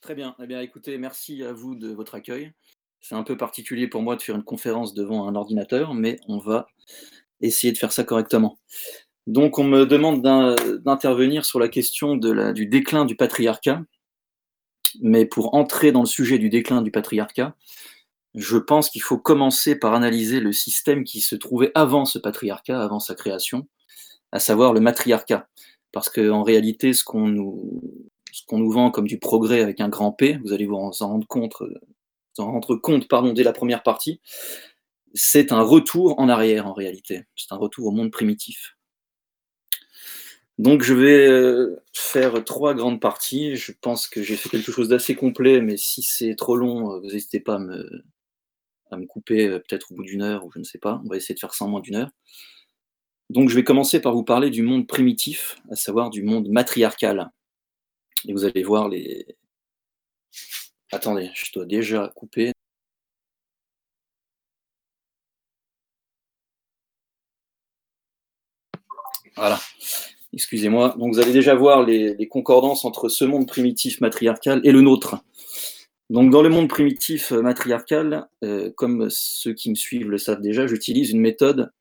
Très bien. Eh bien, écoutez, merci à vous de votre accueil. C'est un peu particulier pour moi de faire une conférence devant un ordinateur, mais on va essayer de faire ça correctement. Donc, on me demande d'in- d'intervenir sur la question de la- du déclin du patriarcat. Mais pour entrer dans le sujet du déclin du patriarcat, je pense qu'il faut commencer par analyser le système qui se trouvait avant ce patriarcat, avant sa création, à savoir le matriarcat. Parce qu'en réalité, ce qu'on nous, ce qu'on nous vend comme du progrès avec un grand P, vous allez vous en en rendre compte, euh, en rendre compte pardon, dès la première partie, c'est un retour en arrière en réalité. C'est un retour au monde primitif. Donc je vais euh, faire trois grandes parties. Je pense que j'ai fait quelque chose d'assez complet, mais si c'est trop long, euh, vous n'hésitez pas à me, à me couper peut-être au bout d'une heure ou je ne sais pas. On va essayer de faire ça en moins d'une heure. Donc je vais commencer par vous parler du monde primitif, à savoir du monde matriarcal. Et vous allez voir les... Attendez, je dois déjà couper. Voilà. Excusez-moi. Donc vous allez déjà voir les, concordances entre ce monde primitif matriarcal et le nôtre. Donc dans le monde primitif euh, matriarcal, euh, comme ceux qui me suivent le savent déjà, j'utilise une méthode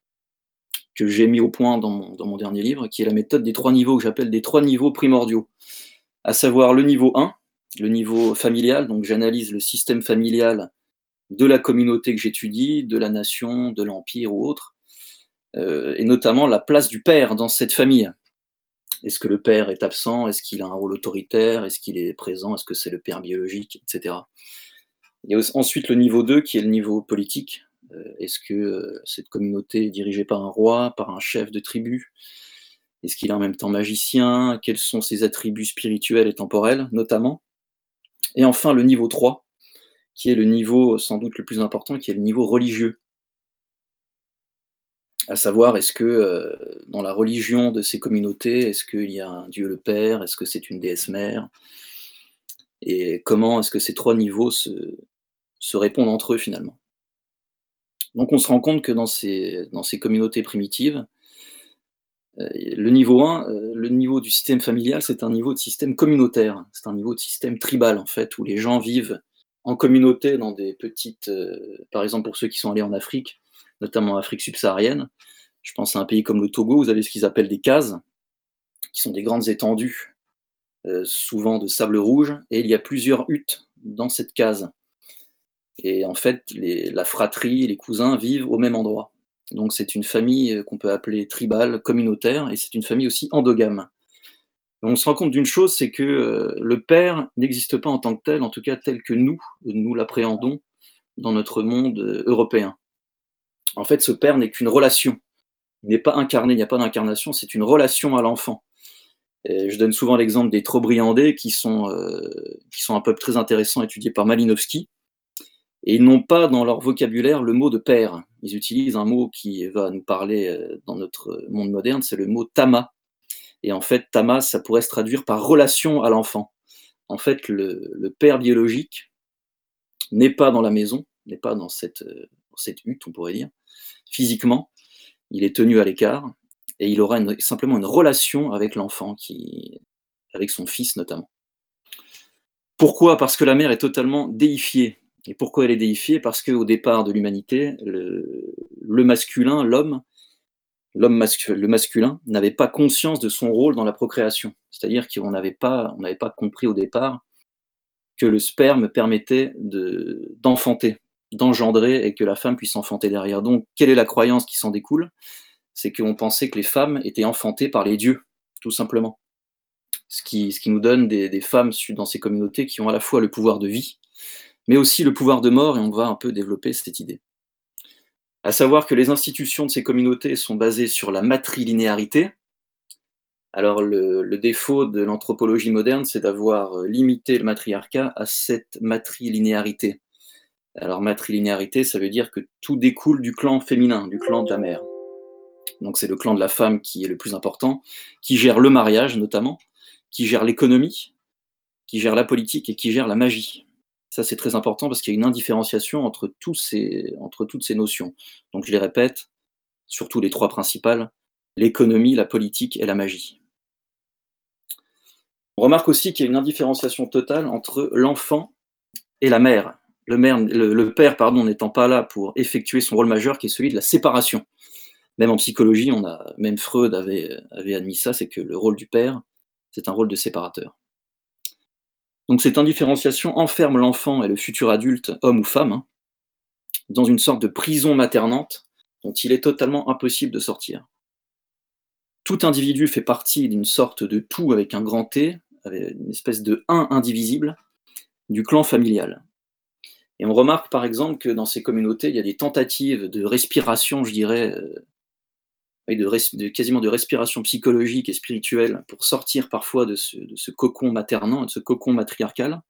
que j'ai mis au point dans mon dernier livre, qui est la méthode des trois niveaux, que j'appelle des trois niveaux primordiaux. À savoir le niveau 1, le niveau familial, donc j'analyse le système familial de la communauté que j'étudie, de la nation, de l'empire ou autre, euh, et notamment la place du père dans cette famille. Est-ce que le père est absent? Est-ce qu'il a un rôle autoritaire? Est-ce qu'il est présent? Est-ce que c'est le père biologique? Etc. Il ensuite le niveau 2 qui est le niveau politique. Euh, Est-ce que euh, cette communauté est dirigée par un roi, par un chef de tribu? Est-ce qu'il est en même temps magicien? Quels sont ses attributs spirituels et temporels, notamment? Et enfin le niveau 3, qui est le niveau sans doute le plus important, qui est le niveau religieux. À savoir, est-ce que euh, dans la religion de ces communautés, est-ce qu'il y a un Dieu le Père? Est-ce que c'est une déesse mère? Et comment est-ce que ces trois niveaux se, se répondent entre eux finalement? Donc on se rend compte que dans ces, communautés primitives, euh, le niveau 1, euh, le niveau du système familial, c'est un niveau de système communautaire, c'est un niveau de système tribal en fait, où les gens vivent en communauté dans des petites, euh, par exemple pour ceux qui sont allés en Afrique, notamment en Afrique subsaharienne, je pense à un pays comme le Togo, vous avez ce qu'ils appellent des cases, qui sont des grandes étendues, euh, souvent de sable rouge, et il y a plusieurs huttes dans cette case. Et en fait, la fratrie, les cousins vivent au même endroit. Donc c'est une famille euh, qu'on peut appeler tribale, communautaire, et c'est une famille aussi endogame. On se rend compte d'une chose, c'est que euh, le père n'existe pas en tant que tel, en tout cas tel que nous, nous l'appréhendons dans notre monde euh, européen. En fait, ce père n'est qu'une relation. Il n'est pas incarné, il n'y a pas d'incarnation, c'est une relation à l'enfant. Je donne souvent l'exemple des Trobriandais, qui sont un peuple très intéressant étudié par Malinowski. Et ils n'ont pas dans leur vocabulaire le mot de père. Ils utilisent un mot qui va nous parler euh, dans notre monde moderne, c'est le mot tama. Et en fait, tama, ça pourrait se traduire par relation à l'enfant. En fait, le, père biologique n'est pas dans la maison, n'est pas dans cette, euh, cette hutte, on pourrait dire, physiquement. Il est tenu à l'écart et il aura simplement une relation avec l'enfant, qui, avec son fils notamment. Pourquoi? Parce que la mère est totalement déifiée. Et pourquoi elle est déifiée? Parce qu'au départ de l'humanité, le, masculin, l'homme, l'homme le masculin, n'avait pas conscience de son rôle dans la procréation. C'est-à-dire qu'on n'avait pas, pas compris au départ que le sperme permettait de, d'enfanter, d'engendrer et que la femme puisse enfanter derrière. Donc, quelle est la croyance qui s'en découle? C'est qu'on pensait que les femmes étaient enfantées par les dieux, tout simplement. Ce qui, ce qui nous donne des, femmes dans ces communautés qui ont à la fois le pouvoir de vie, mais aussi le pouvoir de mort, et on va un peu développer cette idée. À savoir que les institutions de ces communautés sont basées sur la matrilinéarité. Alors le, défaut de l'anthropologie moderne, c'est d'avoir euh, limité le matriarcat à cette matrilinéarité. Alors matrilinéarité, ça veut dire que tout découle du clan féminin, du clan de la mère. Donc c'est le clan de la femme qui est le plus important, qui gère le mariage notamment, qui gère l'économie, qui gère la politique et qui gère la magie. Ça, c'est très important parce qu'il y a une indifférenciation entre, toutes ces notions. Donc, je les répète, surtout les trois principales l'économie, la politique et la magie. On remarque aussi qu'il y a une indifférenciation totale entre l'enfant et la mère. Le, père pardon, n'étant pas là pour effectuer son rôle majeur qui est celui de la séparation. Même en psychologie, même Freud avait admis ça, c'est que le rôle du père, c'est un rôle de séparateur. Donc cette indifférenciation enferme l'enfant et le futur adulte, homme ou femme, hein, dans une sorte de prison maternante dont il est totalement impossible de sortir. Tout individu fait partie d'une sorte de tout avec un grand T, avec une espèce de un indivisible du clan familial. Et on remarque par exemple que dans ces communautés, il y a des tentatives de respiration, je dirais, euh, de, quasiment de respiration psychologique et spirituelle pour sortir parfois de ce, cocon maternant, de ce cocon matriarcal,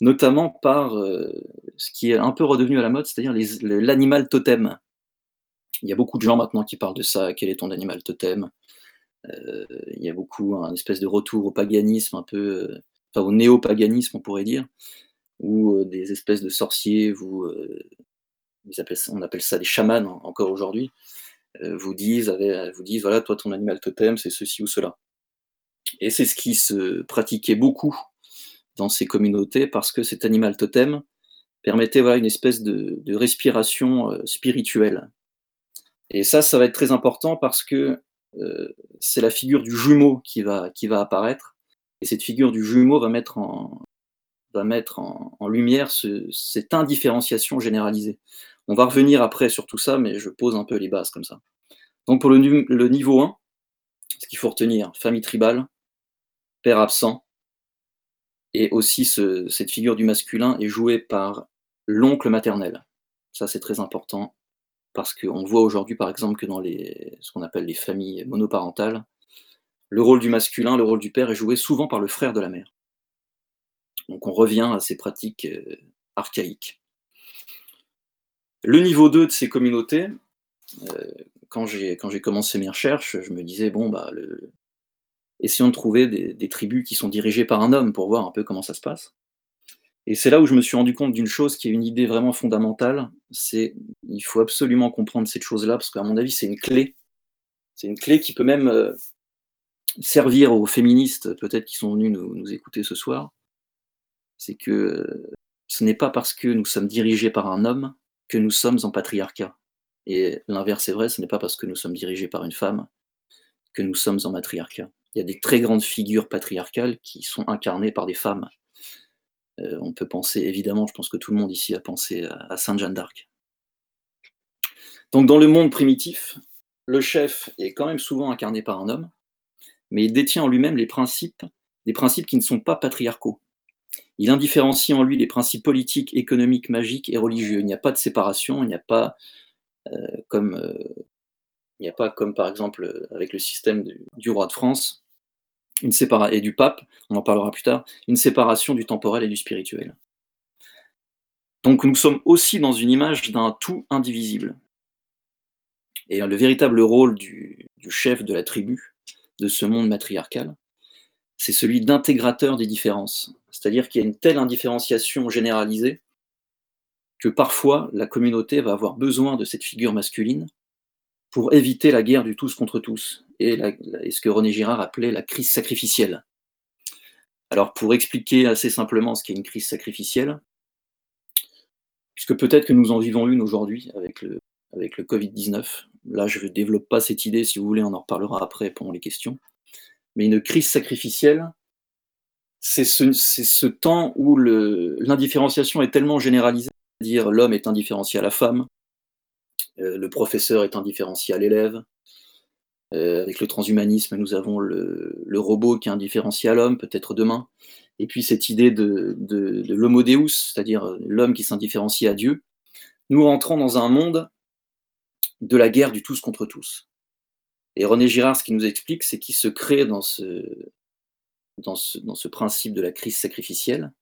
notamment par euh, ce qui est un peu redevenu à la mode, c'est-à-dire l'animal totem. Il y a beaucoup de gens maintenant qui parlent de ça, quel est ton animal totem? Euh, Il y a beaucoup un espèce de retour au paganisme, un peu, euh, enfin au néo-paganisme on pourrait dire, ou des espèces de sorciers, on appelle ça des chamans encore aujourd'hui, vous disent, vous disent, voilà, toi, ton animal totem, c'est ceci ou cela. Et c'est ce qui se pratiquait beaucoup dans ces communautés parce que cet animal totem permettait voilà, une espèce de, respiration euh, spirituelle. Et ça, ça va être très important parce que euh, c'est la figure du jumeau qui va, qui va apparaître. Et cette figure du jumeau va mettre en, va mettre en, lumière cette indifférenciation généralisée. On va revenir après sur tout ça, mais je pose un peu les bases comme ça. Donc pour le, niveau 1, ce qu'il faut retenir, famille tribale, père absent, et aussi cette figure du masculin est jouée par l'oncle maternel. Ça c'est très important, parce qu'on voit aujourd'hui par exemple que dans ce qu'on appelle les familles monoparentales, le rôle du masculin, le rôle du père est joué souvent par le frère de la mère. Donc on revient à ces pratiques euh, archaïques. Le niveau 2 de ces communautés, euh, quand j'ai commencé mes recherches, je me disais, bon, bah, essayons de trouver des, tribus qui sont dirigées par un homme pour voir un peu comment ça se passe. Et c'est là où je me suis rendu compte d'une chose qui est une idée vraiment fondamentale, c'est il faut absolument comprendre cette chose-là, parce qu'à mon avis, c'est une clé. C'est une clé qui peut même euh, servir aux féministes, peut-être qui sont venus nous, nous écouter ce soir. C'est que ce n'est pas parce que nous sommes dirigés par un homme que nous sommes en patriarcat. Et l'inverse est vrai, ce n'est pas parce que nous sommes dirigés par une femme que nous sommes en matriarcat. Il y a des très grandes figures patriarcales qui sont incarnées par des femmes. Euh, on peut penser, évidemment, je pense que tout le monde ici a pensé à, Sainte Jeanne d'Arc. Donc dans le monde primitif, le chef est quand même souvent incarné par un homme, mais il détient en lui-même les principes, des principes qui ne sont pas patriarcaux. Il indifférencie en lui les principes politiques, économiques, magiques et religieux. Il n'y a pas de séparation, il n'y a pas euh, comme euh, comme par exemple avec le système du, roi de France et du pape, on en parlera plus tard, une séparation du temporel et du spirituel. Donc nous sommes aussi dans une image d'un tout indivisible. Et le véritable rôle du, chef de la tribu, de ce monde matriarcal, c'est celui d'intégrateur des différences. C'est-à-dire qu'il y a une telle indifférenciation généralisée que parfois la communauté va avoir besoin de cette figure masculine pour éviter la guerre du tous contre tous, et, ce que René Girard appelait la crise sacrificielle. Alors pour expliquer assez simplement ce qu'est une crise sacrificielle, puisque peut-être que nous en vivons une aujourd'hui avec le, avec le Covid-19, là je ne développe pas cette idée, si vous voulez on en reparlera après pendant les questions, mais une crise sacrificielle, c'est ce, temps où l'indifférenciation est tellement généralisée, c'est-à-dire l'homme est indifférencié à la femme, euh, le professeur est indifférencié à l'élève. Euh, avec le transhumanisme, nous avons le, robot qui est indifférencié à l'homme, peut-être demain. Et puis cette idée de, de, de c'est-à-dire l'homme qui s'indifférencie à Dieu. Nous rentrons dans un monde de la guerre du tous contre tous. Et René Girard, ce qu'il nous explique, c'est qu'il se crée dans ce, dans, ce, dans ce principe de la crise sacrificielle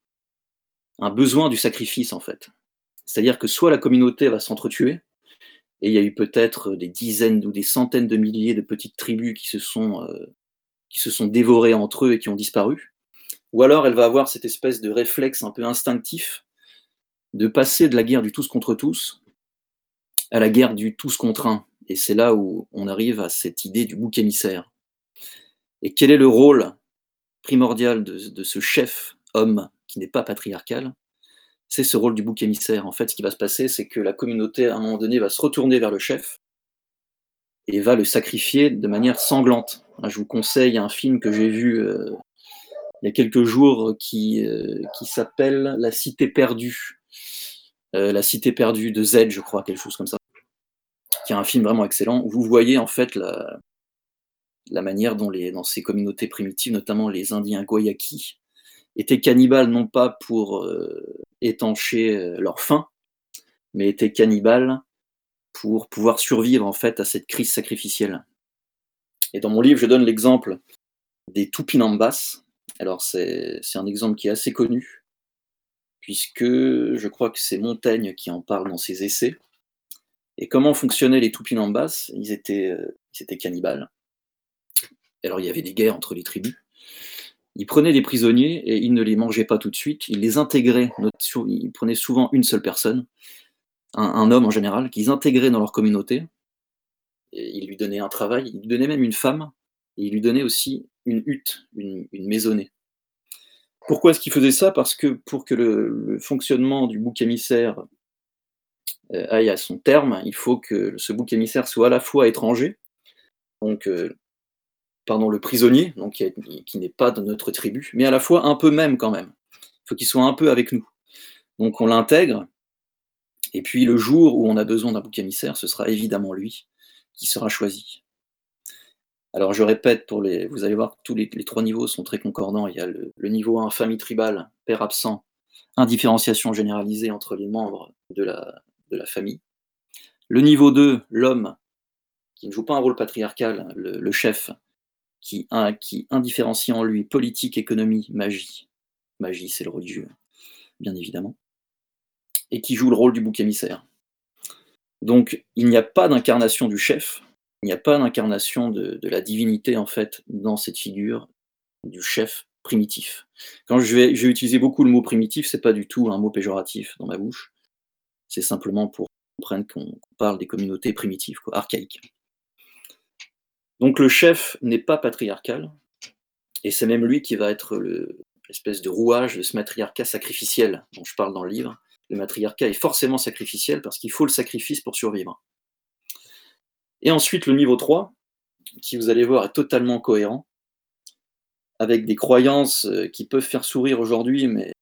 un besoin du sacrifice, en fait. C'est-à-dire que soit la communauté va s'entretuer, et il y a eu peut-être des dizaines ou des centaines de milliers de petites tribus qui se sont, euh, qui se sont dévorées entre eux et qui ont disparu, ou alors elle va avoir cette espèce de réflexe un peu instinctif de passer de la guerre du tous contre tous à la guerre du tous contre un. Et c'est là où on arrive à cette idée du bouc émissaire. Et quel est le rôle primordial de, ce chef homme qui n'est pas patriarcal, c'est ce rôle du bouc émissaire. En fait, ce qui va se passer, c'est que la communauté, à un moment donné, va se retourner vers le chef et va le sacrifier de manière sanglante. Je vous conseille un film que j'ai vu euh, il y a quelques jours qui, euh, s'appelle La Cité perdue. Euh, la Cité perdue de Z, je crois, quelque chose comme ça. Un film vraiment excellent où vous voyez en fait la, manière dont les, dans ces communautés primitives, notamment les Indiens Guayaki, étaient cannibales non pas pour étancher leur faim, mais étaient cannibales pour pouvoir survivre en fait à cette crise sacrificielle. Et dans mon livre, je donne l'exemple des Tupinambas. Alors c'est un exemple qui est assez connu, puisque je crois que c'est Montaigne qui en parle dans ses essais. Et comment fonctionnaient les Tupinambas ils étaient, ils étaient cannibales. Alors il y avait des guerres entre les tribus. Ils prenaient des prisonniers et ils ne les mangeaient pas tout de suite. Ils les intégraient. Ils prenaient souvent une seule personne un, homme en général, qu'ils intégraient dans leur communauté. Ils lui donnaient un travail, ils lui donnaient même une femme, et ils lui donnaient aussi une hutte, une, maisonnée. Pourquoi est-ce qu'ils faisaient ça? Parce que pour que le, fonctionnement du bouc émissaire euh, aille à son terme, il faut que ce bouc émissaire soit à la fois étranger, donc euh, pardon, le prisonnier, donc qui, n'est pas de notre tribu, mais à la fois un peu même quand même. Il faut qu'il soit un peu avec nous. Donc on l'intègre, et puis le jour où on a besoin d'un bouc émissaire, ce sera évidemment lui qui sera choisi. Alors je répète, pour les, vous allez voir que tous les, trois niveaux sont très concordants. Il y a le, niveau 1, famille tribale, père absent, indifférenciation généralisée entre les membres de la, de la famille. Le niveau 2, l'homme, qui ne joue pas un rôle patriarcal, le, chef, qui, qui indifférencie en lui politique, économie, magie. Magie, c'est le religieux, bien évidemment et qui joue le rôle du bouc émissaire. Donc il n'y a pas d'incarnation du chef, il n'y a pas d'incarnation de, la divinité en fait dans cette figure du chef primitif. Quand je vais, utiliser beaucoup le mot primitif, c'est pas du tout un mot péjoratif dans ma bouche, c'est simplement pour comprendre qu'on parle des communautés primitives, archaïques. Donc le chef n'est pas patriarcal, et c'est même lui qui va être l'espèce de rouage de ce matriarcat sacrificiel dont je parle dans le livre, le matriarcat est forcément sacrificiel parce qu'il faut le sacrifice pour survivre. Et ensuite, le niveau 3, qui vous allez voir est totalement cohérent, avec des croyances euh, qui peuvent faire sourire aujourd'hui, mais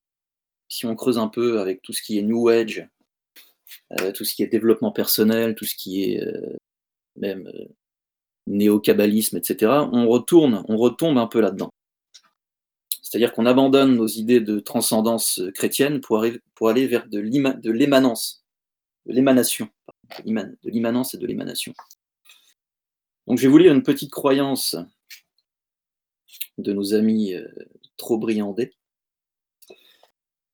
si on creuse un peu avec tout ce qui est New Age, euh, tout ce qui est développement personnel, tout ce qui est euh, même néo-kabbalisme, etc., on retourne, on retombe un peu là-dedans. C'est-à-dire qu'on abandonne nos idées de transcendance euh, chrétienne pour, aller vers de l'émanence, de l'émanation, de l'immanence et de l'émanation. Donc je vais vous lire une petite croyance de nos amis euh, trop briandés,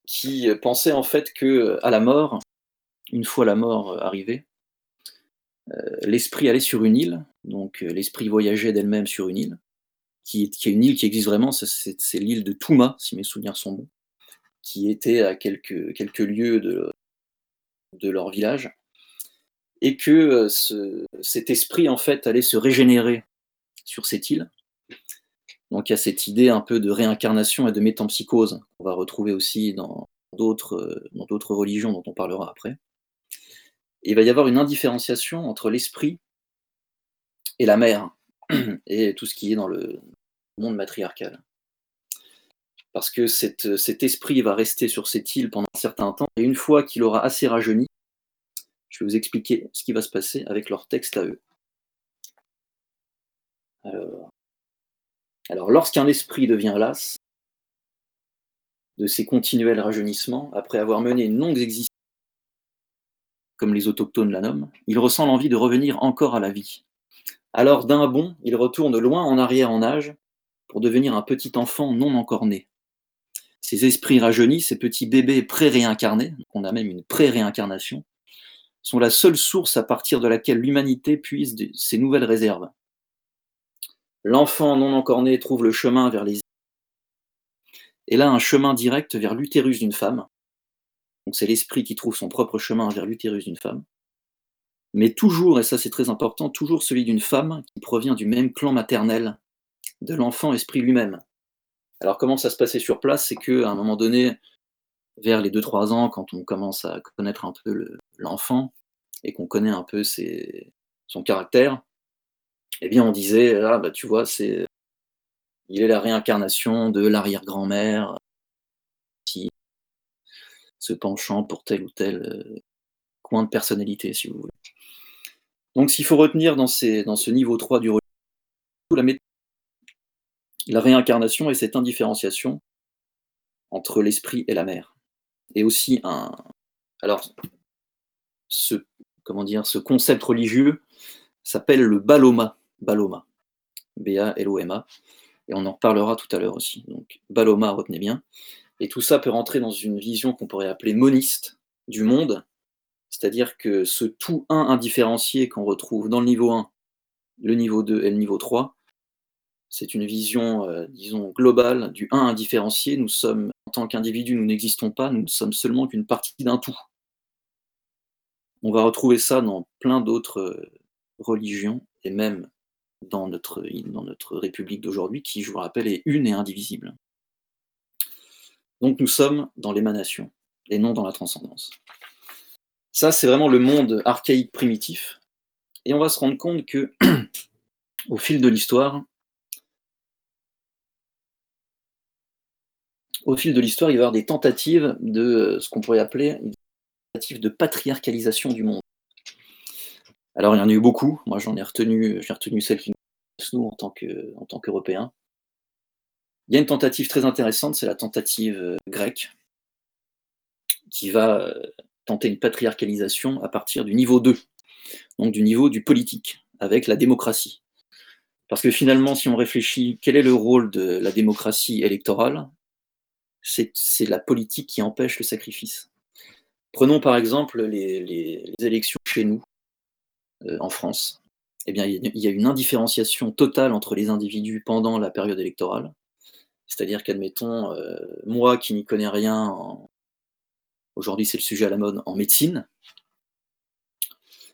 qui euh, pensaient en fait que à la mort, une fois la mort arrivée, l'esprit allait sur une île, donc l'esprit voyageait d'elle-même sur une île, qui est, une île qui existe vraiment, c'est l'île de Touma, si mes souvenirs sont bons, qui était à quelques, lieues de, leur village, et que euh, cet esprit, en fait, allait se régénérer sur cette île. Donc il y a cette idée un peu de réincarnation et de métampsychose qu'on va retrouver aussi dans d'autres religions dont on parlera après. Il va y avoir une indifférenciation entre l'esprit et la mer et tout ce qui est dans le monde matriarcal. Parce que cet esprit va rester sur cette île pendant un certain temps, et une fois qu'il aura assez rajeuni, je vais vous expliquer ce qui va se passer avec leur texte à eux. Alors, alors lorsqu'un esprit devient las de ses continuels rajeunissements, après avoir mené une longue existence, comme les autochtones la nomment, il ressent l'envie de revenir encore à la vie. Alors d'un bond, il retourne loin en arrière en âge pour devenir un petit enfant non encore né. Ces esprits rajeunis, ces petits bébés pré-réincarnés, on a même une pré-réincarnation, sont la seule source à partir de laquelle l'humanité puise ses nouvelles réserves. L'enfant non encore né trouve le chemin vers les et là un chemin direct vers l'utérus d'une femme. Donc c'est l'esprit qui trouve son propre chemin vers l'utérus d'une femme mais toujours, et ça c'est très important, toujours celui d'une femme qui provient du même clan maternel de l'enfant esprit lui-même. Alors comment ça se passait sur place C'est qu'à un moment donné, vers les 2-3 ans, quand on commence à connaître un peu l'enfant et qu'on connaît un peu son caractère, eh bien on disait, ah bah tu vois, c'est il est la réincarnation de l'arrière-grand-mère se penchant pour tel ou tel euh, coin de personnalité, si vous voulez. Donc ce qu'il faut retenir dans, dans ce niveau 3 du la, la réincarnation et cette indifférenciation entre l'esprit et la mère. Et aussi un. Alors, ce, comment dire, ce concept religieux s'appelle le baloma. Baloma. B-A-L-O-M-A. Et on en reparlera tout à l'heure aussi. Donc, baloma, retenez bien. Et tout ça peut rentrer dans une vision qu'on pourrait appeler moniste du monde, c'est-à-dire que ce tout 1 indifférencié qu'on retrouve dans le niveau 1, le niveau 2 et le niveau 3, c'est une vision, euh, disons, globale du 1 indifférencié. Nous sommes, en tant qu'individus, nous n'existons pas, nous ne sommes seulement qu'une partie d'un tout. On va retrouver ça dans plein d'autres euh, religions, et même dans notre, dans notre République d'aujourd'hui, qui, je vous rappelle, est une et indivisible. Donc nous sommes dans l'émanation, et non dans la transcendance. Ça, c'est vraiment le monde archaïque primitif. Et on va se rendre compte que, au fil de l'histoire, au fil de l'histoire, il va y avoir des tentatives de ce qu'on pourrait appeler des tentatives de patriarcalisation du monde. Alors, il y en a eu beaucoup. Moi, j'en ai retenu, j'ai retenu celle qui nous en tant que, en tant qu'Européens. Il y a une tentative très intéressante, c'est la tentative euh, grecque, qui va euh, tenter une patriarcalisation à partir du niveau 2, donc du niveau du politique, avec la démocratie. Parce que finalement, si on réfléchit, quel est le rôle de la démocratie électorale? C'est la politique qui empêche le sacrifice. Prenons par exemple les, élections chez nous, euh, en France. Eh bien, il y a une indifférenciation totale entre les individus pendant la période électorale. C'est-à-dire qu'admettons, euh, moi qui n'y connais rien, aujourd'hui c'est le sujet à la mode, en médecine,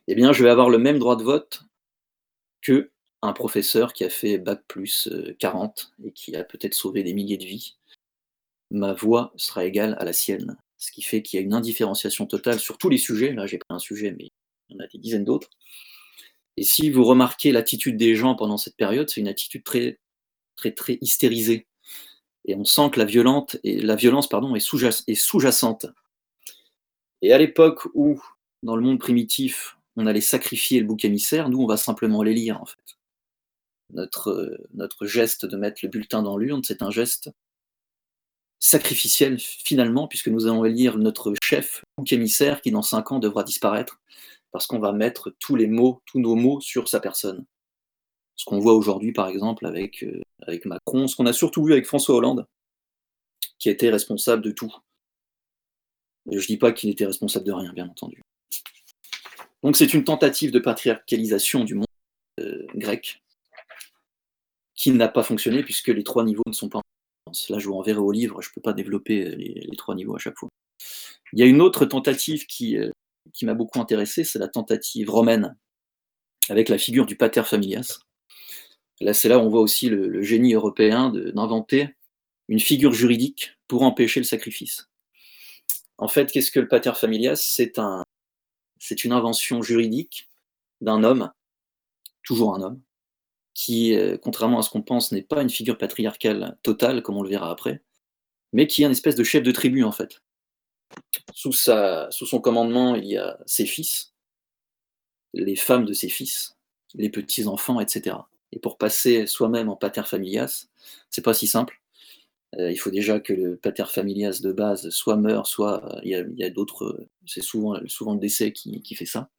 eh bien je vais avoir le même droit de vote que un professeur qui a fait Bac plus 40 euh, et qui a peut-être sauvé des milliers de vies ma voix sera égale à la sienne. Ce qui fait qu'il y a une indifférenciation totale sur tous les sujets. Là, j'ai pris un sujet, mais il y en a des dizaines d'autres. Et si vous remarquez l'attitude des gens pendant cette période, c'est une attitude très, très, très hystérisée. Et on sent que la, violente et, la violence pardon, est sous-jacente. Et à l'époque où, dans le monde primitif, on allait sacrifier le bouc émissaire, nous, on va simplement les lire, en fait. Notre, notre geste de mettre le bulletin dans l'urne, c'est un geste sacrificiel finalement, puisque nous allons élire notre chef ou émissaire qui dans cinq ans devra disparaître, parce qu'on va mettre tous les mots, tous nos mots sur sa personne. Ce qu'on voit aujourd'hui par exemple avec, euh, avec Macron, ce qu'on a surtout vu avec François Hollande, qui était responsable de tout. je ne dis pas qu'il était responsable de rien, bien entendu. Donc c'est une tentative de patriarcalisation du monde euh, grec qui n'a pas fonctionné puisque les trois niveaux ne sont pas Là, je vous renverrai au livre, je ne peux pas développer les, trois niveaux à chaque fois. Il y a une autre tentative qui, euh, qui m'a beaucoup intéressé, c'est la tentative romaine, avec la figure du pater familias. Là, c'est là où on voit aussi le, génie européen d'inventer une figure juridique pour empêcher le sacrifice. En fait, qu'est-ce que le pater familias? C'est un, c'est une invention juridique d'un homme, toujours un homme, qui, euh, contrairement à ce qu'on pense, n'est pas une figure patriarcale totale, comme on le verra après, mais qui est un espèce de chef de tribu, en fait. Sous, sa, sous son commandement, il y a ses fils, les femmes de ses fils, les petits-enfants, etc. Et pour passer soi-même en pater familias, c'est pas si simple. Euh, il faut déjà que le pater familias de base soit meurt, soit euh, il y a, d'autres. C'est souvent, le décès qui, fait ça.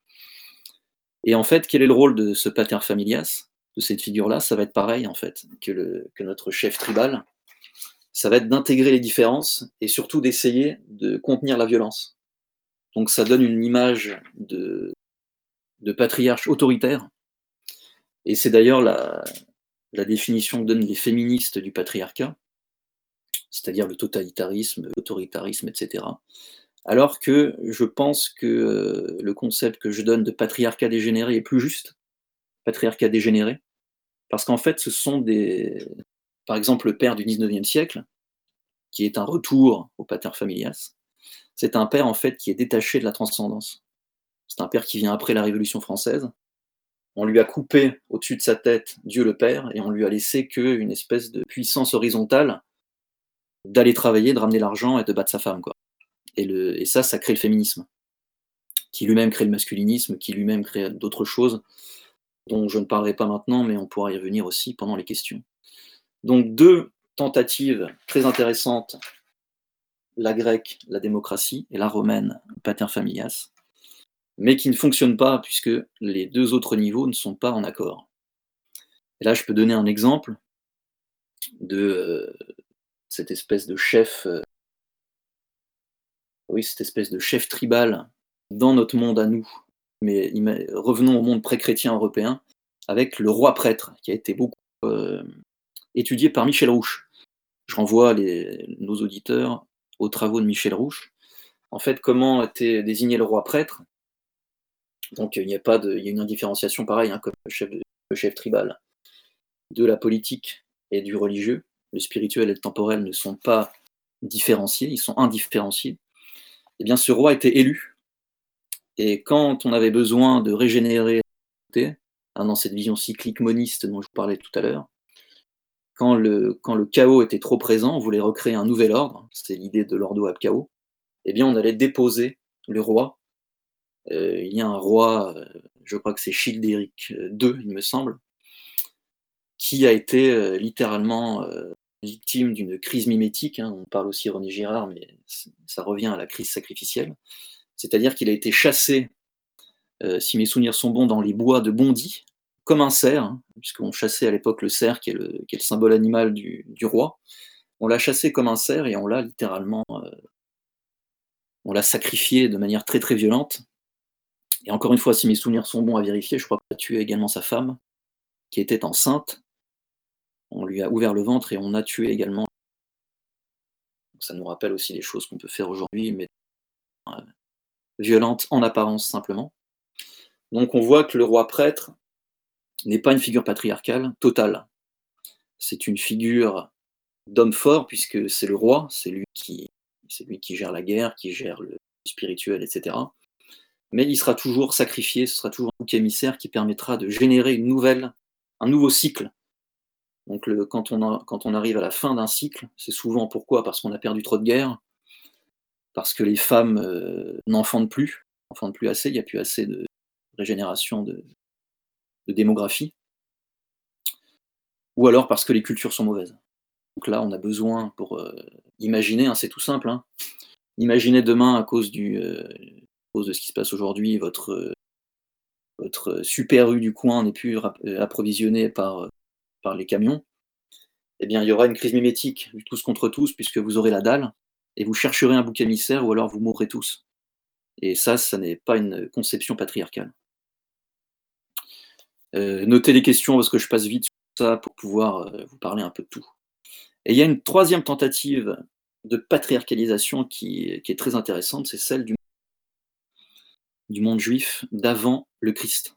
Et en fait, quel est le rôle de ce pater familias de cette figure-là, ça va être pareil en fait que, notre chef tribal. Ça va être d'intégrer les différences et surtout d'essayer de contenir la violence. Donc ça donne une image de patriarche autoritaire. Et c'est d'ailleurs la, définition que donnent les féministes du patriarcat, c'est-à-dire le totalitarisme, l'autoritarisme, etc. Alors que je pense que le concept que je donne de patriarcat dégénéré est plus juste, patriarcat dégénéré, parce qu'en fait, ce sont des. par exemple le père du 19e siècle, qui est un retour au pater familias, c'est un père en fait qui est détaché de la transcendance. C'est un père qui vient après la Révolution française. On lui a coupé au-dessus de sa tête Dieu le Père et on lui a laissé qu'une espèce de puissance horizontale d'aller travailler, de ramener l'argent et de battre sa femme. Quoi. Et, le, et ça, ça crée le féminisme, qui lui-même crée le masculinisme, qui lui-même crée d'autres choses dont je ne parlerai pas maintenant, mais on pourra y revenir aussi pendant les questions. Donc deux tentatives très intéressantes, la grecque, la démocratie, et la romaine, pater familias, mais qui ne fonctionnent pas puisque les deux autres niveaux ne sont pas en accord. Et là, je peux donner un exemple de euh, cette espèce de chef, euh, oui, cette espèce de chef tribal dans notre monde à nous. Mais revenons au monde pré-chrétien européen avec le roi prêtre qui a été beaucoup euh, étudié par Michel Rouche. Je renvoie nos auditeurs aux travaux de Michel Rouche. En fait, comment était désigné le roi prêtre? Donc il n'y a pas de, il y a une indifférenciation pareille, hein, comme le chef, tribal, de la politique et du religieux. Le spirituel et le temporel ne sont pas différenciés, ils sont indifférenciés. Eh bien, ce roi était élu. Et quand on avait besoin de régénérer hein, dans cette vision cyclique moniste dont je vous parlais tout à l'heure, quand le, quand le chaos était trop présent, on voulait recréer un nouvel ordre, c'est l'idée de l'ordo ab chaos, eh bien on allait déposer le roi il y a un roi, euh, je crois que c'est Childéric II, il me semble, qui a été euh, littéralement victime d'une crise mimétique. Hein. On parle aussi René Girard, mais ça revient à la crise sacrificielle. C'est-à-dire qu'il a été chassé, si mes souvenirs sont bons, dans les bois de Bondy, comme un cerf, hein, puisqu'on chassait à l'époque le cerf, qui est le, symbole animal du, roi. On l'a chassé comme un cerf et on l'a littéralement, on l'a sacrifié de manière très très violente. Et encore une fois, si mes souvenirs sont bons à vérifier, je crois qu'il a tué également sa femme, qui était enceinte. On lui a ouvert le ventre et on a tué également. Ça nous rappelle aussi les choses qu'on peut faire aujourd'hui, mais euh, violentes en apparence simplement. Donc on voit que le roi prêtre n'est pas une figure patriarcale totale. C'est une figure d'homme fort, puisque c'est le roi, c'est lui qui, c'est lui qui gère la guerre, qui gère le spirituel, etc mais il sera toujours sacrifié, ce sera toujours un bouc émissaire qui permettra de générer une nouvelle, un nouveau cycle. Donc quand, on arrive à la fin d'un cycle, c'est souvent pourquoi? Parce qu'on a perdu trop de guerres, parce que les femmes euh, n'enfantent plus, n'enfantent plus assez, il n'y a plus assez de régénération de, démographie, ou alors parce que les cultures sont mauvaises. Donc là, on a besoin pour euh, imaginer, hein, c'est tout simple, hein, imaginer demain à cause du, euh, cause de ce qui se passe aujourd'hui, votre, super U du coin n'est plus euh, approvisionné par, par les camions, eh bien, il y aura une crise mimétique tous contre tous, puisque vous aurez la dalle, et vous chercherez un bouc émissaire, ou alors vous mourrez tous. Et ça, ça n'est pas une conception patriarcale. Euh, notez les questions, parce que je passe vite sur ça pour pouvoir euh, vous parler un peu de tout. Et il y a une troisième tentative de patriarcalisation qui, qui est très intéressante, c'est celle du du monde juif d'avant le Christ.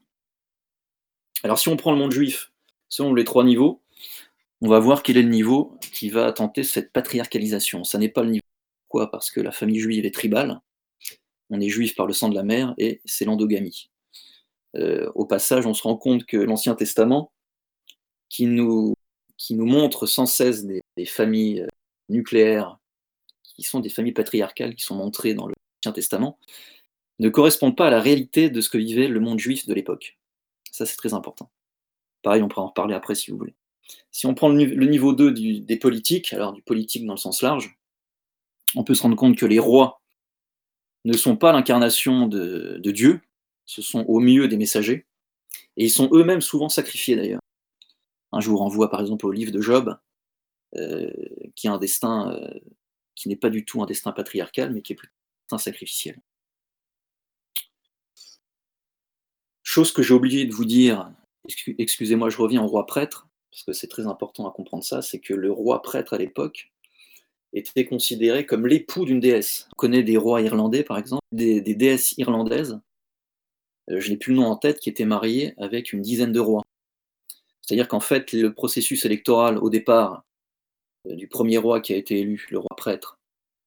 Alors si on prend le monde juif selon les trois niveaux, on va voir quel est le niveau qui va tenter cette patriarcalisation. Ça n'est pas le niveau. Pourquoi? Parce que la famille juive est tribale, on est juif par le sang de la mère, et c'est l'endogamie. Euh, au passage, on se rend compte que l'Ancien Testament, qui nous, montre sans cesse des, des familles euh, nucléaires, qui sont des familles patriarcales, qui sont montrées dans l'Ancien Testament, ne correspondent pas à la réalité de ce que vivait le monde juif de l'époque. Ça, c'est très important. Pareil, on pourra en reparler après si vous voulez. Si on prend le, niveau 2 des politiques, alors du politique dans le sens large, on peut se rendre compte que les rois ne sont pas l'incarnation de, Dieu, ce sont au mieux des messagers, et ils sont eux-mêmes souvent sacrifiés d'ailleurs. Un jour, on renvoie par exemple au livre de Job, euh, qui a un destin euh, qui n'est pas du tout un destin patriarcal, mais qui est plutôt un sacrificiel. Chose que j'ai oublié de vous dire, excusez-moi, je reviens au roi prêtre, parce que c'est très important à comprendre ça, c'est que le roi prêtre à l'époque était considéré comme l'époux d'une déesse. On connaît des rois irlandais, par exemple, des, déesses irlandaises, euh, je n'ai plus le nom en tête, qui étaient mariées avec une dizaine de rois. C'est-à-dire qu'en fait, le processus électoral, au départ, du premier roi qui a été élu, le roi prêtre,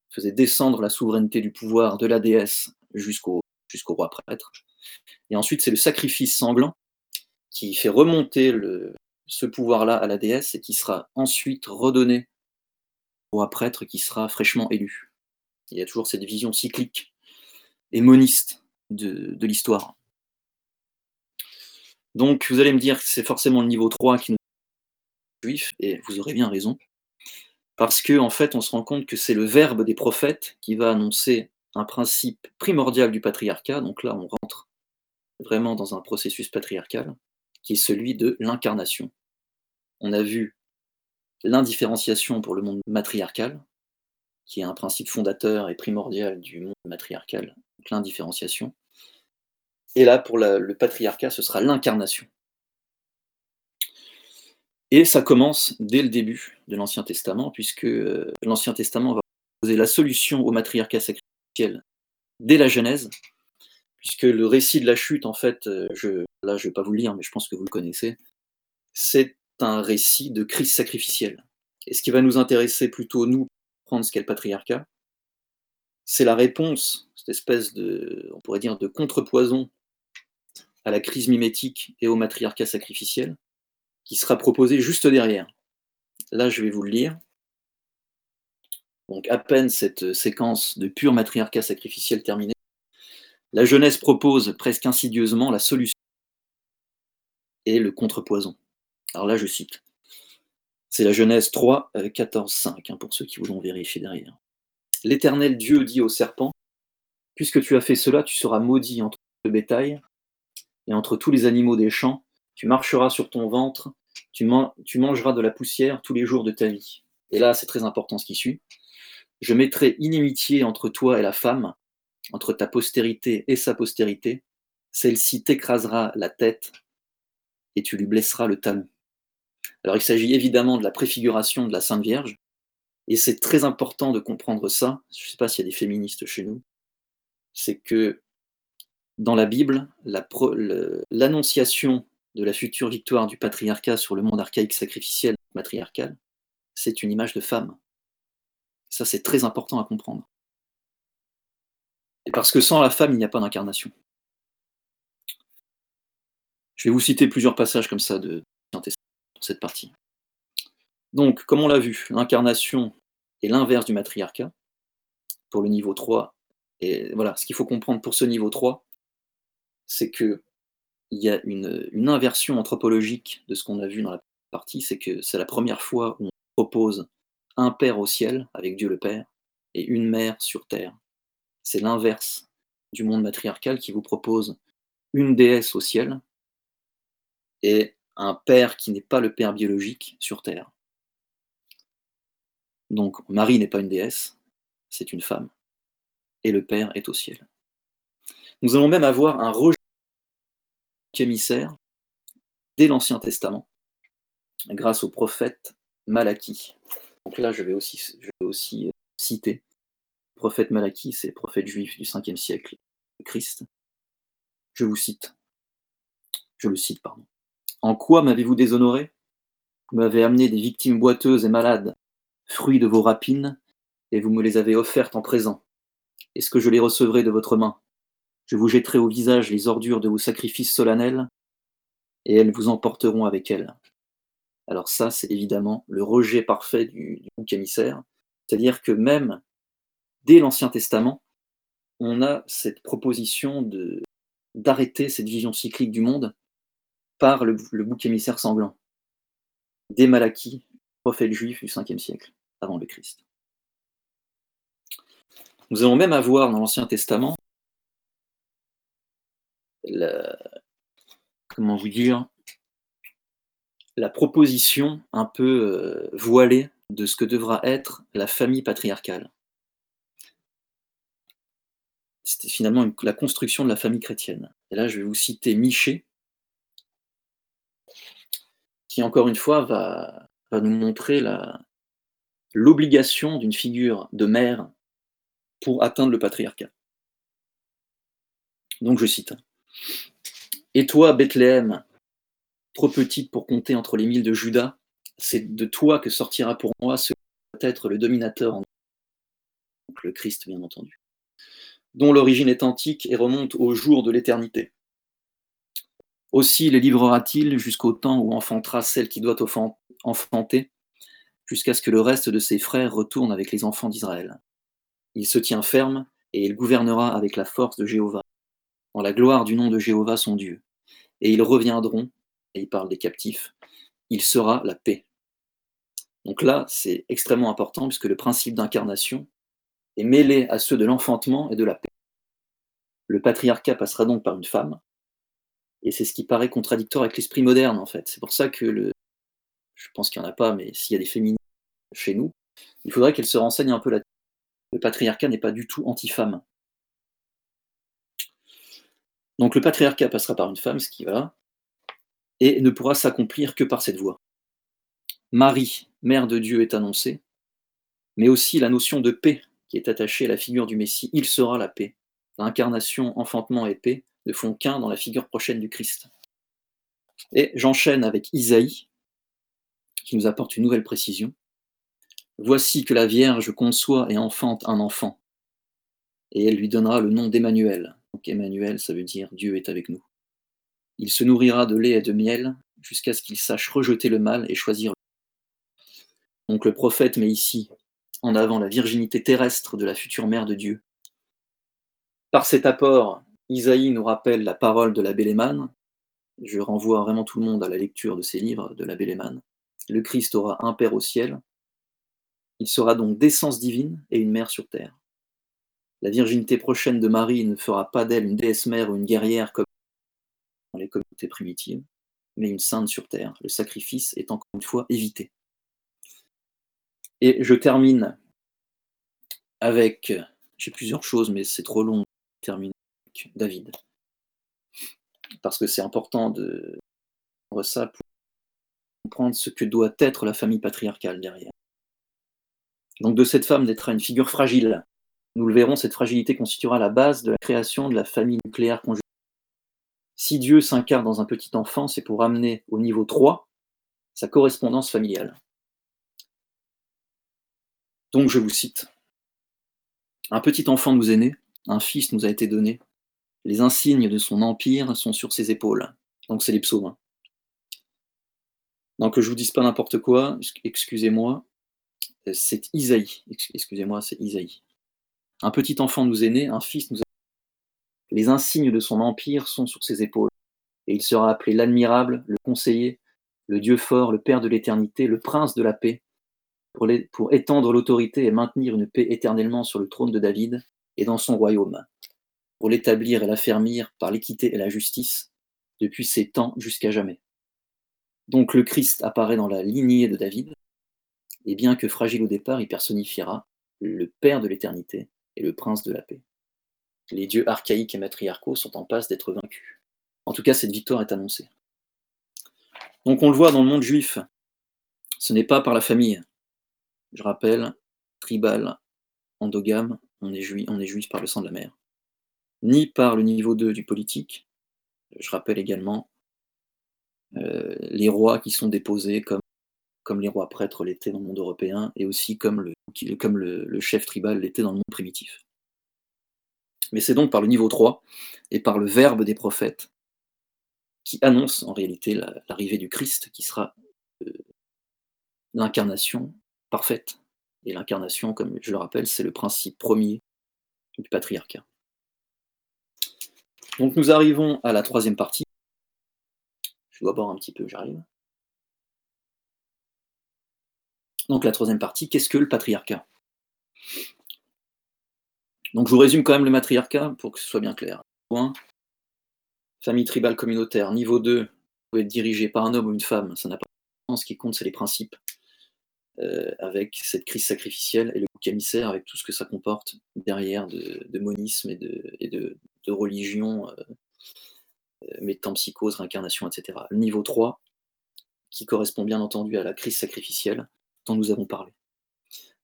faisait descendre la souveraineté du pouvoir de la déesse jusqu'au jusqu'au roi prêtre. Et ensuite, c'est le sacrifice sanglant qui fait remonter ce pouvoir-là à la déesse et qui sera ensuite redonné au roi prêtre qui sera fraîchement élu. Il y a toujours cette vision cyclique et moniste de, l'histoire. Donc vous allez me dire que c'est forcément le niveau 3 qui nous juif, et vous aurez bien raison, parce qu'en en fait on se rend compte que c'est le verbe des prophètes qui va annoncer un principe primordial du patriarcat, donc là on rentre vraiment dans un processus patriarcal, qui est celui de l'incarnation. On a vu l'indifférenciation pour le monde matriarcal, qui est un principe fondateur et primordial du monde matriarcal, donc l'indifférenciation. Et là, pour le patriarcat, ce sera l'incarnation. Et ça commence dès le début de l'Ancien Testament, puisque euh, l'Ancien Testament va proposer la solution au matriarcat dès la Genèse, puisque le récit de la chute, en fait, euh, je, là je ne vais pas vous le lire, mais je pense que vous le connaissez, c'est un récit de crise sacrificielle. Et ce qui va nous intéresser plutôt, nous, prendre ce qu'est le patriarcat, c'est la réponse, cette espèce de, on pourrait dire, de contrepoison à la crise mimétique et au matriarcat sacrificiel, qui sera proposé juste derrière. Là, je vais vous le lire. Donc, à peine cette séquence de pur matriarcat sacrificiel terminée, la jeunesse propose presque insidieusement la solution et le contrepoison. Alors là, je cite. C'est la Genèse 3, 14, 5, pour ceux qui voudront vérifier derrière. L'Éternel Dieu dit au serpent, Puisque tu as fait cela, tu seras maudit entre le bétail et entre tous les animaux des champs, tu marcheras sur ton ventre, tu mangeras de la poussière tous les jours de ta vie. Et là, c'est très important ce qui suit. Je mettrai inimitié entre toi et la femme, entre ta postérité et sa postérité. Celle-ci t'écrasera la tête et tu lui blesseras le talon. Alors il s'agit évidemment de la préfiguration de la Sainte Vierge, et c'est très important de comprendre ça. Je ne sais pas s'il y a des féministes chez nous. C'est que dans la Bible, l'annonciation de la future victoire du patriarcat sur le monde archaïque sacrificiel matriarcal, c'est une image de femme. Ça, c'est très important à comprendre. Parce que sans la femme, il n'y a pas d'incarnation. Je vais vous citer plusieurs passages comme ça de cette partie. Donc, comme on l'a vu, l'incarnation est l'inverse du matriarcat pour le niveau 3. Et voilà, ce qu'il faut comprendre pour ce niveau 3, c'est qu'il y a une, une, inversion anthropologique de ce qu'on a vu dans la partie, c'est que c'est la première fois où on propose un père au ciel, avec Dieu le Père, et une mère sur terre. C'est l'inverse du monde matriarcal qui vous propose une déesse au ciel et un père qui n'est pas le père biologique sur Terre. Donc Marie n'est pas une déesse, c'est une femme, et le Père est au ciel. Nous allons même avoir un rejet émissaire dès l'Ancien Testament, grâce au prophète Malachie. Donc là, je vais aussi, je vais aussi euh, citer le prophète Malachie, c'est le prophète juif du 5e siècle Christ. Je vous cite. Je le cite, pardon. En quoi m'avez-vous déshonoré? Vous m'avez amené des victimes boiteuses et malades, fruits de vos rapines, et vous me les avez offertes en présent. Est-ce que je les recevrai de votre main? Je vous jetterai au visage les ordures de vos sacrifices solennels, et elles vous emporteront avec elles. Alors ça, c'est évidemment le rejet parfait du, bouc émissaire, c'est-à-dire que même dès l'Ancien Testament, on a cette proposition d'arrêter cette vision cyclique du monde par le, bouc émissaire sanglant, des Malachie, prophète juif du 5e siècle, avant le Christ. Nous allons même avoir dans l'Ancien Testament la, comment vous dire, la proposition un peu euh, voilée de ce que devra être la famille patriarcale. C'était finalement la construction de la famille chrétienne. Et là, je vais vous citer Michée, qui encore une fois va, nous montrer l'obligation d'une figure de mère pour atteindre le patriarcat. Donc je cite. Et toi, Bethléem, trop petite pour compter entre les milles de Judas, c'est de toi que sortira pour moi ce être le dominateur en le Christ bien entendu, dont l'origine est antique et remonte au jour de l'éternité. Aussi les livrera-t-il jusqu'au temps où enfantera celle qui doit enfanter, jusqu'à ce que le reste de ses frères retourne avec les enfants d'Israël. Il se tient ferme et il gouvernera avec la force de Jéhovah, dans la gloire du nom de Jéhovah son Dieu. Et ils reviendront, il parle des captifs, il sera la paix. Donc là, c'est extrêmement important puisque le principe d'incarnation est mêlé à ceux de l'enfantement et de la paix. Le patriarcat passera donc par une femme, et c'est ce qui paraît contradictoire avec l'esprit moderne en fait. C'est pour ça que le, je pense qu'il n'y en a pas, mais s'il y a des féministes chez nous, il faudrait qu'elles se renseignent un peu là-dessus. Le patriarcat n'est pas du tout anti-femme. Donc le patriarcat passera par une femme, ce qui va, et ne pourra s'accomplir que par cette voie. Marie, mère de Dieu, est annoncée, mais aussi la notion de paix qui est attachée à la figure du Messie. Il sera la paix. L'incarnation, enfantement et paix ne font qu'un dans la figure prochaine du Christ. Et j'enchaîne avec Isaïe, qui nous apporte une nouvelle précision. Voici que la Vierge conçoit et enfante un enfant, et elle lui donnera le nom d'Emmanuel. Donc Emmanuel, ça veut dire Dieu est avec nous. Il se nourrira de lait et de miel jusqu'à ce qu'il sache rejeter le mal et choisir le Donc le prophète met ici en avant la virginité terrestre de la future mère de Dieu. Par cet apport, Isaïe nous rappelle la parole de la Bélémane. Je renvoie vraiment tout le monde à la lecture de ces livres de la Bélémane. Le Christ aura un Père au ciel. Il sera donc d'essence divine et une mère sur terre. La virginité prochaine de Marie ne fera pas d'elle une déesse mère ou une guerrière comme dans les communautés primitives, mais une sainte sur terre. Le sacrifice est encore une fois évité. Et je termine avec, j'ai plusieurs choses, mais c'est trop long. Je termine avec David. Parce que c'est important de prendre ça pour comprendre ce que doit être la famille patriarcale derrière. Donc de cette femme naîtra une figure fragile. Nous le verrons, cette fragilité constituera la base de la création de la famille nucléaire conjugale. Si Dieu s'incarne dans un petit enfant, c'est pour amener au niveau 3 sa correspondance familiale. Donc je vous cite. Un petit enfant nous est né, un fils nous a été donné, les insignes de son empire sont sur ses épaules. Donc c'est les psaumes. Donc que je vous dise pas n'importe quoi, excusez-moi, c'est Isaïe. Excusez-moi, c'est Isaïe. Un petit enfant nous est né, un fils nous a les insignes de son empire sont sur ses épaules, et il sera appelé l'admirable, le conseiller, le Dieu fort, le Père de l'éternité, le prince de la paix pour, étendre l'autorité et maintenir une paix éternellement sur le trône de David et dans son royaume, pour l'établir et l'affermir par l'équité et la justice, depuis ces temps jusqu'à jamais. Donc le Christ apparaît dans la lignée de David, et bien que fragile au départ, il personnifiera le Père de l'éternité et le Prince de la paix. Les dieux archaïques et matriarcaux sont en passe d'être vaincus. En tout cas, cette victoire est annoncée. Donc on le voit dans le monde juif, ce n'est pas par la famille, je rappelle, tribal, endogame, on est, juif, on est juif par le sang de la mère. Ni par le niveau 2 du politique. Je rappelle également euh, les rois qui sont déposés comme, les rois prêtres l'étaient dans le monde européen et aussi comme le, chef tribal l'était dans le monde primitif. Mais c'est donc par le niveau 3 et par le verbe des prophètes qui annonce en réalité l'arrivée du Christ qui sera euh, l'incarnation parfaite. Et l'incarnation, comme je le rappelle, c'est le principe premier du patriarcat. Donc nous arrivons à la troisième partie. Je dois boire un petit peu, j'arrive. Donc la troisième partie, qu'est-ce que le patriarcat? Donc je vous résume quand même le matriarcat pour que ce soit bien clair. Point. Famille tribale communautaire. Niveau 2, vous pouvez être dirigé par un homme ou une femme, ça n'a pas de. Ce qui compte, c'est les principes. Euh, avec cette crise sacrificielle et le bouc émissaire avec tout ce que ça comporte derrière de, monisme et de, religion, euh, euh, métampsychose, réincarnation, etc. Le niveau 3, qui correspond bien entendu à la crise sacrificielle dont nous avons parlé.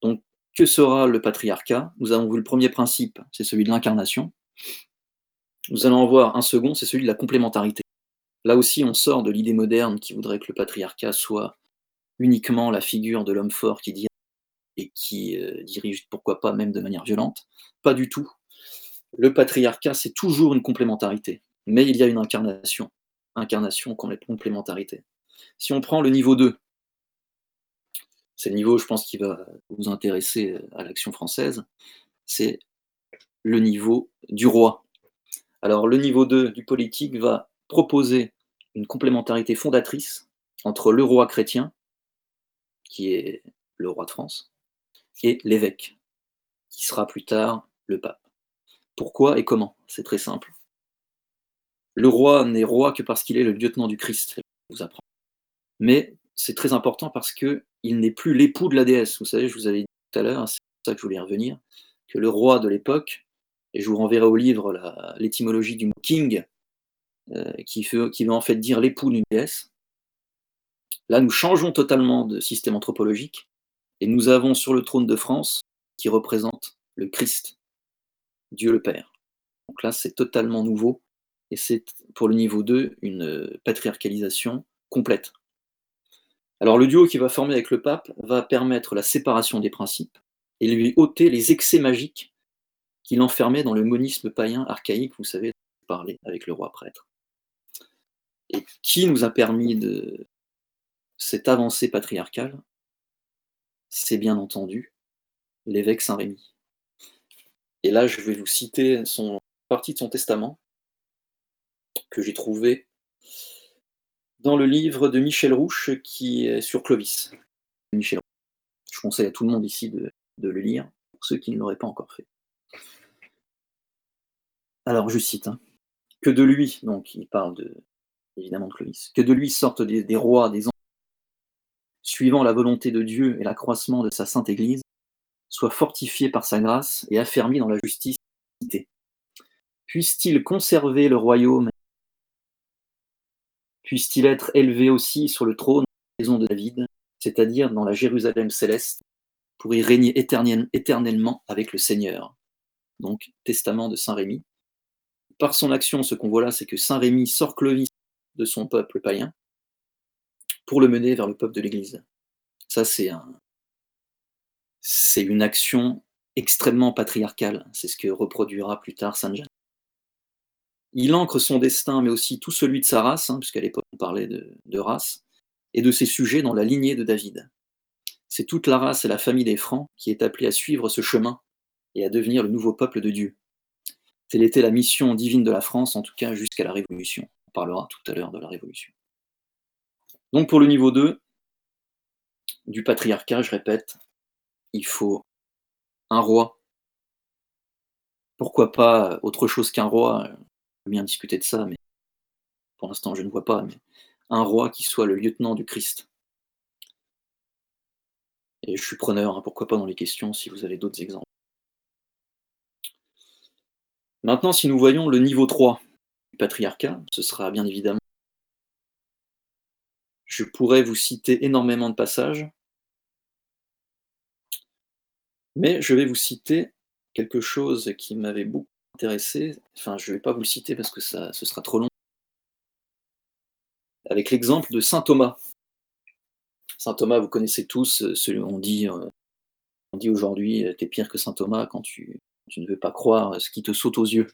Donc, que sera le patriarcat? Nous avons vu le premier principe, c'est celui de l'incarnation. Nous allons en voir un second, c'est celui de la complémentarité. Là aussi, on sort de l'idée moderne qui voudrait que le patriarcat soit uniquement la figure de l'homme fort qui dit et qui euh, dirige, pourquoi pas, même de manière violente. Pas du tout. Le patriarcat, c'est toujours une complémentarité, mais il y a une incarnation. Incarnation, complémentarité. Si on prend le niveau 2, c'est le niveau, je pense, qui va vous intéresser euh, à l'action française, c'est le niveau du roi. Alors, le niveau 2 du politique va proposer une complémentarité fondatrice entre le roi chrétien, qui est le roi de France, et l'évêque, qui sera plus tard le pape. Pourquoi et comment? C'est très simple. Le roi n'est roi que parce qu'il est le lieutenant du Christ, vous apprend. Mais c'est très important parce qu'il n'est plus l'époux de la déesse. Vous savez, je vous avais dit tout à l'heure, c'est pour ça que je voulais revenir, que le roi de l'époque, et je vous renverrai au livre l'étymologie du mot king, euh, qui, qui veut en fait dire l'époux d'une déesse. Là, nous changeons totalement de système anthropologique et nous avons sur le trône de France qui représente le Christ, Dieu le Père. Donc là, c'est totalement nouveau et c'est pour le niveau 2 une patriarcalisation complète. Alors le duo qui va former avec le pape va permettre la séparation des principes et lui ôter les excès magiques qu'il enfermait dans le monisme païen archaïque, vous savez, parler avec le roi prêtre. Et qui nous a permis de cette avancée patriarcale C'est bien entendu l'évêque Saint-Rémy. Et là, je vais vous citer son partie de son testament que j'ai trouvé dans le livre de Michel Rouche qui est sur Clovis. Je conseille à tout le monde ici de, le lire, pour ceux qui ne l'auraient pas encore fait. Alors, je cite, hein. que de lui, donc il parle de, évidemment de Clovis, que de lui sortent des, rois, des suivant la volonté de Dieu et l'accroissement de sa sainte Église, soient fortifiés par sa grâce et affermis dans la justice. Puisse-t-il conserver le royaume Puisse-t-il être élevé aussi sur le trône de la maison de David, c'est-à-dire dans la Jérusalem céleste, pour y régner éternellement avec le Seigneur. Donc, testament de Saint Rémy. Par son action, ce qu'on voit là, c'est que Saint Rémy sort Clovis de son peuple païen pour le mener vers le peuple de l'Église. Ça, c'est un, une action extrêmement patriarcale. C'est ce que reproduira plus tard Saint Jean. Il ancre son destin, mais aussi tout celui de sa race, hein, puisqu'à l'époque on parlait de, race, et de ses sujets dans la lignée de David. C'est toute la race et la famille des Francs qui est appelée à suivre ce chemin et à devenir le nouveau peuple de Dieu. Telle était la mission divine de la France, en tout cas jusqu'à la Révolution. On parlera tout à l'heure de la Révolution. Donc pour le niveau 2 du patriarcat, je répète, il faut un roi. Pourquoi pas autre chose qu'un roi bien discuter de ça, mais pour l'instant je ne vois pas, un roi qui soit le lieutenant du Christ. Et je suis preneur, hein, pourquoi pas dans les questions si vous avez d'autres exemples. Maintenant, si nous voyons le niveau 3 du patriarcat, ce sera bien évidemment. Je pourrais vous citer énormément de passages, mais je vais vous citer quelque chose qui m'avait beaucoup intéressé, enfin je ne vais pas vous le citer parce que ça, ce sera trop long, avec l'exemple de Saint Thomas. Saint Thomas, vous connaissez tous, euh, on dit, euh, on dit aujourd'hui, euh, tu es pire que Saint Thomas quand tu, ne veux pas croire ce qui te saute aux yeux.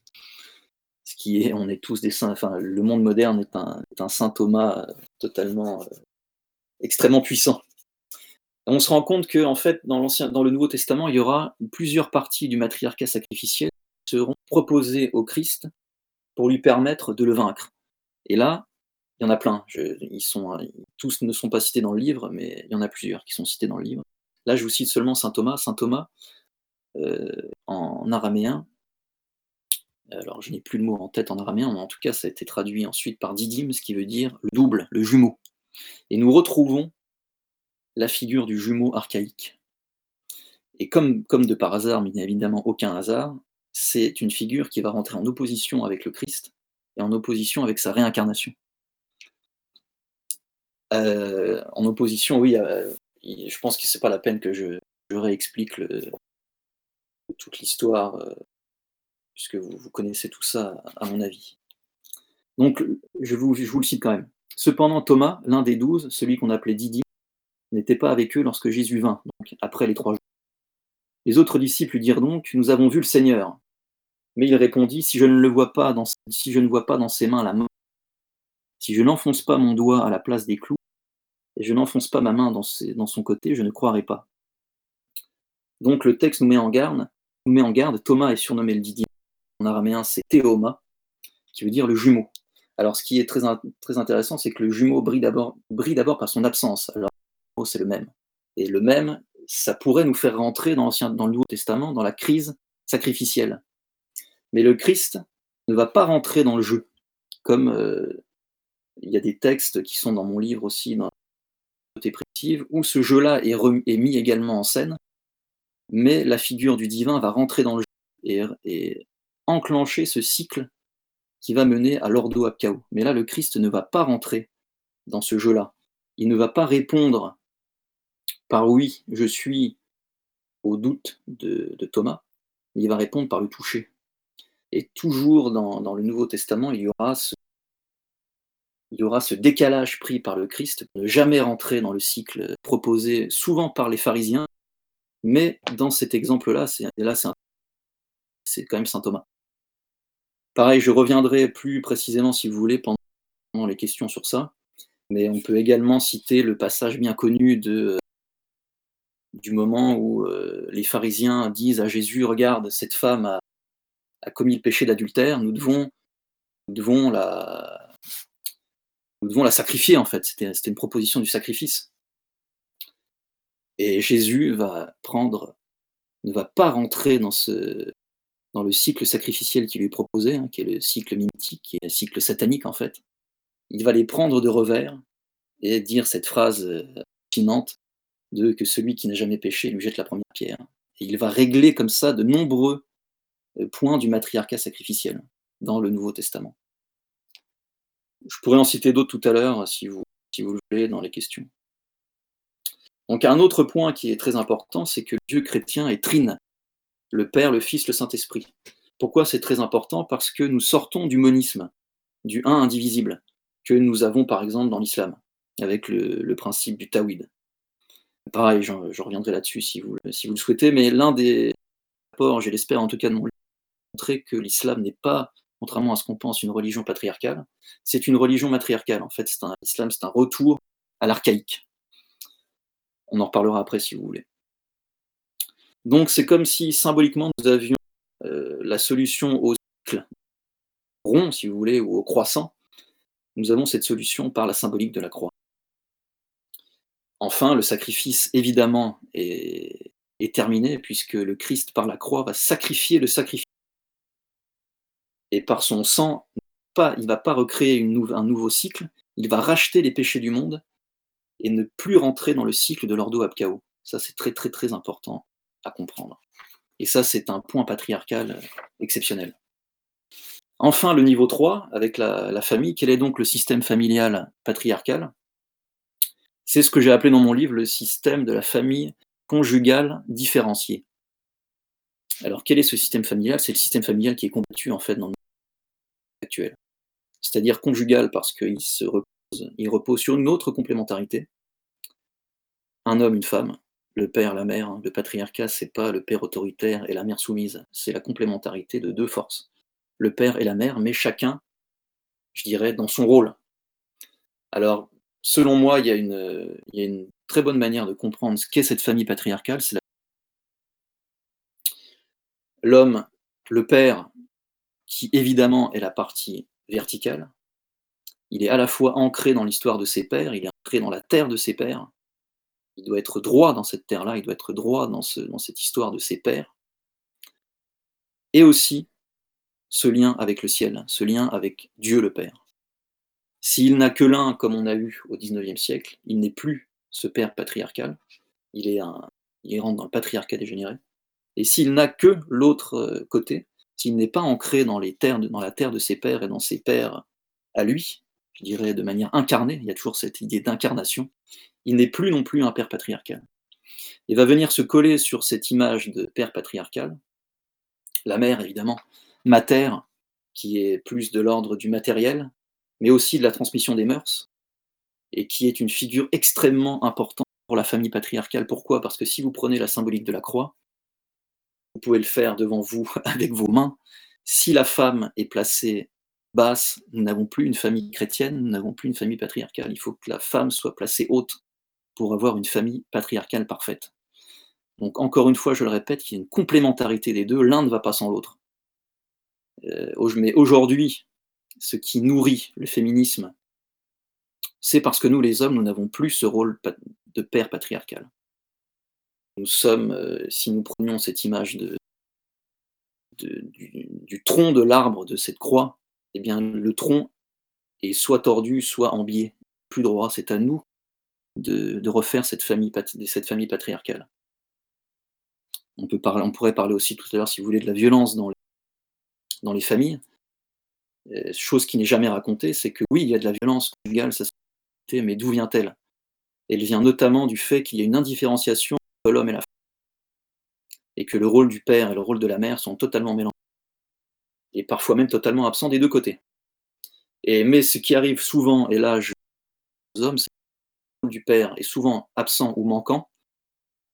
Ce qui est, on est tous des saints, enfin le monde moderne est un, Saint Thomas totalement, extrêmement puissant. On se rend compte que en fait, dans, dans le Nouveau Testament, il y aura plusieurs parties du matriarcat sacrificiel seront proposés au Christ pour lui permettre de le vaincre. Et là, il y en a plein. ils sont, tous ne sont pas cités dans le livre, mais il y en a plusieurs qui sont cités dans le livre. Là, je vous cite seulement saint Thomas. Saint Thomas, euh, en araméen, alors je n'ai plus le mot en tête en araméen, mais en tout cas, ça a été traduit ensuite par Didyme, ce qui veut dire le double, le jumeau. Et nous retrouvons la figure du jumeau archaïque. Et comme, comme de par hasard, mais il n'y a évidemment aucun hasard, c'est une figure qui va rentrer en opposition avec le Christ et en opposition avec sa réincarnation. Euh, en opposition, oui, je pense que c'est pas la peine que je, réexplique toute l'histoire, euh, puisque vous, connaissez tout ça, à mon avis. Donc, je vous, le cite quand même. Cependant, Thomas, l'un des douze, celui qu'on appelait Didier, n'était pas avec eux lorsque Jésus vint, donc après les trois jours. Les autres disciples lui dirent donc Nous avons vu le Seigneur. Mais il répondit Si je ne le vois pas dans, ses mains la main, si je n'enfonce pas mon doigt à la place des clous, et je n'enfonce pas ma main dans, son côté, je ne croirai pas. Donc le texte nous met en garde, nous met en garde. Thomas est surnommé le Didyme. En araméen, c'est Théoma, qui veut dire le jumeau. Alors ce qui est très, intéressant, c'est que le jumeau brille d'abord par son absence. Alors c'est le même. Et le même, ça pourrait nous faire rentrer dans le Nouveau Testament, dans la crise sacrificielle. Mais le Christ ne va pas rentrer dans le jeu, comme euh, il y a des textes qui sont dans mon livre aussi, dans la où ce jeu-là est, est, mis également en scène, mais la figure du divin va rentrer dans le jeu et, enclencher ce cycle qui va mener à l'ordo abkao. Mais là, le Christ ne va pas rentrer dans ce jeu-là. Il ne va pas répondre par oui, je suis au doute de, Thomas, il va répondre par le toucher. Et toujours dans, le Nouveau Testament, il y aura ce, décalage pris par le Christ pour ne jamais rentrer dans le cycle proposé souvent par les pharisiens mais dans cet exemple-là, c'est quand même saint Thomas. Pareil, je reviendrai plus précisément si vous voulez pendant les questions sur ça, mais on peut également citer le passage bien connu du moment où euh, les pharisiens disent à Jésus Regarde, cette femme a, commis le péché d'adultère, nous devons, la, sacrifier en fait. C'était une proposition du sacrifice. Et Jésus va prendre, ne va pas rentrer dans, ce, dans le cycle sacrificiel qui lui est proposé, hein, qui est le cycle mimétique, qui est le cycle satanique en fait. Il va les prendre de revers et dire cette phrase euh, finante de que celui qui n'a jamais péché lui jette la première pierre. Et il va régler comme ça de nombreux euh, points du matriarcat sacrificiel dans le Nouveau Testament. Je pourrais en citer d'autres tout à l'heure si vous, si vous le voulez dans les questions. Donc un autre point qui est très important, c'est que Dieu chrétien est trine, le Père, le Fils, le Saint-Esprit. Pourquoi c'est très important? Parce que nous sortons du monisme, du un indivisible, que nous avons par exemple dans l'islam, avec le, principe du tawhid. Pareil, je, reviendrai là-dessus si vous, si vous le souhaitez, mais l'un des rapports, je l'espère en tout cas de mon montrer que l'islam n'est pas, contrairement à ce qu'on pense, une religion patriarcale, c'est une religion matriarcale. En fait, l'islam, c'est un retour à l'archaïque. On en reparlera après si vous voulez. Donc c'est comme si symboliquement nous avions euh, la solution au cycle rond, si vous voulez, ou au croissant. Nous avons cette solution par la symbolique de la croix. Enfin, le sacrifice, évidemment, est, terminé, puisque le Christ, par la croix, va sacrifier le sacrifice. Et par son sang, il ne va pas recréer un nouveau cycle, il va racheter les péchés du monde et ne plus rentrer dans le cycle de l'ordo abkao. Ça, c'est très très très important à comprendre. Et ça, c'est un point patriarcal euh, exceptionnel. Enfin, le niveau 3, avec la, famille, quel est donc le système familial patriarcal? C'est ce que j'ai appelé dans mon livre le système de la famille conjugale différenciée. Alors, quel est ce système familial? C'est le système familial qui est combattu en fait dans le C'est-à-dire conjugal parce qu'il se il repose sur une autre complémentarité. Un homme, une femme, le père, la mère. Le patriarcat, c'est pas le père autoritaire et la mère soumise, c'est la complémentarité de deux forces. Le père et la mère, mais chacun, je dirais, dans son rôle. Alors, selon moi, il y a une, très bonne manière de comprendre ce qu'est cette famille patriarcale. C'est l'homme, le père, qui évidemment est la partie verticale, il est à la fois ancré dans l'histoire de ses pères, il est ancré dans la terre de ses pères, il doit être droit dans cette terre-là, il doit être droit dans, cette histoire de ses pères, et aussi ce lien avec le ciel, ce lien avec Dieu le Père. S'il n'a que l'un, comme on a eu au XIXe siècle, il n'est plus ce père patriarcal, il, est un, il rentre dans le patriarcat dégénéré. Et s'il n'a que l'autre euh, côté, s'il n'est pas ancré dans, la terre de ses pères et dans ses pères à lui, je dirais de manière incarnée, il y a toujours cette idée d'incarnation, il n'est plus non plus un père patriarcal. Il va venir se coller sur cette image de père patriarcal, la mère évidemment, mater, qui est plus de l'ordre du matériel, mais aussi de la transmission des mœurs, et qui est une figure extrêmement importante pour la famille patriarcale. Pourquoi? Parce que si vous prenez la symbolique de la croix, vous pouvez le faire devant vous avec vos mains. Si la femme est placée basse, nous n'avons plus une famille chrétienne, nous n'avons plus une famille patriarcale. Il faut que la femme soit placée haute pour avoir une famille patriarcale parfaite. Donc encore une fois, je le répète, il y a une complémentarité des deux, l'un ne va pas sans l'autre. Euh, mais aujourd'hui, ce qui nourrit le féminisme, c'est parce que nous, les hommes, nous n'avons plus ce rôle de père patriarcal. Nous sommes, euh, si nous prenions cette image de, du, tronc de l'arbre de cette croix, eh bien le tronc est soit tordu, soit en biais. Plus droit, c'est à nous de, refaire cette famille, cette famille patriarcale. On, peut parler, on pourrait parler aussi tout à l'heure, si vous voulez, de la violence dans les, dans les familles. Euh, chose qui n'est jamais racontée, c'est que oui, il y a de la violence conjugale, ça mais d'où vient-elle? Elle vient notamment du fait qu'il y a une indifférenciation l'homme et la femme. Et que le rôle du père et le rôle de la mère sont totalement mélangés. Et parfois même totalement absents des deux côtés. Et, mais ce qui arrive souvent, et là je aux hommes, c'est que le rôle du père est souvent absent ou manquant,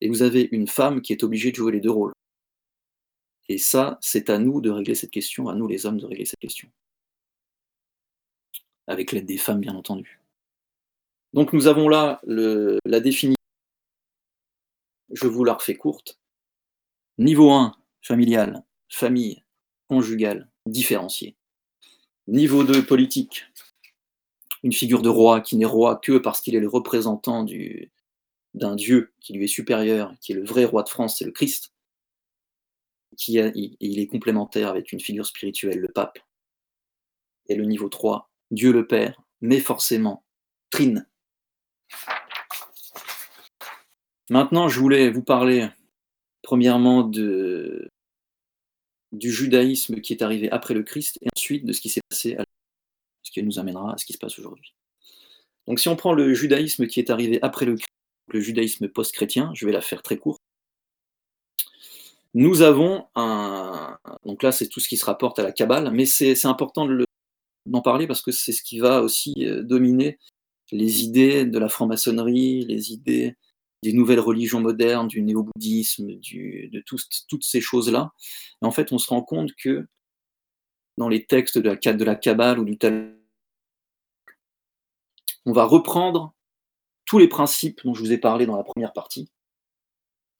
et vous avez une femme qui est obligée de jouer les deux rôles. Et ça, c'est à nous de régler cette question, à nous les hommes de régler cette question. Avec l'aide des femmes, bien entendu. Donc nous avons là la définition, je vous la refais courte. Niveau 1, familial, famille, conjugale, différencié. Niveau 2, politique, une figure de roi qui n'est roi que parce qu'il est le représentant d'un Dieu qui lui est supérieur, qui est le vrai roi de France, c'est le Christ. Qui il est complémentaire avec une figure spirituelle, le pape. Et le niveau 3, Dieu le Père, mais forcément trine, Maintenant, je voulais vous parler premièrement du judaïsme qui est arrivé après le Christ et ensuite de ce qui s'est passé, à ce qui nous amènera à ce qui se passe aujourd'hui. Donc si on prend le judaïsme qui est arrivé après le Christ, le judaïsme post-chrétien, je vais la faire très courte, nous avons un... Donc là, c'est tout ce qui se rapporte à la Kabbale, mais c'est important d'en parler parce que c'est ce qui va aussi euh, dominer les idées de la franc-maçonnerie, les idées des nouvelles religions modernes, du néo-bouddhisme, de toutes ces choses-là. En fait, on se rend compte que dans les textes de la, de Kabbale ou du Talmud, on va reprendre tous les principes dont je vous ai parlé dans la première partie,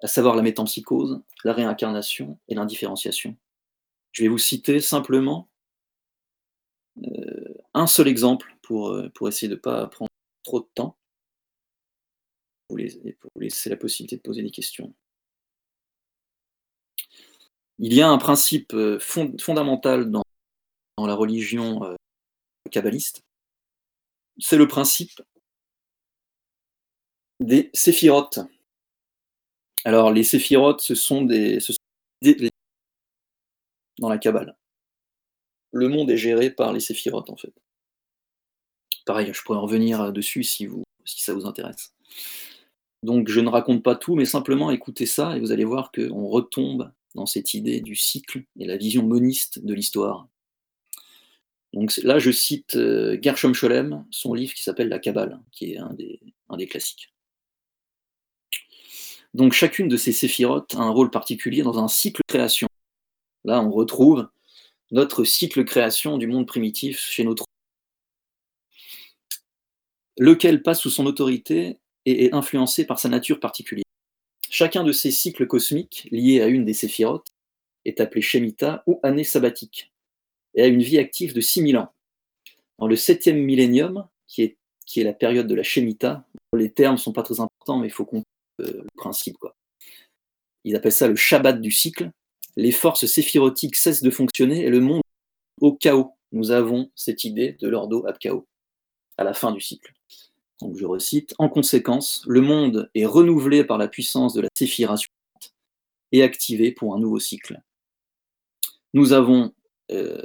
à savoir la métampsychose, la réincarnation et l'indifférenciation. Je vais vous citer simplement euh, un seul exemple pour, euh, pour essayer de ne pas prendre trop de temps vous laisser la possibilité de poser des questions. Il y a un principe euh, fondamental dans, la religion euh, kabbaliste, c'est le principe des séphirotes. Alors les séphirotes, ce sont des, dans la Kabbale. Le monde est géré par les séphirotes en fait. Pareil, je pourrais en revenir dessus si, vous, si ça vous intéresse. Donc je ne raconte pas tout, mais simplement écoutez ça et vous allez voir qu'on retombe dans cette idée du cycle et la vision moniste de l'histoire. Donc là, je cite euh, Gershom Scholem, son livre qui s'appelle La Kabbale, qui est un des, classiques. Donc chacune de ces séphirotes a un rôle particulier dans un cycle création. Là, on retrouve notre cycle création du monde primitif chez notre lequel passe sous son autorité et est influencé par sa nature particulière. Chacun de ces cycles cosmiques, liés à une des séphirotes, est appelé Shemitah ou année sabbatique, et a une vie active de 6000 ans. Dans le septième millénium, qui est, qui est la période de la Shemitah, les termes ne sont pas très importants, mais il faut comprendre euh, le principe. Quoi. Ils appellent ça le Shabbat du cycle. Les forces séphirotiques cessent de fonctionner et le monde au chaos. Nous avons cette idée de l'ordo ab chaos à la fin du cycle. Donc je recite, en conséquence, le monde est renouvelé par la puissance de la séphiration et activé pour un nouveau cycle. Nous avons euh,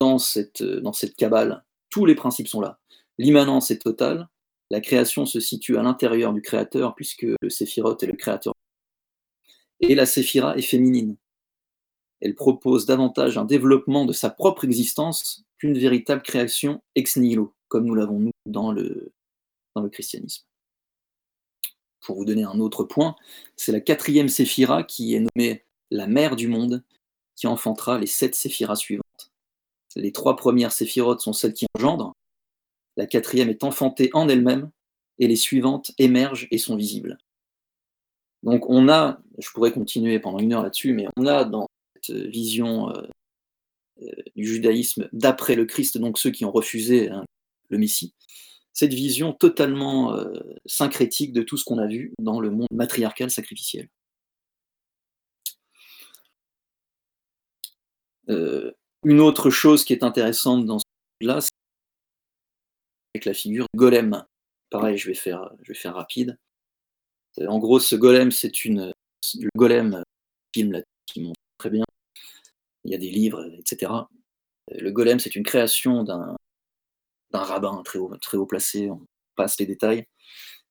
dans cette, dans cette cabale, tous les principes sont là. L'immanence est totale, la création se situe à l'intérieur du créateur puisque le séphirote est le créateur. Et la séphira est féminine. Elle propose davantage un développement de sa propre existence qu'une véritable création ex nihilo, comme nous l'avons nous dans le, dans le christianisme. Pour vous donner un autre point, c'est la quatrième séphira qui est nommée la mère du monde, qui enfantera les sept séphiras suivantes. Les trois premières séphirotes sont celles qui engendrent, la quatrième est enfantée en elle-même, et les suivantes émergent et sont visibles. Donc on a, je pourrais continuer pendant une heure là-dessus, mais on a dans cette vision euh, euh, du judaïsme d'après le Christ, donc ceux qui ont refusé hein, le Messie, cette vision totalement euh, syncrétique de tout ce qu'on a vu dans le monde matriarcal sacrificiel. une autre chose qui est intéressante dans ce là c'est avec la figure golem. Pareil, je vais faire, je rapide. En gros, ce golem, c'est une. Le golem, film là, qui montre très bien. Il y a des livres, etc. Le golem, c'est une création d'un rabbin très haut, très haut placé, on passe les détails.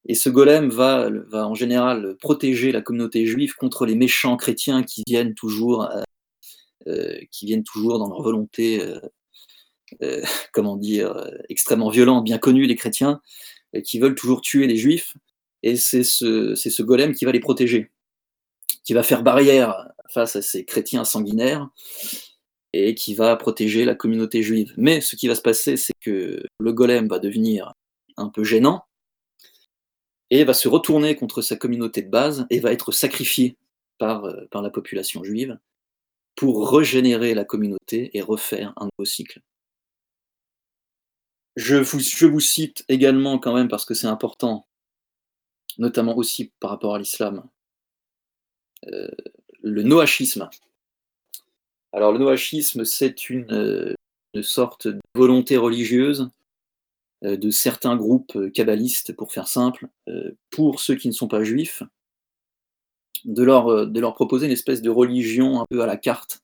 Et ce golem va, en général protéger la communauté juive contre les méchants chrétiens qui viennent toujours, euh, euh, dans leur volonté, euh, comment dire, extrêmement violente, bien connue des chrétiens, qui veulent toujours tuer les juifs et c'est ce, ce, golem qui va les protéger, qui va faire barrière face à ces chrétiens sanguinaires et qui va protéger la communauté juive. Mais ce qui va se passer, c'est que le golem va devenir un peu gênant et va se retourner contre sa communauté de base et va être sacrifié par, euh, la population juive pour régénérer la communauté et refaire un nouveau cycle. Je vous, je vous cite également quand même parce que c'est important notamment aussi par rapport à l'islam, euh, le noachisme. Alors le noachisme, c'est une, euh, sorte de volonté religieuse euh, de certains groupes kabbalistes, pour faire simple, pour ceux qui ne sont pas juifs, de leur, proposer une espèce de religion un peu à la carte.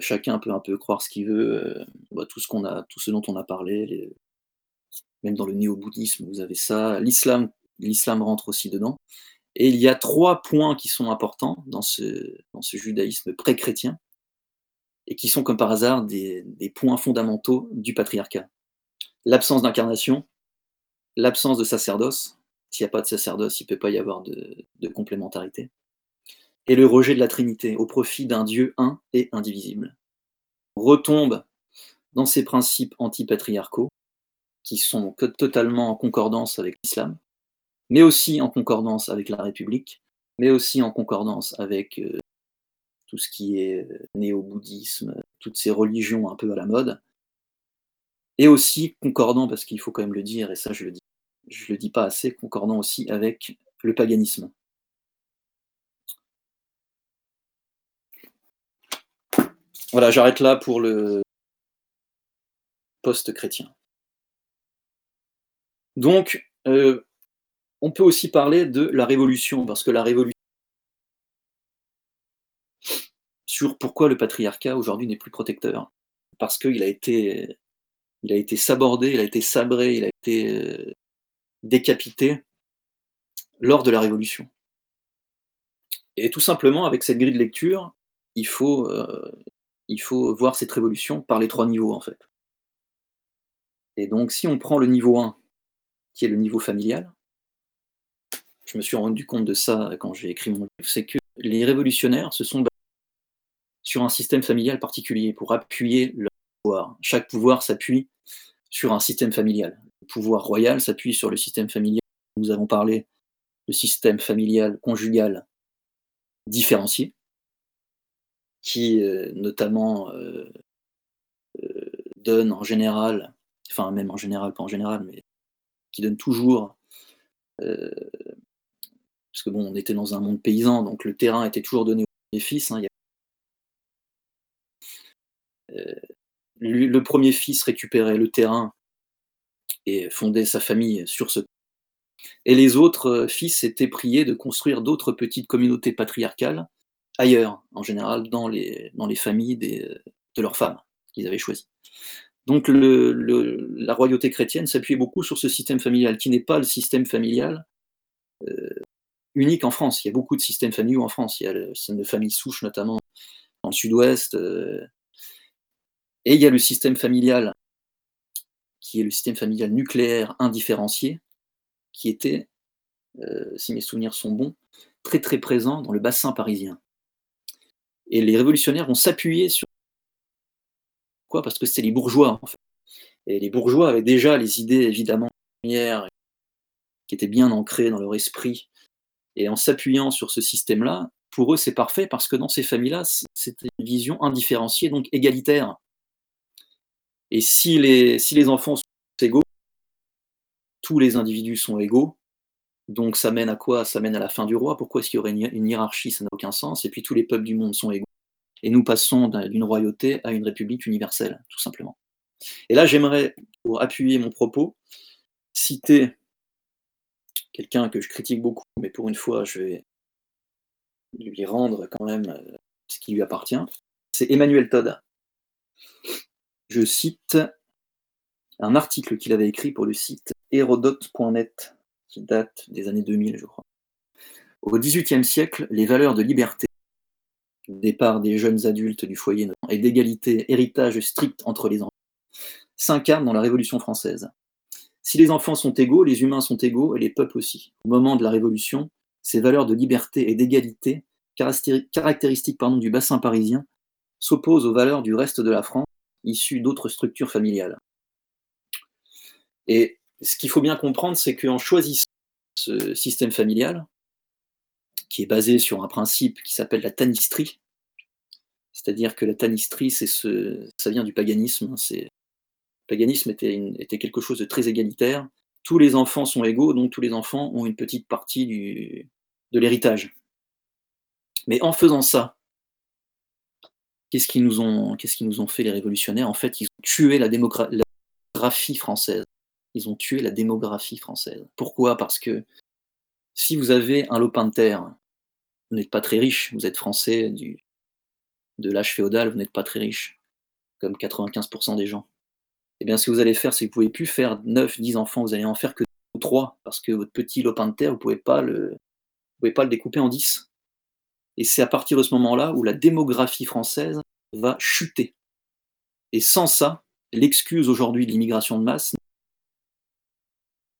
chacun peut un peu croire ce qu'il veut, bah, tout, ce qu'on a, tout ce dont on a parlé, même dans le néo-bouddhisme, vous avez ça, l'islam rentre aussi dedans. Et il y a trois points qui sont importants dans ce judaïsme pré-chrétien, et qui sont comme par hasard des, points fondamentaux du patriarcat. L'absence d'incarnation, l'absence de sacerdoce, s'il n'y a pas de sacerdoce, il ne peut pas y avoir de, de, complémentarité, et le rejet de la Trinité au profit d'un Dieu un et indivisible. On retombe dans ces principes antipatriarcaux qui sont totalement en concordance avec l'islam, mais aussi en concordance avec la République, mais aussi en concordance avec euh, tout ce qui est euh, néo-bouddhisme, toutes ces religions un peu à la mode, et aussi concordant, parce qu'il faut quand même le dire, et ça je le dis, pas assez, concordant aussi avec le paganisme. Voilà, j'arrête là pour le post-chrétien. Donc, euh, on peut aussi parler de la révolution, parce que la révolution pourquoi le patriarcat aujourd'hui n'est plus protecteur. Parce qu'il a été, il a été sabordé, il a été sabré, il a été euh, décapité lors de la révolution. Et tout simplement, avec cette grille de lecture, il faut, euh, il faut voir cette révolution par les trois niveaux, en fait. Et donc, si on prend le niveau 1, qui est le niveau familial, je me suis rendu compte de ça quand j'ai écrit mon livre, c'est que les révolutionnaires se sont sur un système familial particulier pour appuyer leur pouvoir. Chaque pouvoir s'appuie sur un système familial. Le pouvoir royal s'appuie sur le système familial. Nous avons parlé le système familial conjugal différencié, qui euh, notamment euh, euh, donne en général, enfin même en général, pas en général, mais qui donne toujours parce que bon, on était dans un monde paysan, donc le terrain était toujours donné aux fils. Hein, euh, le premier fils récupérait le terrain et fondait sa famille sur ce et les autres euh, fils étaient priés de construire d'autres petites communautés patriarcales ailleurs, en général dans les, dans les familles des, de leurs femmes qu'ils avaient choisies. Donc la royauté chrétienne s'appuyait beaucoup sur ce système familial, qui n'est pas le système familial euh, unique en France. Il y a beaucoup de systèmes familiaux en France. Il y a le système de famille souche, notamment dans le sud-ouest. Euh, et il y a le système familial, qui est le système familial nucléaire indifférencié, qui était, euh, si mes souvenirs sont bons, très très présent dans le bassin parisien. Et les révolutionnaires vont s'appuyer sur quoi? Parce que c'était les bourgeois, en fait. Et les bourgeois avaient déjà les idées, évidemment, qui étaient bien ancrées dans leur esprit. Et en s'appuyant sur ce système-là, pour eux, c'est parfait parce que dans ces familles-là, c'était une vision indifférenciée, donc égalitaire. Et si les, enfants sont égaux, tous les individus sont égaux, donc ça mène à quoi? Ça mène à la fin du roi. Pourquoi est-ce qu'il y aurait une hiérarchie? Ça n'a aucun sens. Et puis tous les peuples du monde sont égaux. Et nous passons d'une royauté à une république universelle, tout simplement. Et là, j'aimerais, pour appuyer mon propos, citer quelqu'un que je critique beaucoup, mais pour une fois, je vais lui rendre quand même euh, ce qui lui appartient. C'est Emmanuel Todd. Je cite un article qu'il avait écrit pour le site Hérodote.net, qui date des années 2000, je crois. Au XVIIIe siècle, les valeurs de liberté, départ des jeunes adultes du foyer et d'égalité, héritage strict entre les enfants, s'incarnent dans la Révolution française. Si les enfants sont égaux, les humains sont égaux et les peuples aussi. Au moment de la Révolution, ces valeurs de liberté et d'égalité, caractéristiques du bassin parisien, s'opposent aux valeurs du reste de la France, issues d'autres structures familiales. Et ce qu'il faut bien comprendre, c'est qu'en choisissant ce système familial, qui est basé sur un principe qui s'appelle la tanistrie, c'est-à-dire que la tanistrie, ça vient du paganisme. C'est, le paganisme était, était, quelque chose de très égalitaire. Tous les enfants sont égaux, donc tous les enfants ont une petite partie du, de l'héritage. Mais en faisant ça, qu'est-ce qu'ils nous ont, fait les révolutionnaires? En fait, ils ont tué la, démographie française. Ils ont tué la démographie française. Pourquoi? Parce que si vous avez un lopin de terre, vous n'êtes pas très riche, vous êtes français de l'âge féodal, vous n'êtes pas très riche, comme 95% des gens. Eh bien, ce que vous allez faire, c'est que vous ne pouvez plus faire 9, 10 enfants, vous allez en faire que 3, parce que votre petit lopin de terre, vous ne pouvez, pas le, pouvez pas le découper en 10. Et c'est à partir de ce moment-là où la démographie française va chuter. Et sans ça, l'excuse aujourd'hui de l'immigration de masse.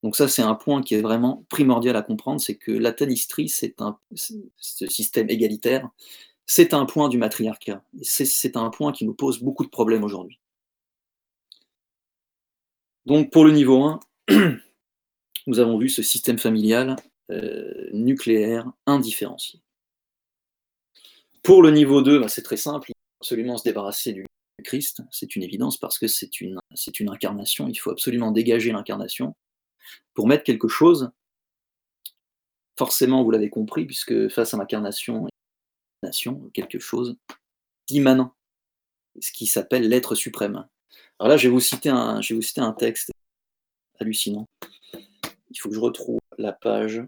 Donc ça, c'est un point qui est vraiment primordial à comprendre, c'est que la tanistrie, c'est un ce système égalitaire, c'est un point du matriarcat. C'est un point qui nous pose beaucoup de problèmes aujourd'hui. Donc pour le niveau 1, nous avons vu ce système familial euh, nucléaire indifférencié. Pour le niveau 2, bah, c'est très simple, il faut absolument se débarrasser du Christ, c'est une évidence parce que c'est une, incarnation, il faut absolument dégager l'incarnation pour mettre quelque chose, forcément vous l'avez compris, puisque face à l'incarnation, quelque chose d'immanent, ce qui s'appelle l'être suprême. Alors là, vous citer un, je vais vous citer un texte hallucinant. Il faut que je retrouve la page.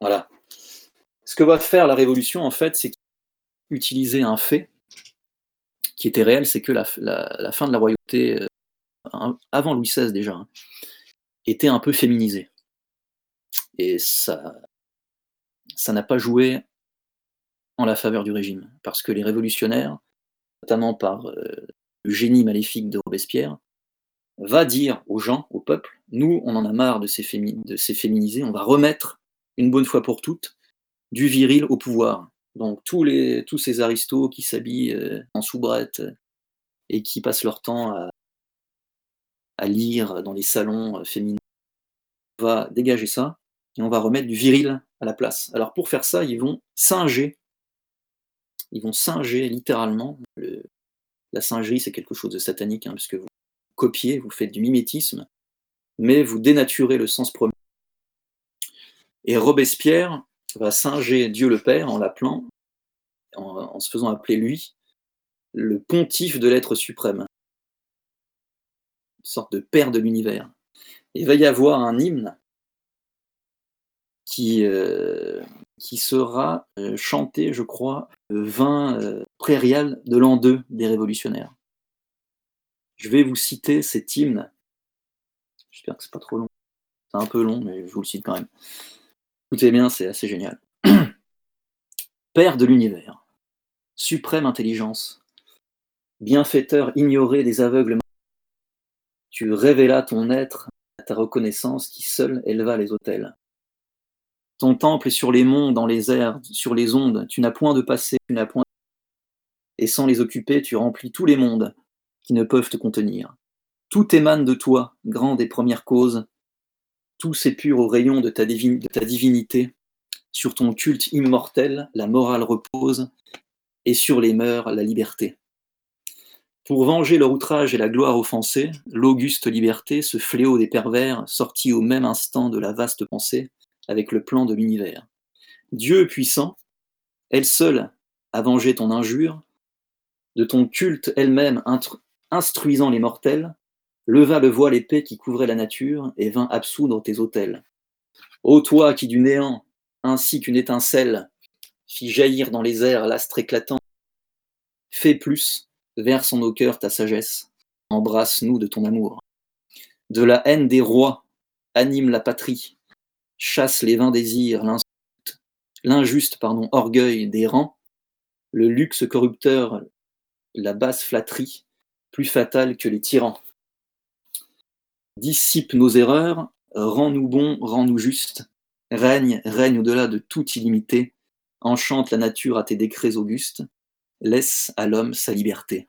Voilà. Ce que va faire la révolution, en fait, c'est utiliser un fait qui était réel, c'est que la, fin de la royauté, euh, avant Louis XVI déjà, hein, était un peu féminisée. Et ça n'a pas joué en la faveur du régime. Parce que les révolutionnaires, notamment par euh, le génie maléfique de Robespierre, va dire aux gens, au peuple, nous, on en a marre de ces, de ces féminisés, on va remettre, une bonne fois pour toutes, du viril au pouvoir. Donc tous, ces aristos qui s'habillent euh, en soubrette et qui passent leur temps à, à lire dans les salons euh, féminins, on va dégager ça et on va remettre du viril à la place. Alors pour faire ça, ils vont singer ils vont singer littéralement. la singerie, c'est quelque chose de satanique, hein, puisque vous copiez, vous faites du mimétisme, mais vous dénaturez le sens premier. Et Robespierre va singer Dieu le Père en l'appelant, en, se faisant appeler lui, le pontife de l'être suprême, une sorte de père de l'univers. Il va y avoir un hymne qui, euh, qui sera euh, chanté, je crois, le 20 euh, prairial de l'an 2 des révolutionnaires. Je vais vous citer cet hymne. J'espère que c'est pas trop long. C'est un peu long, mais je vous le cite quand même. Écoutez bien, c'est assez génial. Père de l'univers, suprême intelligence, bienfaiteur ignoré des aveugles, tu révélas ton être à ta reconnaissance qui seul éleva les autels Ton temple est sur les monts, dans les airs, sur les ondes. Tu n'as point de passé, tu n'as point. Et sans les occuper, tu remplis tous les mondes qui ne peuvent te contenir. Tout émane de toi, grande et première cause. Tout s'épure au rayon de ta, divinité. Sur ton culte immortel, la morale repose, et sur les mœurs, la liberté. Pour venger leur outrage et la gloire offensée, l'auguste liberté, ce fléau des pervers, sortit au même instant de la vaste pensée, avec le plan de l'univers. Dieu puissant, elle seule a vengé ton injure, de ton culte elle-même instruisant les mortels, leva le voile épais qui couvrait la nature et vint absoudre tes autels. Ô toi qui du néant, ainsi qu'une étincelle, fit jaillir dans les airs l'astre éclatant, fais plus, verse en nos cœurs ta sagesse, embrasse-nous de ton amour. De la haine des rois, anime la patrie, chasse les vains désirs, l'injuste pardon, orgueil des rangs, le luxe corrupteur, la basse flatterie, plus fatale que les tyrans. Dissipe nos erreurs, rends-nous bons, rends-nous justes, règne, règne au-delà de tout illimité, enchante la nature à tes décrets augustes, laisse à l'homme sa liberté.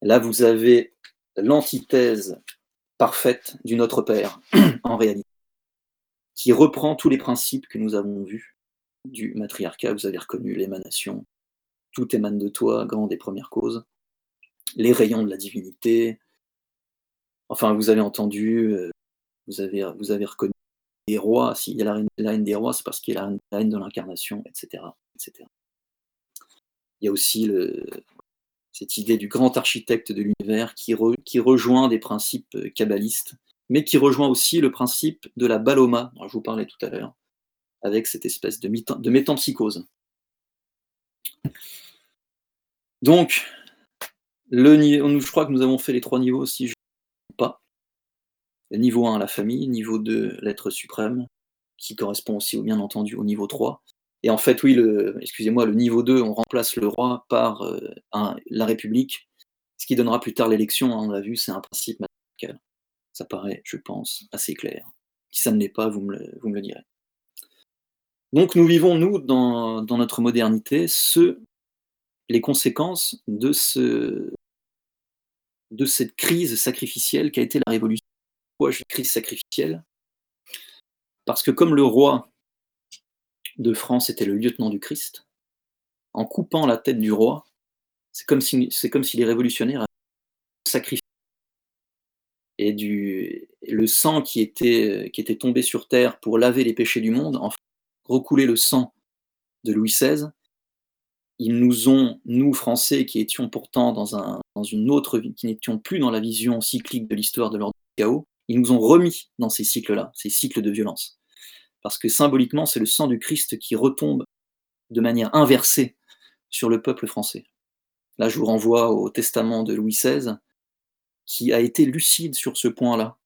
Là, vous avez l'antithèse parfaite du Notre Père, en réalité, qui reprend tous les principes que nous avons vus du matriarcat. Vous avez reconnu l'émanation, tout émane de toi, grande des premières causes, les rayons de la divinité. Enfin, vous avez entendu, euh, vous avez, reconnu les rois. S'il y a la haine, des rois, c'est parce qu'il y a la haine de l'incarnation, etc., etc. Il y a aussi cette idée du grand architecte de l'univers qui, rejoint des principes euh, kabbalistes, mais qui rejoint aussi le principe de la baloma, dont je vous parlais tout à l'heure, avec cette espèce de, de métampsychose. Donc, je crois que nous avons fait les trois niveaux, si. Niveau 1, la famille. Niveau 2, l'être suprême, qui correspond aussi, bien entendu, au niveau 3. Et en fait, oui, excusez-moi, le niveau 2, on remplace le roi par euh, la République, ce qui donnera plus tard l'élection, hein, on l'a vu, c'est un principe matriarcal. Ça paraît, je pense, assez clair. Si ça ne l'est pas, vous me, le, direz. Donc nous vivons, nous, dans, notre modernité, les conséquences de, ce, de cette crise sacrificielle qu'a été la Révolution. Pourquoi une crise sacrificielle Parce que comme le roi de France était le lieutenant du Christ, en coupant la tête du roi, c'est comme si, c'est comme si les révolutionnaires sacrifié et du, le sang qui était, qui était tombé sur terre pour laver les péchés du monde, en recouler le sang de Louis XVI, ils nous ont, nous Français, qui étions pourtant dans, un, dans une autre qui n'étions plus dans la vision cyclique de l'histoire de l'ordre du chaos, ils nous ont remis dans ces cycles-là, ces cycles de violence parce que symboliquement, c'est le sang du Christ qui retombe de manière inversée sur le peuple français. Là, je vous renvoie au testament de Louis XVI, qui a été lucide sur ce point-là.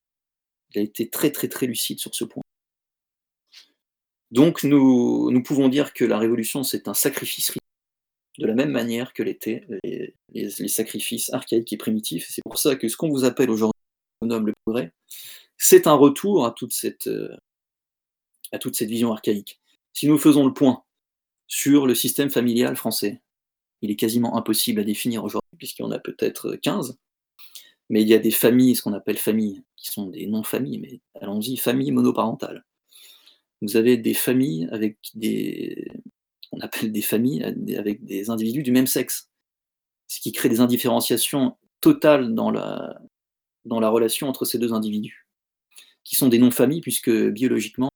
Il a été très très très lucide sur ce point. Donc nous, nous pouvons dire que la Révolution, c'est un sacrifice de la même manière que l'étaient les, les, sacrifices archaïques et primitifs. C'est pour ça que ce qu'on vous appelle aujourd'hui c'est un retour à toute cette, euh, à toute cette vision archaïque. Si nous faisons le point sur le système familial français, il est quasiment impossible à définir aujourd'hui, puisqu'il y en a peut-être 15, mais il y a des familles, ce qu'on appelle familles, qui sont des non-familles, mais allons-y, familles monoparentales. Vous avez des familles avec des. On appelle des familles avec des individus du même sexe, ce qui crée des indifférenciations totales dans la, dans la relation entre ces deux individus, qui sont des non-familles, puisque biologiquement,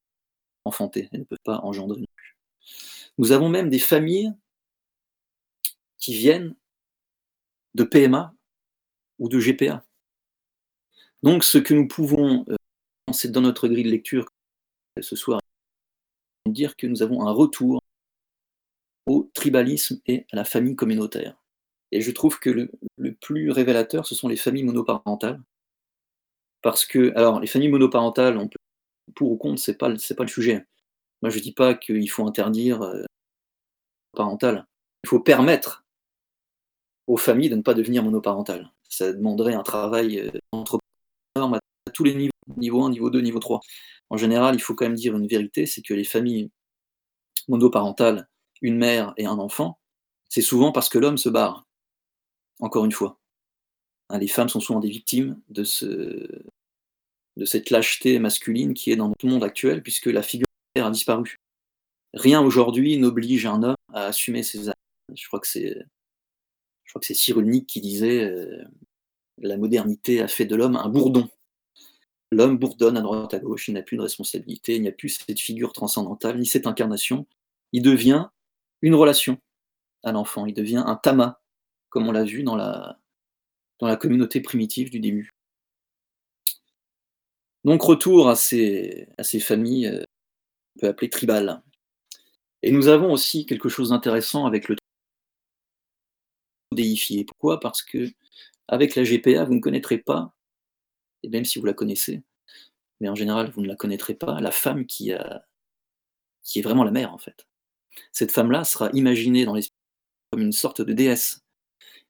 enfanter, elles ne peuvent pas engendrer non plus. Nous avons même des familles qui viennent de PMA ou de GPA. Donc ce que nous pouvons penser euh, dans notre grille de lecture ce soir, dire que nous avons un retour au tribalisme et à la famille communautaire. Et je trouve que le plus révélateur, ce sont les familles monoparentales. Parce que, alors, les familles monoparentales, on peut pour ou contre, c'est pas, c'est pas le sujet. Moi, je dis pas qu'il faut interdire euh, parental. Il faut permettre aux familles de ne pas devenir monoparentales. Ça demanderait un travail euh, entre à tous les niveaux, niveau 1, niveau 2, niveau 3. en général, il faut quand même dire une vérité, c'est que les familles monoparentales, une mère et un enfant, c'est souvent parce que l'homme se barre. Encore une fois. Hein, les femmes sont souvent des victimes de, ce, de cette lâcheté masculine qui est dans notre monde actuel, puisque la figure a disparu. Rien aujourd'hui n'oblige un homme à assumer ses actes. Je crois que c'est, je crois que c'est Cyrulnik qui disait euh, la modernité a fait de l'homme un bourdon. L'homme bourdonne à droite à gauche, il n'a plus de responsabilité, il n'y a plus cette figure transcendantale, ni cette incarnation. Il devient une relation à l'enfant, il devient un tamas, comme on l'a vu dans la, dans la communauté primitive du début. Donc retour à ces, à ces familles, euh, on peut appeler tribales. Et nous avons aussi quelque chose d'intéressant avec le déifié. Pourquoi? Parce que avec la GPA, vous ne connaîtrez pas et même si vous la connaissez, mais en général, vous ne la connaîtrez pas, la femme qui, a, qui est vraiment la mère, en fait. Cette femme-là sera imaginée dans l'esprit comme une sorte de déesse.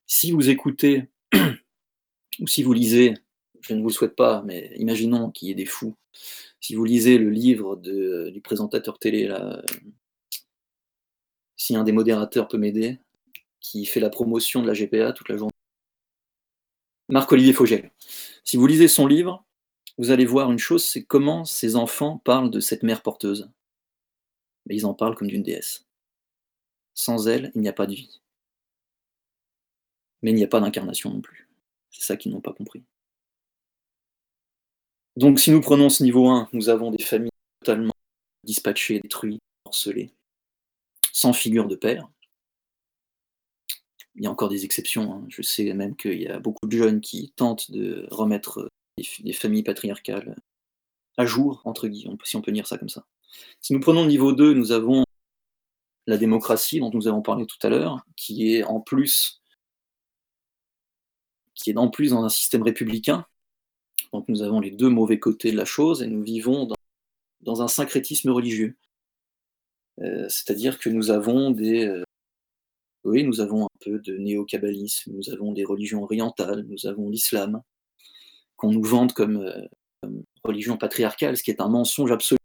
Si vous écoutez, ou si vous lisez, je ne vous le souhaite pas, mais imaginons qu'il y ait des fous, si vous lisez le livre du présentateur télé, là, si un des modérateurs peut m'aider, qui fait la promotion de la GPA toute la journée, Marc-Olivier Fogel. Si vous lisez son livre, vous allez voir une chose, c'est comment ces enfants parlent de cette mère porteuse. Mais ils en parlent comme d'une déesse. Sans elle, il n'y a pas de vie. Mais il n'y a pas d'incarnation non plus. C'est ça qu'ils n'ont pas compris. Donc si nous prenons ce niveau 1, nous avons des familles totalement dispatchées, détruites, morcelées, sans figure de père, il y a encore des exceptions. Hein. Je sais même qu'il y a beaucoup de jeunes qui tentent de remettre des, familles patriarcales à jour, entre guillemets, si on peut dire ça comme ça. Si nous prenons le niveau 2, nous avons la démocratie dont nous avons parlé tout à l'heure, qui est en plus qui est en plus dans un système républicain. Donc nous avons les deux mauvais côtés de la chose et nous vivons dans, un syncrétisme religieux. Euh, c'est-à-dire que nous avons des, euh, oui, nous avons un peu de néo-kabbalisme, nous avons des religions orientales, nous avons l'islam, qu'on nous vante comme, euh, religion patriarcale, ce qui est un mensonge absolu.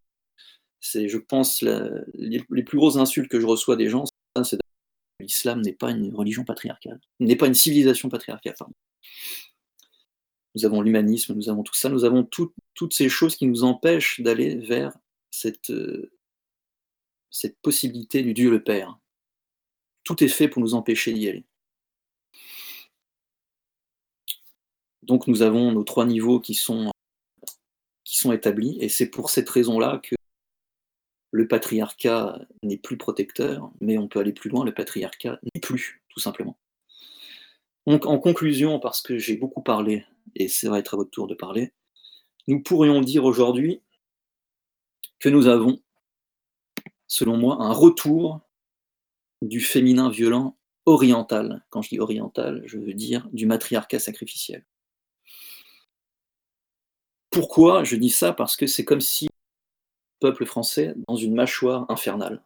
C'est, je pense, les, plus grosses insultes que je reçois des gens, c'est que l'islam n'est pas une religion patriarcale, n'est pas une civilisation patriarcale. Nous avons l'humanisme, nous avons tout ça, nous avons toutes ces choses qui nous empêchent d'aller vers cette, euh, cette possibilité du Dieu le Père tout est fait pour nous empêcher d'y aller. Donc nous avons nos trois niveaux qui sont établis, et c'est pour cette raison-là que le patriarcat n'est plus protecteur, mais on peut aller plus loin, le patriarcat n'est plus, tout simplement. Donc en conclusion, parce que j'ai beaucoup parlé, et ça va être à votre tour de parler, nous pourrions dire aujourd'hui que nous avons, selon moi, un retour du féminin violent oriental. Quand je dis oriental, je veux dire du matriarcat sacrificiel. Pourquoi je dis ça? Parce que c'est comme si le peuple français dans une mâchoire infernale.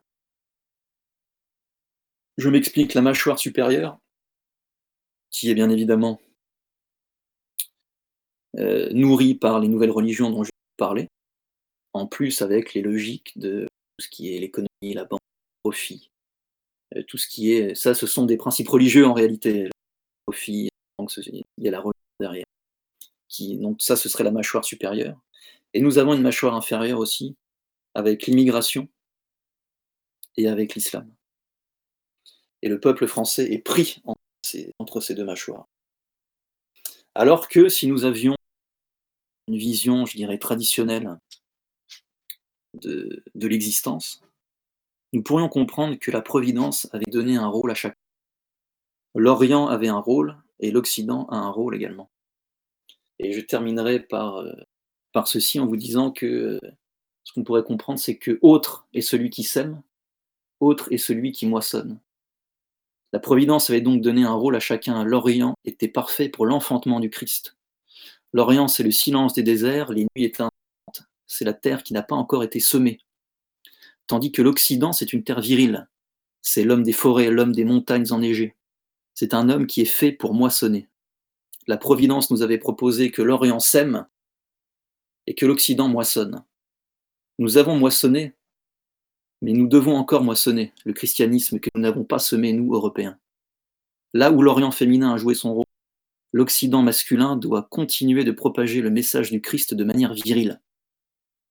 Je m'explique, la mâchoire supérieure, qui est bien évidemment euh, nourrie par les nouvelles religions dont je parler, en plus avec les logiques de tout ce qui est l'économie, la banque, le profit, euh, tout ce qui est, ça, ce sont des principes religieux en réalité. il y a la religion derrière. Donc ça, ce serait la mâchoire supérieure. Et nous avons une mâchoire inférieure aussi, avec l'immigration et avec l'islam. Et le peuple français est pris entre ces, deux mâchoires. Alors que si nous avions une vision, je dirais, traditionnelle de l'existence, nous pourrions comprendre que la Providence avait donné un rôle à chacun. L'Orient avait un rôle et l'Occident a un rôle également. Et je terminerai par, euh, par ceci en vous disant que euh, ce qu'on pourrait comprendre, c'est que autre est celui qui sème, autre est celui qui moissonne. La Providence avait donc donné un rôle à chacun. L'Orient était parfait pour l'enfantement du Christ. L'Orient, c'est le silence des déserts, les nuits éteintes. C'est la terre qui n'a pas encore été semée tandis que l'Occident, c'est une terre virile. C'est l'homme des forêts, l'homme des montagnes enneigées. C'est un homme qui est fait pour moissonner. La Providence nous avait proposé que l'Orient sème et que l'Occident moissonne. Nous avons moissonné, mais nous devons encore moissonner le christianisme que nous n'avons pas semé, nous, Européens. Là où l'Orient féminin a joué son rôle, l'Occident masculin doit continuer de propager le message du Christ de manière virile.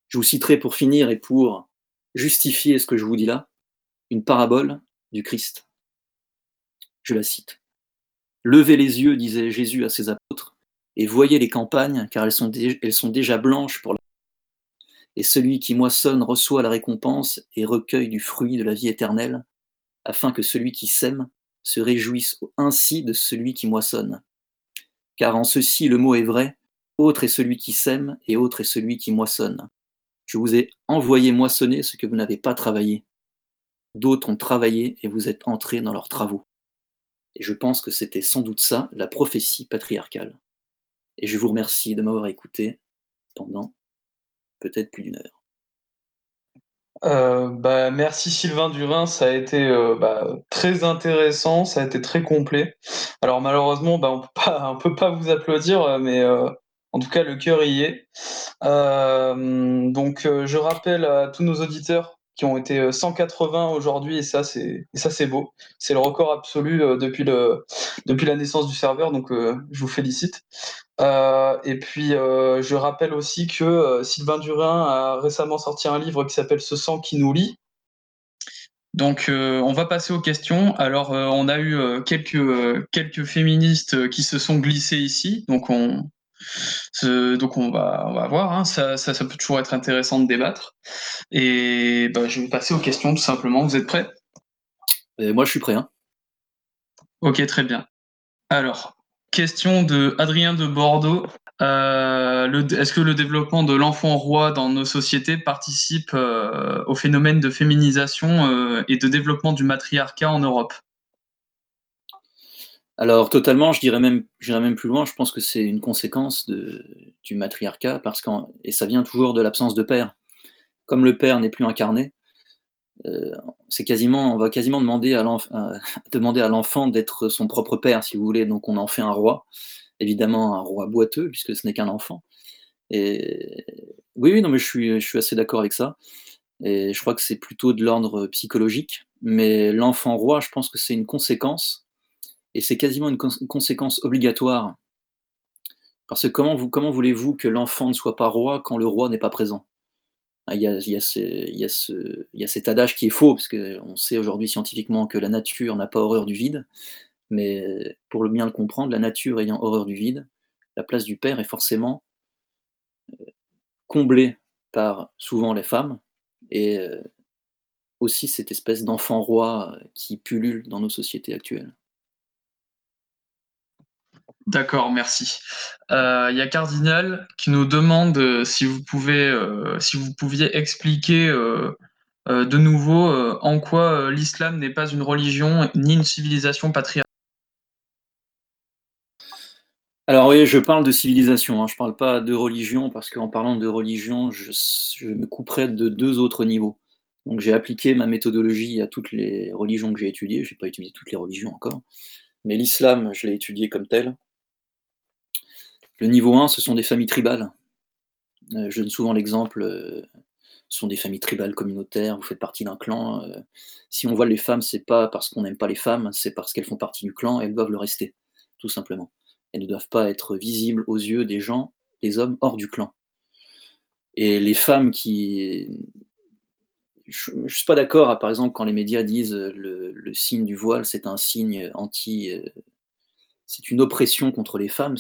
Je vous citerai pour finir et pour justifier ce que je vous dis là, une parabole du Christ. Je la cite. Levez les yeux, disait Jésus à ses apôtres, et voyez les campagnes, car elles sont, elles sont déjà blanches pour la et celui qui moissonne reçoit la récompense et recueille du fruit de la vie éternelle, afin que celui qui sème se réjouisse ainsi de celui qui moissonne. Car en ceci le mot est vrai, autre est celui qui sème et autre est celui qui moissonne. Je vous ai envoyé moissonner ce que vous n'avez pas travaillé. D'autres ont travaillé et vous êtes entrés dans leurs travaux. Et je pense que c'était sans doute ça, la prophétie patriarcale. Et je vous remercie de m'avoir écouté pendant peut-être plus d'une heure. Euh, bah, merci Sylvain Durin, ça a été euh, bah, très intéressant, ça a été très complet. Alors malheureusement, bah, on peut pas, peut pas vous applaudir, mais euh, en tout cas le cœur y est. donc je rappelle à tous nos auditeurs qui ont été 180 aujourd'hui et ça c'est ça c'est beau. C'est le record absolu depuis le depuis la naissance du serveur, donc je vous félicite. Euh, et puis, euh, je rappelle aussi que euh, Sylvain Durin a récemment sorti un livre qui s'appelle Ce sang qui nous lie. Donc, on va passer aux questions. Alors, on a eu quelques, quelques féministes qui se sont glissés ici. Donc, on, donc on, va, on va voir. Hein. Ça, ça, peut toujours être intéressant de débattre. Et bah, je vais passer aux questions tout simplement. Vous êtes prêts? Moi, je suis prêt. Hein. Ok, très bien. Alors, Question de Adrien de Bordeaux. Euh, est-ce que le développement de l'enfant roi dans nos sociétés participe euh, au phénomène de féminisation euh, et de développement du matriarcat en Europe? Alors totalement, je dirais même, même plus loin. Je pense que c'est une conséquence du matriarcat parce et ça vient toujours de l'absence de père. Comme le père n'est plus incarné, euh, c'est quasiment, on va quasiment demander à l'enfant d'être son propre père, si vous voulez. Donc on en fait un roi, évidemment un roi boiteux, puisque ce n'est qu'un enfant. Et oui, oui, non, mais je suis, je suis assez d'accord avec ça. Et je crois que c'est plutôt de l'ordre psychologique. Mais l'enfant roi, je pense que c'est une conséquence, et c'est quasiment une, conséquence obligatoire. Parce que comment, vous, comment voulez-vous que l'enfant ne soit pas roi quand le roi n'est pas présent? Il y, a, cet adage qui est faux, parce qu'on sait aujourd'hui scientifiquement que la nature n'a pas horreur du vide, mais pour le bien le comprendre, la nature ayant horreur du vide, la place du père est forcément euh, comblée par souvent les femmes, et euh, aussi cette espèce d'enfant roi qui pullule dans nos sociétés actuelles. D'accord, merci. Euh, il y a Cardinal qui nous demande euh, si vous pouvez, euh, si vous pouviez expliquer de nouveau en quoi l'islam n'est pas une religion ni une civilisation patriarcale. Alors oui, je parle de civilisation, hein. je ne parle pas de religion, parce qu'en parlant de religion, je, je, me couperais de deux autres niveaux. Donc j'ai appliqué ma méthodologie à toutes les religions que j'ai étudiées, je n'ai pas étudié toutes les religions encore, mais l'islam, je l'ai étudié comme tel, le niveau 1, ce sont des familles tribales. Euh, je donne souvent l'exemple, euh, ce sont des familles tribales communautaires, vous faites partie d'un clan. Euh, si on voit les femmes, c'est pas parce qu'on n'aime pas les femmes, c'est parce qu'elles font partie du clan, elles doivent le rester, tout simplement. Elles ne doivent pas être visibles aux yeux des gens, des hommes hors du clan. Et les femmes qui. Je ne suis pas d'accord, par exemple, quand les médias disent le, le signe du voile, c'est un signe anti. c'est une oppression contre les femmes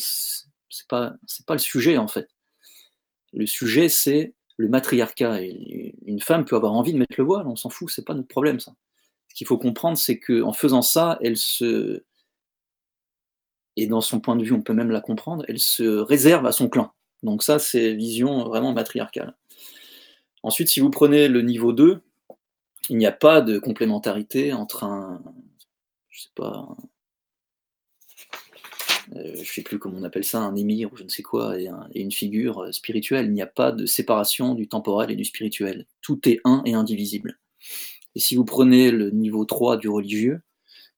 c'est pas c'est pas le sujet en fait. Le sujet c'est le matriarcat. une femme peut avoir envie de mettre le voile, on s'en fout, c'est pas notre problème ça. Ce qu'il faut comprendre, c'est qu'en faisant ça, elle se et dans son point de vue, on peut même la comprendre, elle se réserve à son clan. Donc ça, c'est vision vraiment matriarcale. Ensuite, si vous prenez le niveau 2, il n'y a pas de complémentarité entre un, je sais pas, euh, je ne sais plus comment on appelle ça, un émir ou je ne sais quoi, et, une figure euh, spirituelle. Il n'y a pas de séparation du temporel et du spirituel. Tout est un et indivisible. Et si vous prenez le niveau 3 du religieux,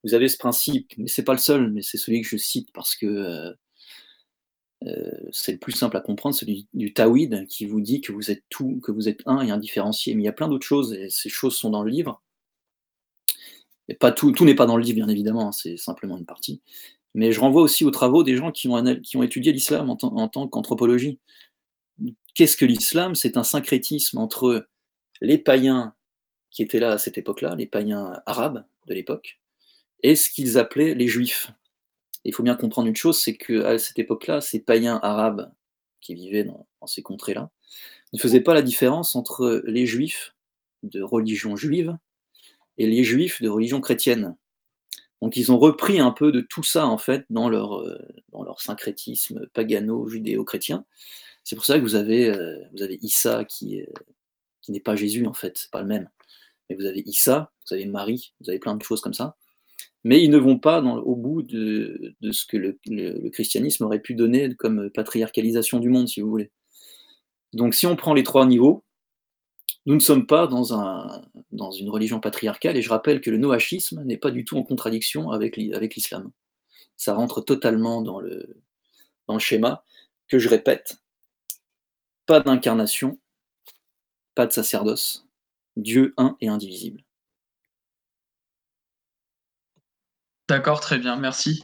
vous avez ce principe, mais c'est pas le seul, mais c'est celui que je cite parce que euh, c'est le plus simple à comprendre, c'est du, Tawhid qui vous dit que vous êtes tout, que vous êtes un et indifférencié. Mais il y a plein d'autres choses, et ces choses sont dans le livre. Pas tout, tout n'est pas dans le livre, bien évidemment, hein, c'est simplement une partie. Mais je renvoie aussi aux travaux des gens qui ont, étudié l'islam en, en, tant qu'anthropologie. Qu'est-ce que l'islam? C'est un syncrétisme entre les païens qui étaient là à cette époque-là, les païens arabes de l'époque, et ce qu'ils appelaient les juifs. Il faut bien comprendre une chose, c'est qu'à cette époque-là, ces païens arabes qui vivaient dans, ces contrées-là ne faisaient pas la différence entre les juifs de religion juive et les juifs de religion chrétienne. Donc ils ont repris un peu de tout ça en fait dans leur, euh, dans leur syncrétisme pagano-judéo-chrétien. C'est pour ça que vous avez, euh, vous avez Issa qui, qui n'est pas Jésus en fait, c'est pas le même. Mais vous avez Issa, vous avez Marie, vous avez plein de choses comme ça mais ils ne vont pas dans, au bout de, de ce que le, christianisme aurait pu donner comme patriarcalisation du monde, si vous voulez. Donc si on prend les trois niveaux, nous ne sommes pas dans, un, dans une religion patriarcale, et je rappelle que le noachisme n'est pas du tout en contradiction avec, l'islam. Ça rentre totalement dans le, dans le schéma que je répète, pas d'incarnation, pas de sacerdoce, Dieu un et indivisible. D'accord, très bien, merci.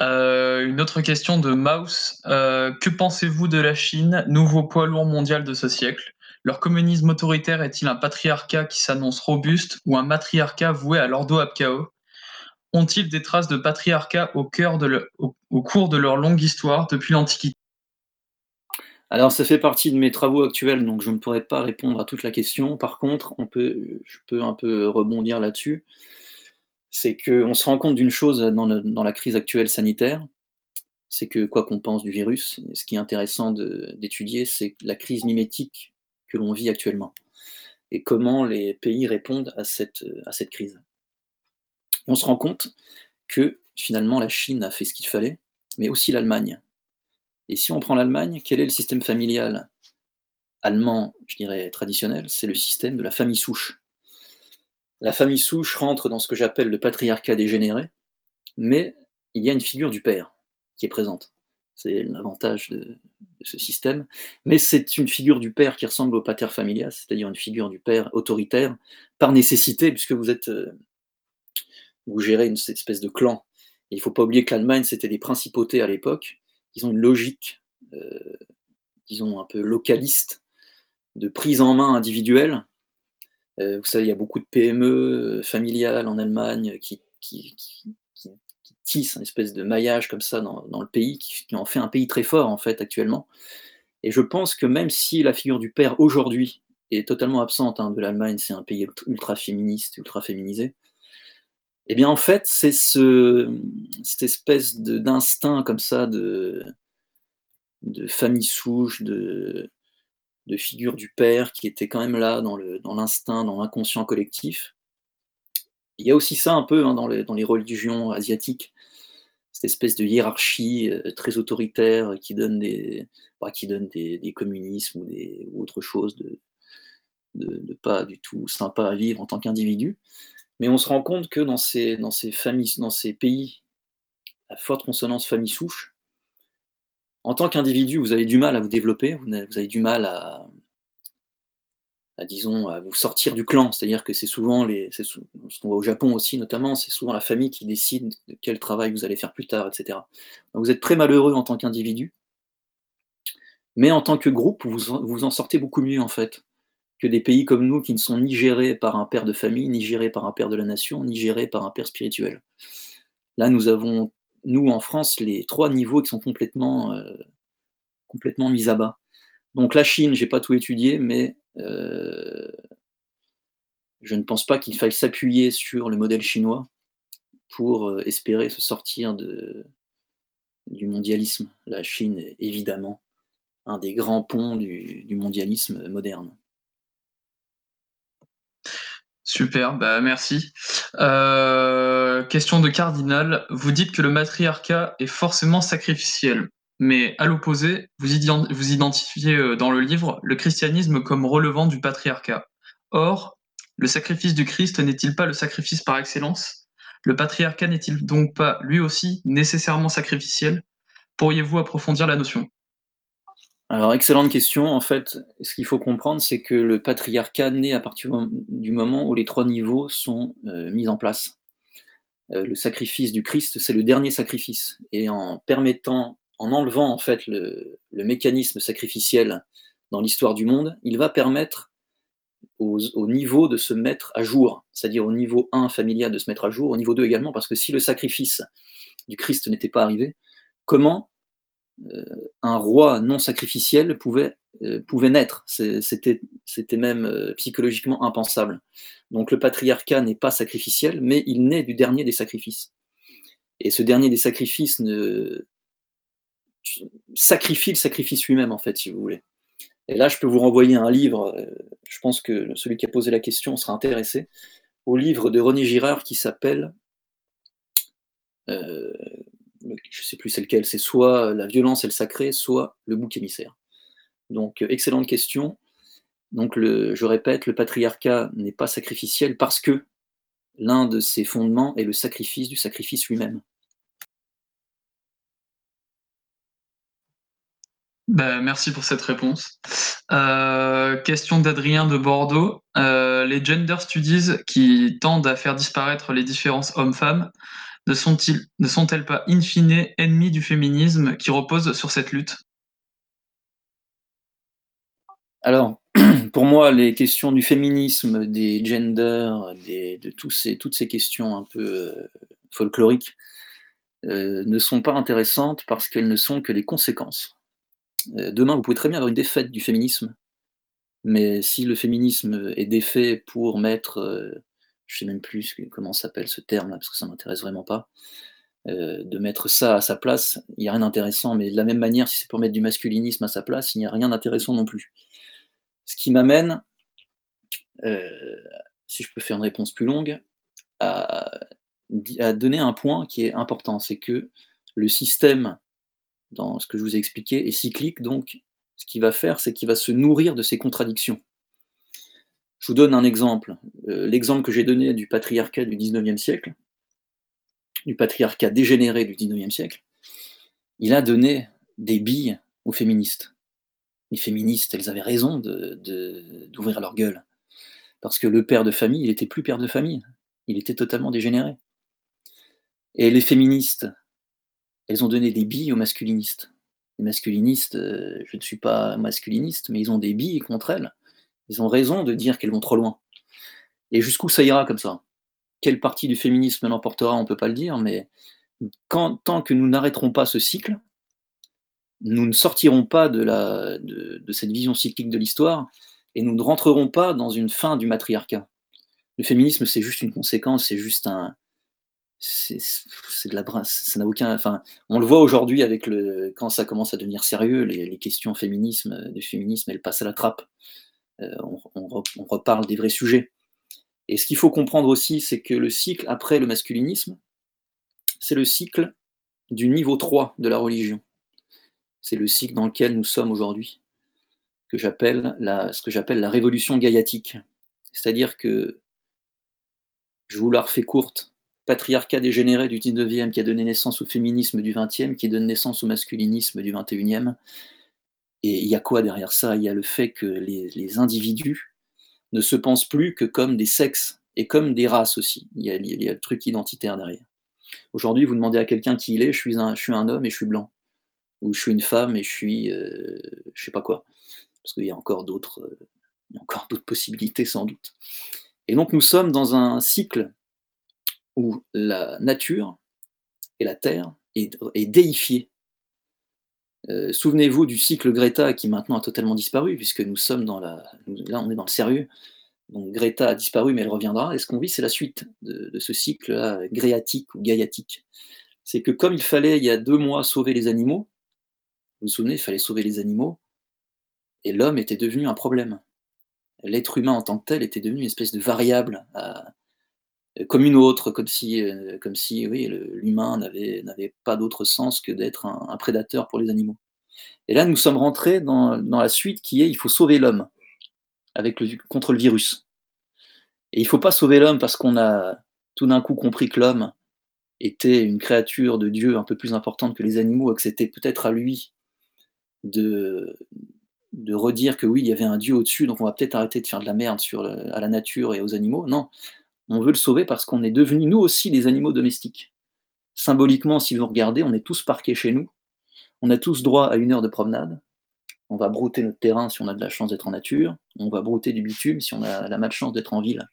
Euh, une autre question de Maus. Euh, que pensez-vous de la Chine, nouveau poids lourd mondial de ce siècle? Leur communisme autoritaire est-il un patriarcat qui s'annonce robuste ou un matriarcat voué à l'ordo-abkao Ont-ils des traces de patriarcat au, cours de leur longue histoire depuis l'Antiquité? Alors, ça fait partie de mes travaux actuels, donc je ne pourrais pas répondre à toute la question. Par contre, on peut, je peux un peu rebondir là-dessus. C'est qu'on se rend compte d'une chose dans, la crise actuelle sanitaire, c'est que quoi qu'on pense du virus, ce qui est intéressant d'étudier, c'est la crise mimétique que l'on vit actuellement et comment les pays répondent à cette, à cette crise. on se rend compte que finalement la Chine a fait ce qu'il fallait, mais aussi l'Allemagne. Et si on prend l'Allemagne, quel est le système familial allemand, je dirais traditionnel? C'est le système de la famille souche. La famille souche rentre dans ce que j'appelle le patriarcat dégénéré, mais il y a une figure du père qui est présente. C'est l'avantage de, ce système. Mais c'est une figure du père qui ressemble au pater familias, c'est-à-dire une figure du père autoritaire, par nécessité, puisque vous êtes, euh, vous gérez une espèce de clan. il ne faut pas oublier que l'Allemagne, c'était des principautés à l'époque. Ils ont une logique, euh, disons, un peu localiste, de prise en main individuelle, euh, vous savez, il y a beaucoup de PME familiales en Allemagne qui, tissent une espèce de maillage comme ça dans, le pays, qui, en fait un pays très fort en fait actuellement. Et je pense que même si la figure du père aujourd'hui est totalement absente hein, de l'Allemagne, c'est un pays ultra féministe, ultra féminisé, eh bien en fait c'est ce, cette espèce d'instinct comme ça de, de famille souche, de, de figure du père qui était quand même là dans l'instinct, dans l'inconscient collectif. Il y a aussi ça un peu hein, dans, les, dans, les, religions asiatiques, cette espèce de hiérarchie euh, très autoritaire qui donne des, bah, qui donne des, communismes ou autre chose de, de, pas du tout sympa à vivre en tant qu'individu. Mais on se rend compte que dans ces, dans ces familles, dans ces pays à forte consonance famille souche, en tant qu'individu, vous avez du mal à vous développer, vous avez du mal à, disons, à vous sortir du clan. C'est-à-dire que c'est souvent, les, ce qu'on voit au Japon aussi notamment, c'est souvent la famille qui décide de quel travail vous allez faire plus tard, etc. Vous êtes très malheureux en tant qu'individu, mais en tant que groupe, vous, vous en sortez beaucoup mieux en fait que des pays comme nous qui ne sont ni gérés par un père de famille, ni gérés par un père de la nation, ni gérés par un père spirituel. Là, nous avons nous, en France, les trois niveaux qui sont complètement, euh, complètement mis à bas. Donc la Chine, j'ai pas tout étudié, mais euh, je ne pense pas qu'il faille s'appuyer sur le modèle chinois pour euh, espérer se sortir du mondialisme. La Chine est évidemment un des grands ponts du mondialisme moderne. Super, bah merci. Euh, question de Cardinal. Vous dites que le matriarcat est forcément sacrificiel, mais à l'opposé, vous, identifiez euh, dans le livre le christianisme comme relevant du patriarcat. Or, le sacrifice du Christ n'est-il pas le sacrifice par excellence? Le patriarcat n'est-il donc pas lui aussi nécessairement sacrificiel? Pourriez-vous approfondir la notion? Alors, excellente question. En fait, ce qu'il faut comprendre, c'est que le patriarcat naît à partir du moment où les trois niveaux sont euh, mis en place. Euh, le sacrifice du Christ, c'est le dernier sacrifice. Et en permettant, en enlevant en fait le, mécanisme sacrificiel dans l'histoire du monde, il va permettre au niveau de se mettre à jour, c'est-à-dire au niveau 1 familial de se mettre à jour, au niveau 2 également, parce que si le sacrifice du Christ n'était pas arrivé, comment euh, un roi non sacrificiel pouvait, euh, pouvait naître? C'était même euh, psychologiquement impensable. Donc le patriarcat n'est pas sacrificiel, mais il naît du dernier des sacrifices. Et ce dernier des sacrifices ne... sacrifie le sacrifice lui-même, en fait, si vous voulez. Et là, je peux vous renvoyer un livre, je pense que celui qui a posé la question sera intéressé, au livre de René Girard qui s'appelle je ne sais plus c'est lequel, c'est soit la violence et le sacré, soit le bouc émissaire. Donc, euh, excellente question. Donc, le, je répète, le patriarcat n'est pas sacrificiel parce que l'un de ses fondements est le sacrifice du sacrifice lui-même. Ben, merci pour cette réponse. Euh, question d'Adrien de Bordeaux. Euh, les gender studies qui tendent à faire disparaître les différences hommes-femmes ne sont-elles pas in fine ennemies du féminisme qui repose sur cette lutte? Alors, pour moi, les questions du féminisme, des genders, de tous ces, toutes ces questions un peu euh, folkloriques, ne sont pas intéressantes parce qu'elles ne sont que les conséquences. Euh, demain, vous pouvez très bien avoir une défaite du féminisme, mais si le féminisme est défait pour mettre je sais même plus comment s'appelle ce terme parce que ça m'intéresse vraiment pas. Euh, de mettre ça à sa place, il n'y a rien d'intéressant, mais de la même manière, si c'est pour mettre du masculinisme à sa place, il n'y a rien d'intéressant non plus. Ce qui m'amène, euh, si je peux faire une réponse plus longue, à donner un point qui est important, c'est que le système, dans ce que je vous ai expliqué, est cyclique, donc ce qu'il va faire, c'est qu'il va se nourrir de ses contradictions. Je vous donne un exemple. Euh, l'exemple que j'ai donné du patriarcat du 19e siècle, du patriarcat dégénéré du 19e siècle, il a donné des billes aux féministes. Les féministes, elles avaient raison d'ouvrir de, leur gueule. Parce que le père de famille, il était plus père de famille. Il était totalement dégénéré. Et les féministes, elles ont donné des billes aux masculinistes. Les masculinistes, euh, je ne suis pas masculiniste, mais ils ont des billes contre elles. Ils ont raison de dire qu'elles vont trop loin. Et jusqu'où ça ira comme ça? Quelle partie du féminisme l'emportera On ne peut pas le dire, mais tant que nous n'arrêterons pas ce cycle, nous ne sortirons pas de, cette vision cyclique de l'histoire et nous ne rentrerons pas dans une fin du matriarcat. Le féminisme, c'est juste une conséquence, c'est juste un. C'est de la ça n'a aucun. Enfin, on le voit aujourd'hui avec le quand ça commence à devenir sérieux, les, questions féminisme, du féminisme, elles passent à la trappe. Euh, on, reparle des vrais sujets. Et ce qu'il faut comprendre aussi, c'est que le cycle après le masculinisme, c'est le cycle du niveau 3 de la religion. C'est le cycle dans lequel nous sommes aujourd'hui, que j'appelle ce que j'appelle la révolution gaiatique. C'est-à-dire que, je vous la refais courte, patriarcat dégénéré du 19e qui a donné naissance au féminisme du 20e, qui donne naissance au masculinisme du 21e, et il y a quoi derrière ça? Il y a le fait que les, individus ne se pensent plus que comme des sexes et comme des races aussi. Il y a, le truc identitaire derrière. Aujourd'hui, vous demandez à quelqu'un qui il est, je suis, un, je suis un homme et je suis blanc. Ou je suis une femme et je suis euh, je sais pas quoi. Parce qu'il y a encore d'autres euh, encore d'autres possibilités sans doute. Et donc nous sommes dans un cycle où la nature et la terre est, déifiée euh, souvenez-vous du cycle Greta qui maintenant a totalement disparu, puisque nous sommes dans la. Là, on est dans le sérieux. Donc Greta a disparu, mais elle reviendra. Et ce qu'on vit, c'est la suite de, ce cycle-là, gréatique ou gaiatique. C'est que comme il fallait, il y a deux mois, sauver les animaux, vous vous souvenez, il fallait sauver les animaux, et l'homme était devenu un problème. L'être humain en tant que tel était devenu une espèce de variable, comme une autre, comme si, euh, comme si oui, l'humain n'avait pas d'autre sens que d'être un, prédateur pour les animaux. Et là, nous sommes rentrés dans, la suite qui est il faut sauver l'homme avec le, contre le virus. Et il ne faut pas sauver l'homme parce qu'on a tout d'un coup compris que l'homme, était une créature de Dieu un peu plus importante que les animaux et que c'était peut-être à lui de, de redire que oui, il y avait un Dieu au-dessus, donc on va peut-être arrêter de faire de la merde sur à la nature et aux animaux. Non, on veut le sauver parce qu'on est devenus nous aussi des animaux domestiques. Symboliquement, si vous regardez, on est tous parqués chez nous, on a tous droit à une heure de promenade, on va brouter notre terrain si on a de la chance d'être en nature, on va brouter du bitume si on a la malchance d'être en ville.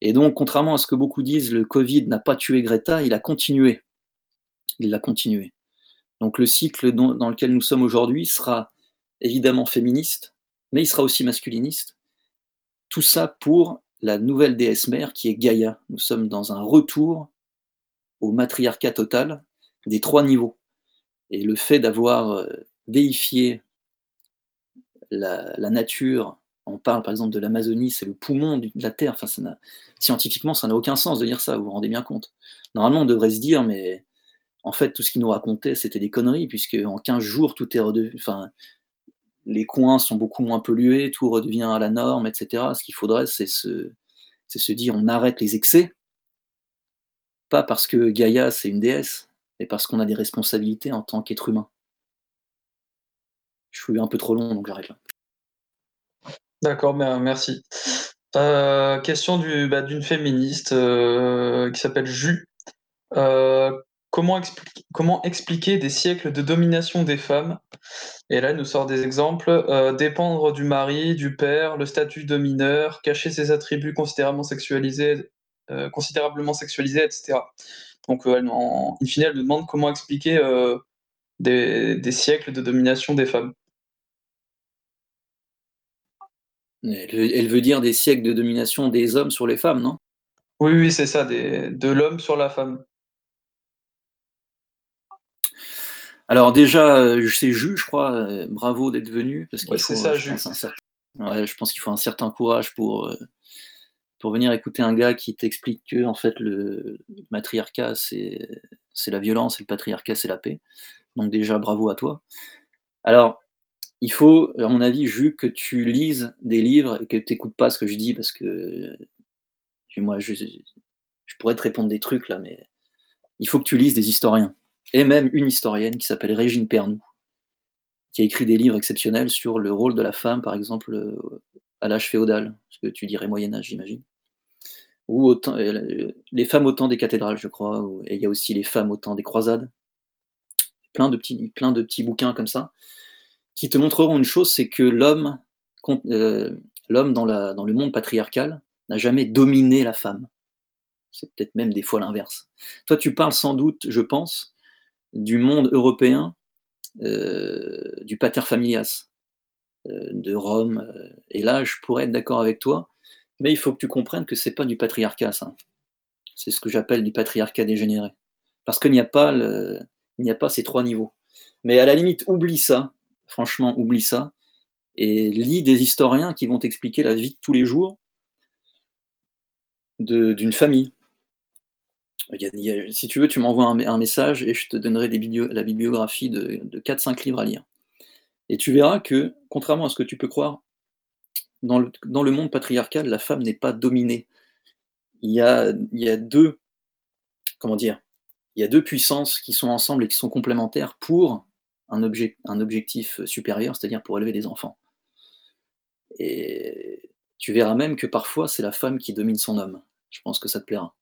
Et donc, contrairement à ce que beaucoup disent, le Covid n'a pas tué Greta, il a continué. Il l'a continué. Donc le cycle dans lequel nous sommes aujourd'hui sera évidemment féministe, mais il sera aussi masculiniste. Tout ça pour la nouvelle déesse mère qui est Gaïa. Nous sommes dans un retour au matriarcat total des trois niveaux. Et le fait d'avoir euh, déifié la, nature, on parle par exemple de l'Amazonie, c'est le poumon de la Terre. Enfin, scientifiquement, ça n'a aucun sens de dire ça, vous vous rendez bien compte. Normalement, on devrait se dire, mais en fait, tout ce qu'il nous racontait, c'était des conneries, puisque en 15 jours, tout est redevenu. Les coins sont beaucoup moins pollués, tout redevient à la norme, etc. Ce qu'il faudrait, c'est se, dire on arrête les excès, pas parce que Gaïa, c'est une déesse, mais parce qu'on a des responsabilités en tant qu'être humain. Je suis un peu trop long, donc j'arrête là. D'accord, ben, merci. Euh, question bah, d'une féministe euh, qui s'appelle Jus. Euh, comment, expli- comment expliquer des siècles de domination des femmes? Et là, elle nous sort des exemples. euh, dépendre du mari, du père, le statut de mineur, cacher ses attributs considérablement sexualisés, euh, considérablement sexualisés, etc. Donc, euh, en, in fine, elle nous demande comment expliquer des, des siècles de domination des femmes. Elle, elle veut dire des siècles de domination des hommes sur les femmes, non? Oui, oui, c'est ça, des, de l'homme sur la femme. Alors déjà, euh, c'est Jus, je crois, euh, bravo d'être venu, parce Ouais, c'est ça, euh, je Jus. pense, un certain, ouais, je pense qu'il faut un certain courage pour, pour venir écouter un gars qui t'explique que en fait le matriarcat c'est c'est la violence et le patriarcat c'est la paix. Donc déjà bravo à toi. Alors il faut, à mon avis, Jus, que tu lises des livres et que tu n'écoutes pas ce que je dis parce que moi je, je pourrais te répondre des trucs là, mais il faut que tu lises des historiens et même une historienne qui s'appelle Régine Pernoud qui a écrit des livres exceptionnels sur le rôle de la femme, par exemple, euh, à l'âge féodal, ce que tu dirais Moyen Âge, j'imagine. Ou euh, les femmes au temps des cathédrales, je crois, et il y a aussi les femmes au temps des croisades. Plein de petits, plein de petits bouquins comme ça, qui te montreront une chose, c'est que l'homme, euh, l'homme dans le monde patriarcal n'a jamais dominé la femme. C'est peut-être même des fois l'inverse. Toi, tu parles sans doute, je pense, du monde européen, euh, du pater familias, euh, de Rome. euh, et là, je pourrais être d'accord avec toi, mais il faut que tu comprennes que c'est pas du patriarcat, ça. C'est ce que j'appelle du patriarcat dégénéré. Parce qu'il n'y a, pas a pas ces trois niveaux. Mais à la limite, oublie ça. Franchement, oublie ça. Et lis des historiens qui vont t'expliquer la vie de tous les jours d'une famille. Si tu veux, tu m'envoies un, message et je te donnerai la bibliographie de, de 4-5 livres à lire. Et tu verras que, contrairement à ce que tu peux croire, dans le, dans le monde patriarcal, la femme n'est pas dominée. Il y a, il y a deux, comment dire, il y a deux puissances qui sont ensemble et qui sont complémentaires pour un, objet, un objectif supérieur, c'est-à-dire pour élever des enfants. Et tu verras même que parfois c'est la femme qui domine son homme. Je pense que ça te plaira.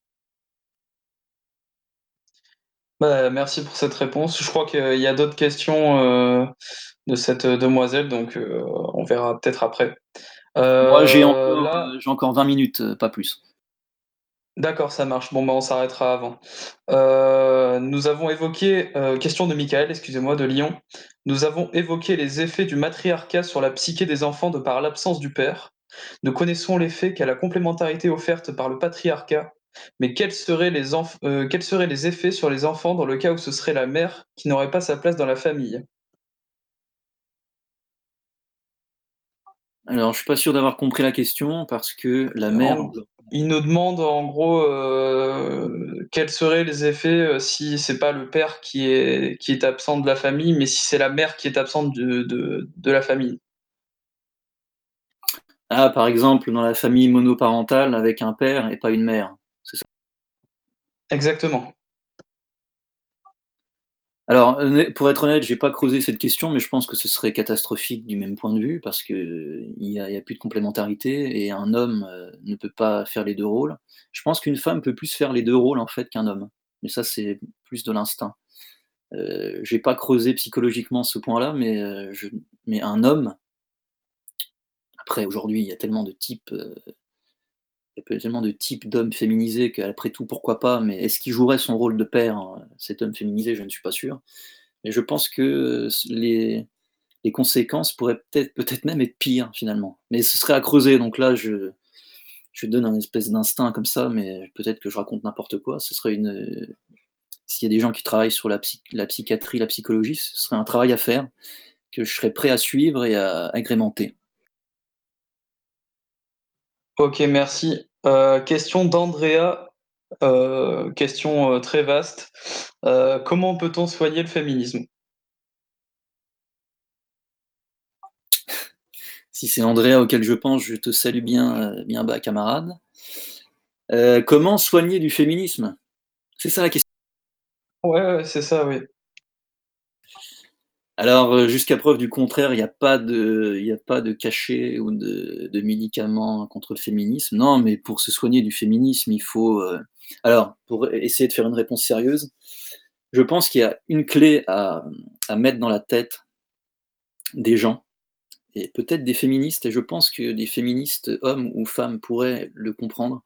Bah, merci pour cette réponse. Je crois qu'il y a d'autres questions euh, de cette demoiselle, donc euh, on verra peut-être après. Moi j'ai Euh, encore, là, euh, j'ai encore 20 minutes, euh, pas plus. d'accord, ça marche. Bon, bah, on s'arrêtera avant. Euh, nous avons évoqué, euh, question de Michael, excusez-moi, de Lyon. Nous avons évoqué les effets du matriarcat sur la psyché des enfants de par l'absence du père. Nous connaissons l'effet qu'a la complémentarité offerte par le patriarcat, mais quels seraient, les enf- euh, quels seraient les effets sur les enfants dans le cas où ce serait la mère qui n'aurait pas sa place dans la famille? Alors je suis pas sûr d'avoir compris la question parce que la mère. En- il nous demande en gros euh, quels seraient les effets euh, si c'est pas le père qui est, qui est absent de la famille, mais si c'est la mère qui est absente de, de, de la famille. Ah, par exemple, dans la famille monoparentale avec un père et pas une mère. Exactement. Alors, pour être honnête, j'ai pas creusé cette question, mais je pense que ce serait catastrophique du même point de vue parce qu'il y a, a plus de complémentarité et un homme euh, ne peut pas faire les deux rôles. Je pense qu'une femme peut plus faire les deux rôles en fait qu'un homme, mais ça c'est plus de l'instinct. Euh, j'ai pas creusé psychologiquement ce point-là, euh, je, mais un homme. Après, aujourd'hui, il y a tellement de types il y a tellement de types d'hommes féminisés qu'après tout, pourquoi pas, mais est-ce qu'il jouerait son rôle de père, hein, cet homme féminisé Je ne suis pas sûr. Mais je pense que les, les conséquences pourraient peut-être peut même être pires, finalement. Mais ce serait à creuser, donc là, je, je donne un espèce d'instinct comme ça, mais peut-être que je raconte n'importe quoi. Ce serait une. S'il y a des gens qui travaillent sur la, la psychiatrie, la psychologie, ce serait un travail à faire que je serais prêt à suivre et à agrémenter. Ok, merci. Euh, question d'Andrea, euh, question euh, très vaste. comment peut-on soigner le féminisme? Si c'est Andrea auquel je pense, je te salue bien, bien bas, camarade. comment soigner du féminisme? C'est ça la question. Ouais, c'est ça, oui. Alors, euh, jusqu'à preuve du contraire, il n'y a pas de, cachet ou de, médicaments contre le féminisme. Non, mais pour se soigner du féminisme, il faut. Euh, alors, pour essayer de faire une réponse sérieuse, je pense qu'il y a une clé à, mettre dans la tête des gens, et peut-être des féministes, et je pense que des féministes, hommes ou femmes, pourraient le comprendre.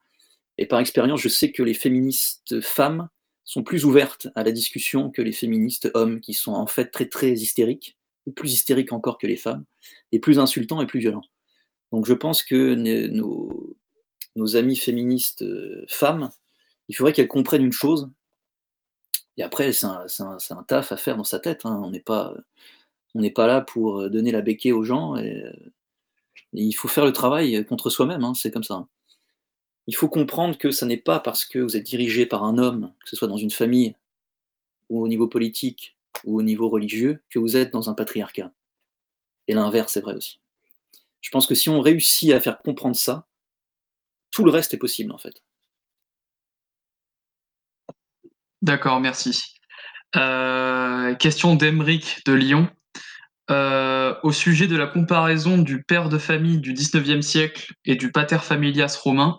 Et par expérience, je sais que les féministes femmes sont plus ouvertes à la discussion que les féministes hommes, qui sont en fait très très hystériques, ou plus hystériques encore que les femmes, et plus insultants et plus violents. Donc je pense que nos, nos amies féministes euh, femmes, il faudrait qu'elles comprennent une chose, et après c'est un, un, taf à faire dans sa tête, hein. on n'est pas, pas là pour donner la béquée aux gens, et, il faut faire le travail contre soi-même, hein, c'est comme ça il faut comprendre que ce n'est pas parce que vous êtes dirigé par un homme, que ce soit dans une famille, ou au niveau politique, ou au niveau religieux, que vous êtes dans un patriarcat. Et l'inverse est vrai aussi. Je pense que si on réussit à faire comprendre ça, tout le reste est possible en fait. D'accord, merci. Euh, question d'Emeric de Lyon. Euh, au sujet de la comparaison du père de famille du XIXe siècle et du pater familias romain,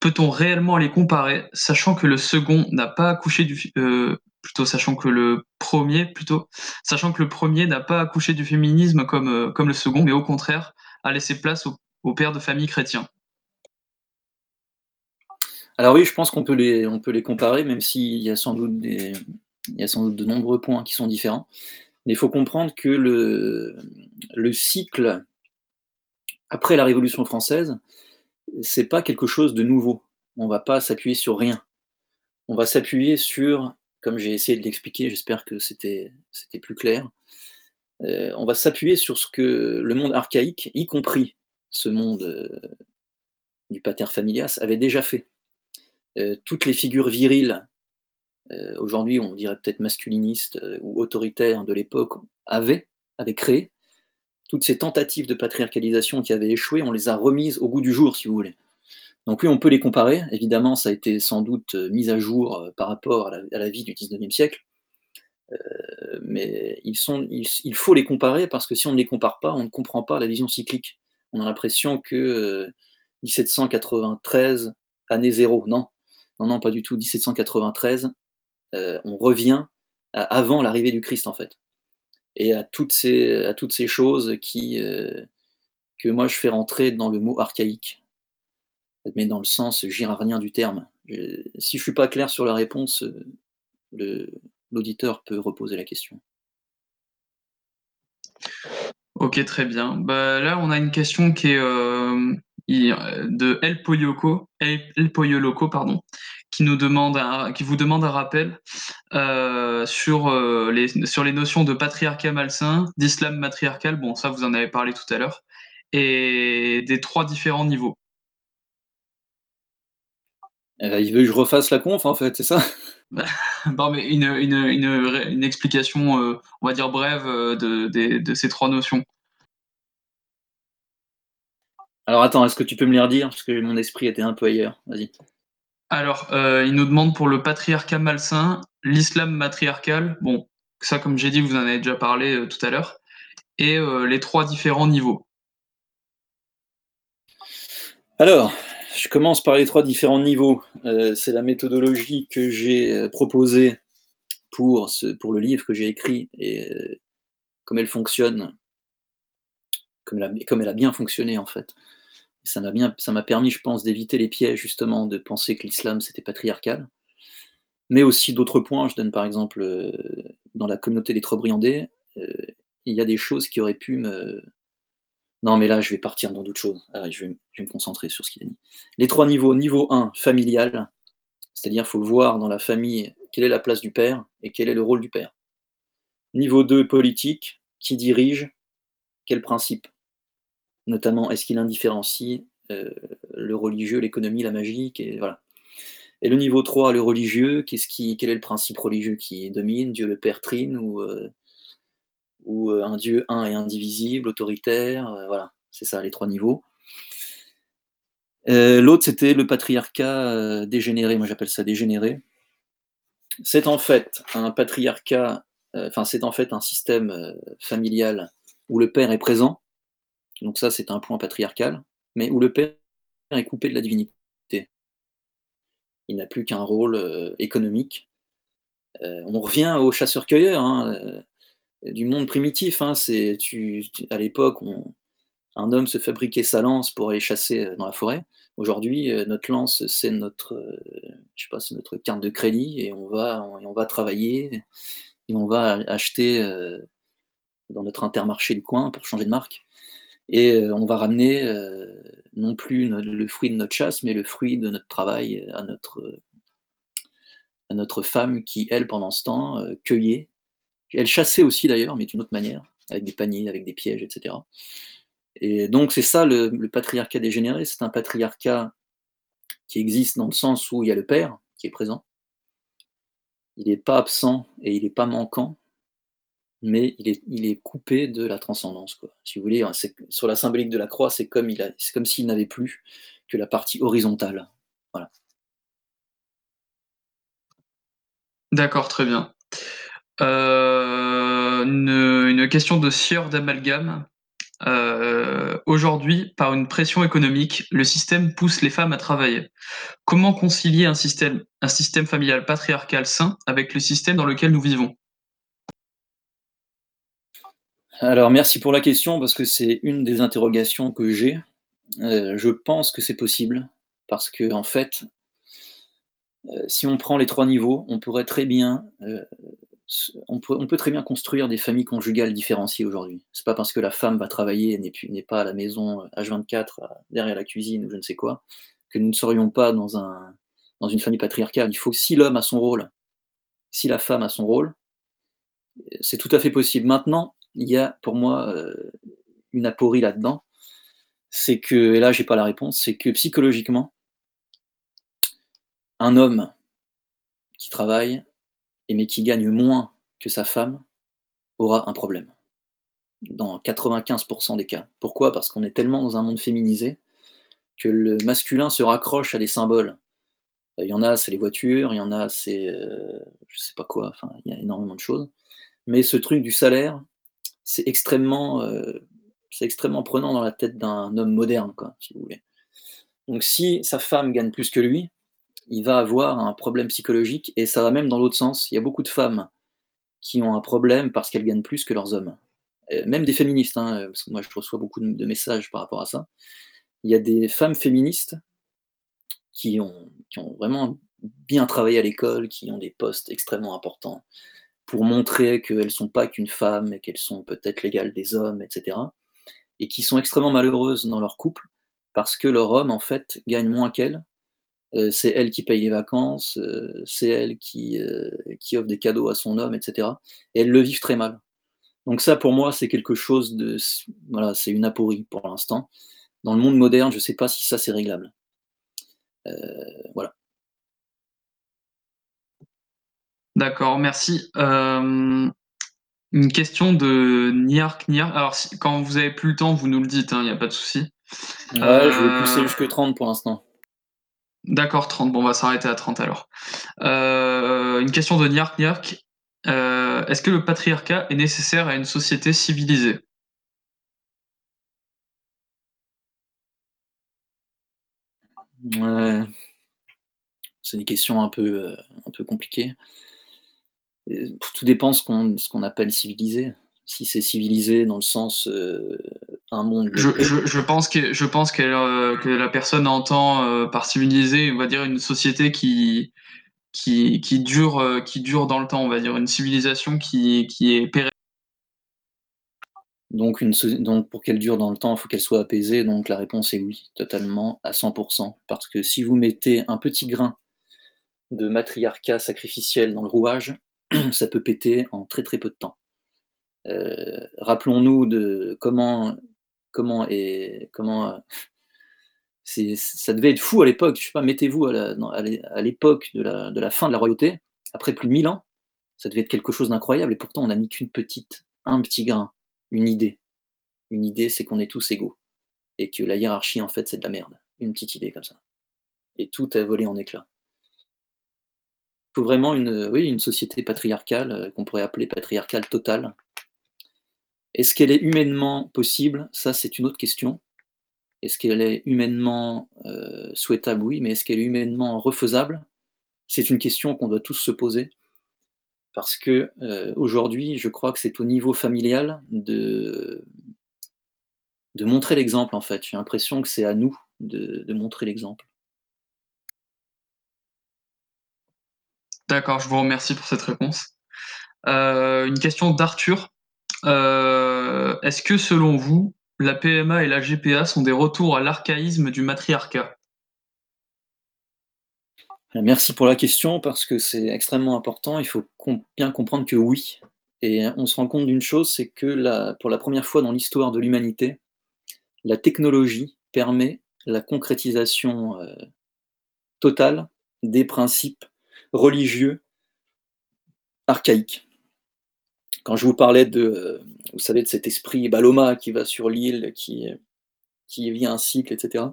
Peut-on réellement les comparer, sachant que le second n'a pas accouché du euh, plutôt sachant que le premier plutôt sachant que le premier n'a pas accouché du féminisme comme euh, comme le second, mais au contraire a laissé place au, père de famille chrétien? Alors oui, je pense qu'on peut les on peut les comparer, même s'il y a sans doute des il y a sans doute de nombreux points qui sont différents. Mais il faut comprendre que le, le cycle après la Révolution française, c'est pas quelque chose de nouveau. On va pas s'appuyer sur rien. On va s'appuyer sur, comme j'ai essayé de l'expliquer, j'espère que c'était plus clair, euh, on va s'appuyer sur ce que le monde archaïque, y compris ce monde euh, du pater familias, avait déjà fait. Euh, toutes les figures viriles, aujourd'hui on dirait peut-être masculinistes ou autoritaires de l'époque, avaient, avaient créé toutes ces tentatives de patriarcalisation qui avaient échoué, on les a remises au goût du jour, si vous voulez. Donc oui, on peut les comparer. Évidemment, ça a été sans doute euh, mis à jour euh, par rapport à la, vie du 19e siècle. Euh, mais il faut les comparer parce que si on ne les compare pas, on ne comprend pas la vision cyclique. On a l'impression que 1793, année zéro. Non, non, non, pas du tout. 1793, on revient avant l'arrivée du Christ, en fait et à toutes ces, à toutes ces choses qui, euh, que moi je fais rentrer dans le mot archaïque, mais dans le sens girardien du terme. si je ne suis pas clair sur la réponse, l'auditeur peut reposer la question. Ok, très bien. Bah, là, on a une question qui est euh, de El Poyoko, El, Poyoloco, pardon, qui nous demande, qui vous demande un rappel euh, sur euh, les sur les notions de patriarcat malsain, d'islam matriarcal. Bon, ça vous en avez parlé tout à l'heure, et des trois différents niveaux. Eh ben, il veut que je refasse la conf, en fait, c'est ça? Non, mais une, une, une, explication, euh, on va dire brève, de, de, de ces trois notions. Alors attends, est-ce que tu peux me les redire? Parce que mon esprit était un peu ailleurs. Vas-y. Alors, euh, il nous demande pour le patriarcat malsain, l'islam matriarcal. Bon, ça, comme j'ai dit, vous en avez déjà parlé tout à l'heure, et les trois différents niveaux. Alors, je commence par les trois différents niveaux. c'est la méthodologie que j'ai proposée pour, ce, pour le livre que j'ai écrit et comme elle fonctionne, comme elle, a, comme elle a bien fonctionné en fait. Ça m'a bien, ça m'a permis, je pense, d'éviter les pièges justement de penser que l'islam c'était patriarcal, mais aussi d'autres points. Je donne par exemple dans la communauté des Trobriandais, il y a des choses qui auraient pu me non, mais là, je vais partir dans d'autres choses. Ah, je, vais, me concentrer sur ce qu'il a dit. Les trois niveaux. Niveau 1, familial, c'est-à-dire il faut voir dans la famille, quelle est la place du père et quel est le rôle du père. Niveau 2, politique, qui dirige, quel principe Notamment, est-ce qu'il indifférencie euh, le religieux, l'économie, la magie et, voilà. et le niveau 3, le religieux, qu'est-ce qui, quel est le principe religieux qui domine? Dieu le Père Trine ou euh, euh, un Dieu un et indivisible, autoritaire, voilà, c'est ça les trois niveaux. L'autre, c'était le patriarcat dégénéré, moi j'appelle ça dégénéré. C'est en fait un patriarcat, enfin c'est en fait un système familial où le père est présent, donc ça c'est un point patriarcal, mais où le père est coupé de la divinité. Il n'a plus qu'un rôle économique. on revient au chasseur-cueilleur. Hein, du monde primitif. Hein, à l'époque, un homme se fabriquait sa lance pour aller chasser euh, dans la forêt. Aujourd'hui, euh, notre lance, c'est notre, euh, carte de crédit et on va, on, va travailler et on va acheter dans notre intermarché du coin pour changer de marque. Et on va ramener non plus le fruit de notre chasse, mais le fruit de notre travail à notre, à notre femme qui, elle, pendant ce temps, cueillait elle chassait aussi d'ailleurs, mais d'une autre manière, avec des paniers, avec des pièges, etc. Et donc c'est ça le, patriarcat dégénéré, c'est un patriarcat qui existe dans le sens où il y a le père qui est présent. Il n'est pas absent et il n'est pas manquant, mais il est, coupé de la transcendance. Quoi. Si vous voulez, hein, sur la symbolique de la croix, c'est comme, s'il n'avait plus que la partie horizontale. D'accord, très bien. Euh, une, question de sieur d'amalgame. Euh, aujourd'hui, par une pression économique, le système pousse les femmes à travailler. Comment concilier un système familial patriarcal sain avec le système dans lequel nous vivons? Alors merci pour la question parce que c'est une des interrogations que j'ai. Euh, je pense que c'est possible parce que en fait, si on prend les trois niveaux, on pourrait très bien on peut, très bien construire des familles conjugales différenciées aujourd'hui. C'est pas parce que la femme va travailler et n'est pas à la maison H24 euh, derrière la cuisine ou je ne sais quoi que nous ne serions pas dans, un, dans une famille patriarcale. Il faut que si l'homme a son rôle, si la femme a son rôle, c'est tout à fait possible. Maintenant, il y a pour moi euh, une aporie là-dedans. C'est que, et là j'ai pas la réponse, c'est que psychologiquement, un homme qui travaille mais qui gagne moins que sa femme aura un problème. Dans 95% des cas. Pourquoi? Parce qu'on est tellement dans un monde féminisé que le masculin se raccroche à des symboles. Il y en a, c'est les voitures, il y en a, c'est euh, je sais pas quoi, enfin, il y a énormément de choses. Mais ce truc du salaire, c'est extrêmement, euh, c'est extrêmement prenant dans la tête d'un homme moderne, quoi, si vous voulez. Donc si sa femme gagne plus que lui, il va avoir un problème psychologique et ça va même dans l'autre sens. Il y a beaucoup de femmes qui ont un problème parce qu'elles gagnent plus que leurs hommes. Euh, même des féministes, hein, parce que moi je reçois beaucoup de messages par rapport à ça. Il y a des femmes féministes qui ont vraiment bien travaillé à l'école, qui ont des postes extrêmement importants pour montrer qu'elles ne sont pas qu'une femme et qu'elles sont peut-être l'égale des hommes, etc. Et qui sont extrêmement malheureuses dans leur couple parce que leur homme, en fait, gagne moins qu'elles euh, c'est elle qui paye les vacances, euh, c'est elle qui, euh, qui, offre des cadeaux à son homme, etc. Et elles le vivent très mal. Donc ça, pour moi, c'est quelque chose de... Voilà, c'est une aporie pour l'instant. Dans le monde moderne, je ne sais pas si ça, c'est réglable. voilà. D'accord, merci. une question de Niark Niark. Alors, quand vous avez plus le temps, vous nous le dites, il hein, n'y a pas de souci. Ouais, je vais pousser jusque 30 pour l'instant. D'accord, 30. Bon, on va s'arrêter à 30 alors. Euh, une question de Niark Niark. est-ce que le patriarcat est nécessaire à une société civilisée? Ouais. C'est une question un peu, un peu compliquée. Tout dépend ce qu'on ce qu'on appelle civilisé. Si c'est civilisé dans le sens, heu, un monde je, je, je, pense que je pense que, euh, que la personne entend euh, par civilisé, on va dire une société qui qui, qui dure euh, qui dure dans le temps, on va dire une civilisation qui, qui est pérenne. Donc, une, donc pour qu'elle dure dans le temps, il faut qu'elle soit apaisée. Donc la réponse est oui, totalement, à 100%. Parce que si vous mettez un petit grain de matriarcat sacrificiel dans le rouage, ça peut péter en très très peu de temps. Euh, rappelons-nous de comment comment et comment euh, ça devait être fou à l'époque. Je sais pas, mettez-vous à l'époque de la, de la fin de la royauté, après plus de 1000 ans, ça devait être quelque chose d'incroyable. Et pourtant, on n'a mis qu'une petite, un petit grain, une idée. Une idée, c'est qu'on est tous égaux et que la hiérarchie, en fait, c'est de la merde. Une petite idée comme ça. Et tout a volé en éclats faut vraiment une, oui, une société patriarcale, euh, qu'on pourrait appeler patriarcale totale. Est-ce qu'elle est humainement possible? Ça, c'est une autre question. Est-ce qu'elle est humainement euh, souhaitable? Oui, mais est-ce qu'elle est humainement refaisable? C'est une question qu'on doit tous se poser. Parce que euh, aujourd'hui, je crois que c'est au niveau familial de, de montrer l'exemple, en fait. J'ai l'impression que c'est à nous de montrer l'exemple. D'accord, je vous remercie pour cette réponse. Euh, une question d'Arthur. Euh, est-ce que selon vous, la PMA et la GPA sont des retours à l'archaïsme du matriarcat? Merci pour la question parce que c'est extrêmement important. Il faut bien comprendre que oui. Et on se rend compte d'une chose, c'est que pour la première fois dans l'histoire de l'humanité, la technologie permet la concrétisation euh, totale des principes religieux archaïque. Quand je vous parlais de, vous savez, de cet esprit Baloma qui va sur l'île, qui, qui vit un cycle, etc.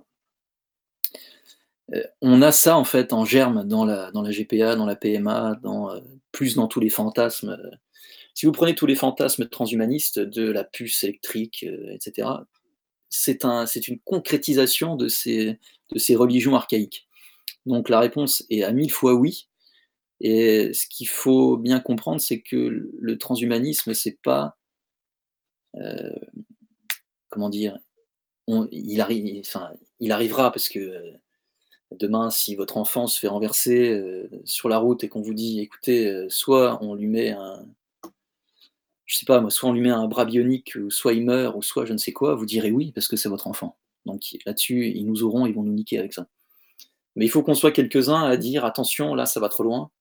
Euh, on a ça en fait en germe dans la, dans la GPA, dans la PMA, dans, euh, plus dans tous les fantasmes. Si vous prenez tous les fantasmes transhumanistes de la puce électrique, euh, etc., c'est un, une concrétisation de ces, de ces religions archaïques. Donc la réponse est à mille fois oui, et ce qu'il faut bien comprendre, c'est que le transhumanisme, c'est pas. Euh, comment dire il, enfin, il arrivera parce que euh, demain, si votre enfant se fait renverser euh, sur la route et qu'on vous dit, écoutez, soit on lui met un. Je sais pas, moi, soit on lui met un bras bionique, ou soit il meurt, ou soit je ne sais quoi, vous direz oui parce que c'est votre enfant. Donc là-dessus, ils nous auront, ils vont nous niquer avec ça. Mais il faut qu'on soit quelques-uns à dire attention, là, ça va trop loin.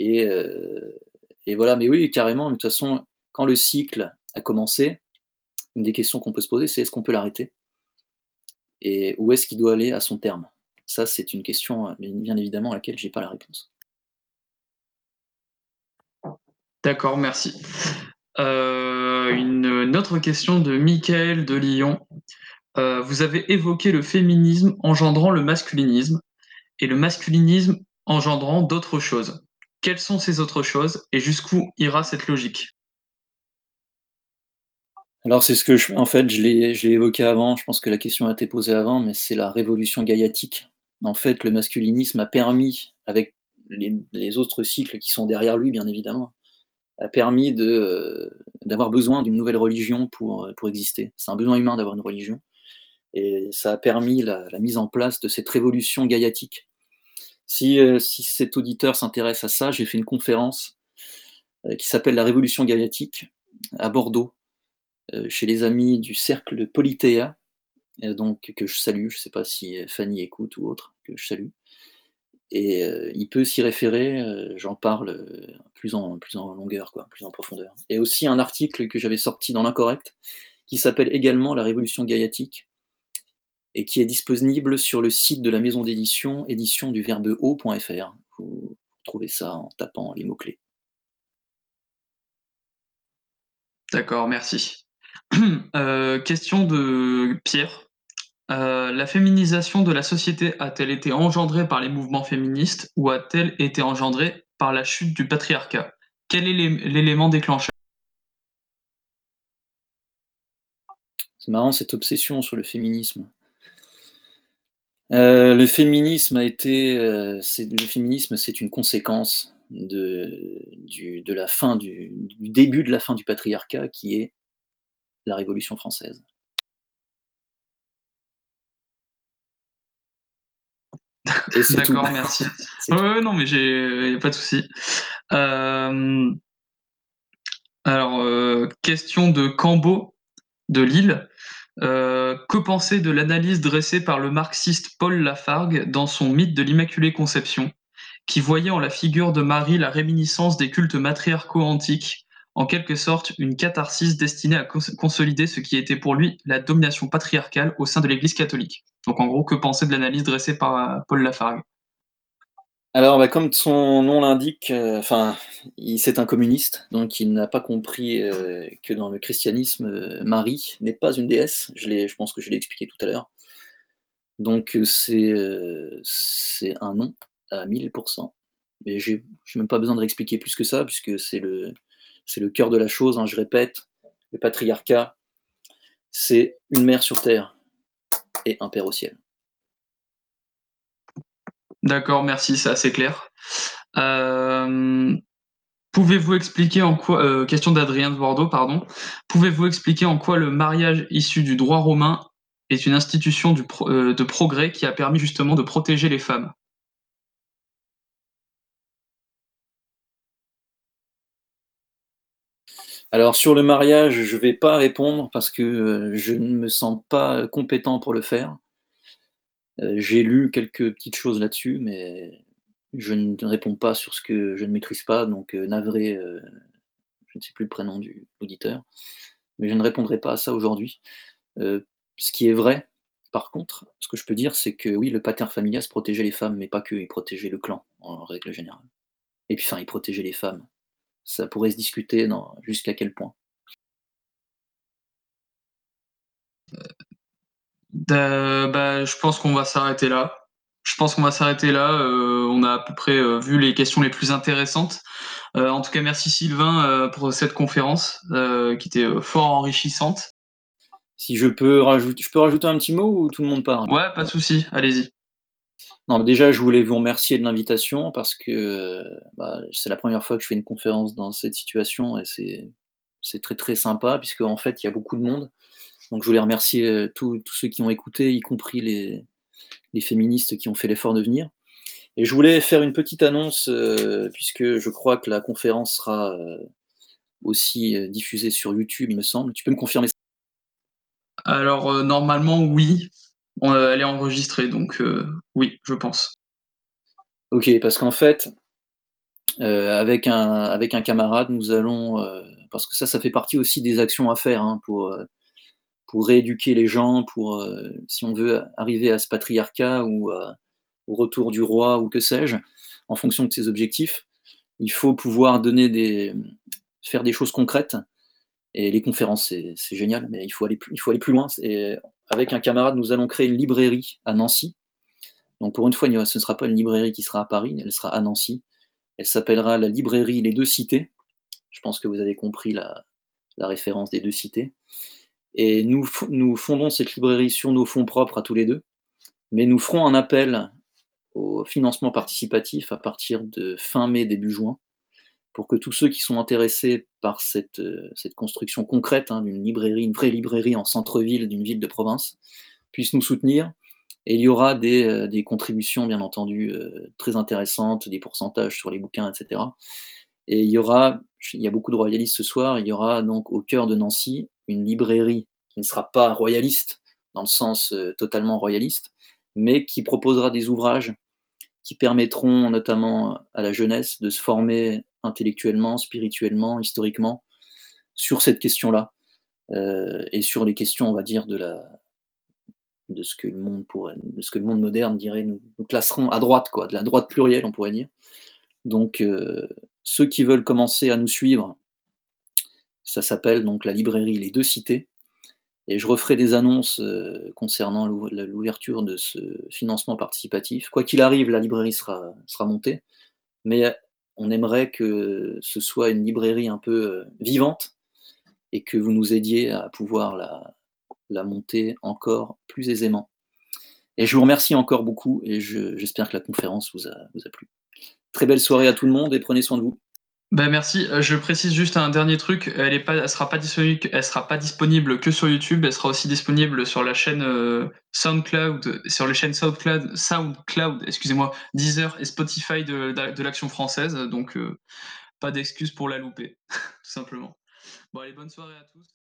Euh, et, voilà, mais oui, carrément, de toute façon, quand le cycle a commencé, une des questions qu'on peut se poser, c'est est-ce qu'on peut l'arrêter? Et où est-ce qu'il doit aller à son terme? Ça, c'est une question, bien évidemment, à laquelle je n'ai pas la réponse. D'accord, merci. Euh, une, autre question de Michael de Lyon. Euh, vous avez évoqué le féminisme engendrant le masculinisme et le masculinisme engendrant d'autres choses. Quelles sont ces autres choses et jusqu'où ira cette logique? Alors c'est ce que je, en fait, je l'ai évoqué avant, je pense que la question a été posée avant, mais c'est la révolution gaiatique. En fait, le masculinisme a permis, avec les, autres cycles qui sont derrière lui, bien évidemment, a permis d'avoir besoin d'une nouvelle religion pour, exister. C'est un besoin humain d'avoir une religion. Et ça a permis la, mise en place de cette révolution gaiatique. Euh, si, cet auditeur s'intéresse à ça, j'ai fait une conférence euh, qui s'appelle La Révolution Gaiatique à Bordeaux, euh, chez les amis du cercle Polythéa, donc que je salue, je ne sais pas si Fanny écoute ou autre, que je salue. Et il peut s'y référer, j'en parle plus en, plus en longueur, plus en profondeur. Et aussi un article que j'avais sorti dans l'Incorrect, qui s'appelle également La Révolution Gaiatique, et qui est disponible sur le site de la maison d'édition, édition du verbe haut.fr. Vous trouvez ça en tapant les mots-clés. D'accord, merci. Euh, question de Pierre. Euh, la féminisation de la société a-t-elle été engendrée par les mouvements féministes ou a-t-elle été engendrée par la chute du patriarcat? Quel est l'élément déclencheur? C'est marrant cette obsession sur le féminisme. Euh, le féminisme a été, euh, le féminisme, c'est une conséquence de, de la fin du, du, début de la fin du patriarcat, qui est la Révolution française. D'accord, merci. Ouais, non, mais j'ai pas de souci. Euh, alors, question de Cambo de Lille. Euh, que penser de l'analyse dressée par le marxiste Paul Lafargue dans son mythe de l'Immaculée Conception, qui voyait en la figure de Marie la réminiscence des cultes matriarcaux antiques, en quelque sorte une catharsis destinée à consolider ce qui était pour lui la domination patriarcale au sein de l'Église catholique. Donc en gros, que penser de l'analyse dressée par euh, Paul Lafargue? Alors, bah, comme son nom l'indique, euh, enfin, c'est un communiste, donc il n'a pas compris euh, que dans le christianisme, euh, Marie n'est pas une déesse. Je, je pense que je l'ai expliqué tout à l'heure. Donc c'est un nom à 1000%. Mais je n'ai même pas besoin de réexpliquer plus que ça, puisque c'est le, le cœur de la chose. Hein, je répète, le patriarcat, c'est une mère sur terre et un père au ciel. D'accord, merci, c'est assez clair. Euh, pouvez-vous expliquer en quoi, euh, question d'Adrien de Bordeaux, pardon, pouvez-vous expliquer en quoi le mariage issu du droit romain est une institution euh, de progrès qui a permis justement de protéger les femmes? Alors sur le mariage, je ne vais pas répondre parce que je ne me sens pas compétent pour le faire. Euh, j'ai lu quelques petites choses là-dessus, mais je ne réponds pas sur ce que je ne maîtrise pas, donc euh, navré, euh, je ne sais plus le prénom du auditeur, mais je ne répondrai pas à ça aujourd'hui. ce qui est vrai, par contre, ce que je peux dire, c'est que oui, le pater familias protégeait les femmes, mais pas que, il protégeait le clan, en règle générale. Et puis, enfin, il protégeait les femmes. Ça pourrait se discuter jusqu'à quel point? Bah, je pense qu'on va s'arrêter là. Je pense qu'on va s'arrêter là. Euh, on a à peu près euh, vu les questions les plus intéressantes. Euh, en tout cas, merci Sylvain pour cette conférence qui était fort enrichissante. Si je peux rajouter, je peux rajouter un petit mot ou tout le monde parle Ouais, pas de souci. Allez-y. Non, déjà, je voulais vous remercier de l'invitation parce que bah, c'est la première fois que je fais une conférence dans cette situation et c'est très très sympa puisque en fait il y a beaucoup de monde. Donc je voulais remercier euh, tous ceux qui ont écouté, y compris les, féministes qui ont fait l'effort de venir. Et je voulais faire une petite annonce, euh, puisque je crois que la conférence sera euh, aussi diffusée sur YouTube, il me semble. Tu peux me confirmer ça? Alors, normalement, oui. elle est enregistrée, donc oui, je pense. Ok, parce qu'en fait, avec, un, avec un camarade, nous allons, parce que ça, ça fait partie aussi des actions à faire hein, pour pour rééduquer les gens, pour, euh, si on veut arriver à ce patriarcat ou au retour du roi ou que sais-je, en fonction de ses objectifs, il faut pouvoir donner des, faire des choses concrètes. Et les conférences, c'est génial, mais il faut aller plus, loin. Avec un camarade, nous allons créer une librairie à Nancy. Donc pour une fois, ce ne sera pas une librairie qui sera à Paris, elle sera à Nancy. Elle s'appellera la librairie Les Deux Cités. Je pense que vous avez compris la référence des deux cités. Et nous, fondons cette librairie sur nos fonds propres à tous les deux, mais nous ferons un appel au financement participatif à partir de fin mai, début juin, pour que tous ceux qui sont intéressés par cette, euh, construction concrète hein, d'une librairie, une vraie librairie en centre-ville d'une ville de province, puissent nous soutenir. Et il y aura des, euh, contributions, bien entendu, euh, très intéressantes, des pourcentages sur les bouquins, etc. Et il y aura, il y a beaucoup de royalistes ce soir, il y aura donc au cœur de Nancy une librairie qui ne sera pas royaliste dans le sens euh, totalement royaliste, mais qui proposera des ouvrages qui permettront notamment à la jeunesse de se former intellectuellement, spirituellement, historiquement sur cette question-là euh, et sur les questions, on va dire, de la de ce que le monde pourrait, de ce que le monde moderne dirait, nous, nous classerons à droite, quoi, de la droite plurielle, on pourrait dire. Donc, euh, ceux qui veulent commencer à nous suivre, ça s'appelle donc la librairie Les Deux Cités. Et je referai des annonces euh, concernant l'ouverture de ce financement participatif. Quoi qu'il arrive, la librairie sera, montée. Mais on aimerait que ce soit une librairie un peu vivante et que vous nous aidiez à pouvoir la, la monter encore plus aisément. Et je vous remercie encore beaucoup et j'espère que la conférence vous a, vous a plu. Très belle soirée à tout le monde et prenez soin de vous. Ben merci. Euh, je précise juste un dernier truc. Elle est pas, elle sera pas disponible, elle sera pas disponible que sur YouTube. Elle sera aussi disponible sur la chaîne euh, SoundCloud, sur les chaînes SoundCloud, SoundCloud, excusez-moi, Deezer et Spotify de, de, l'Action française. Donc euh, pas d'excuse pour la louper, tout simplement. Bon allez, bonne soirée à tous.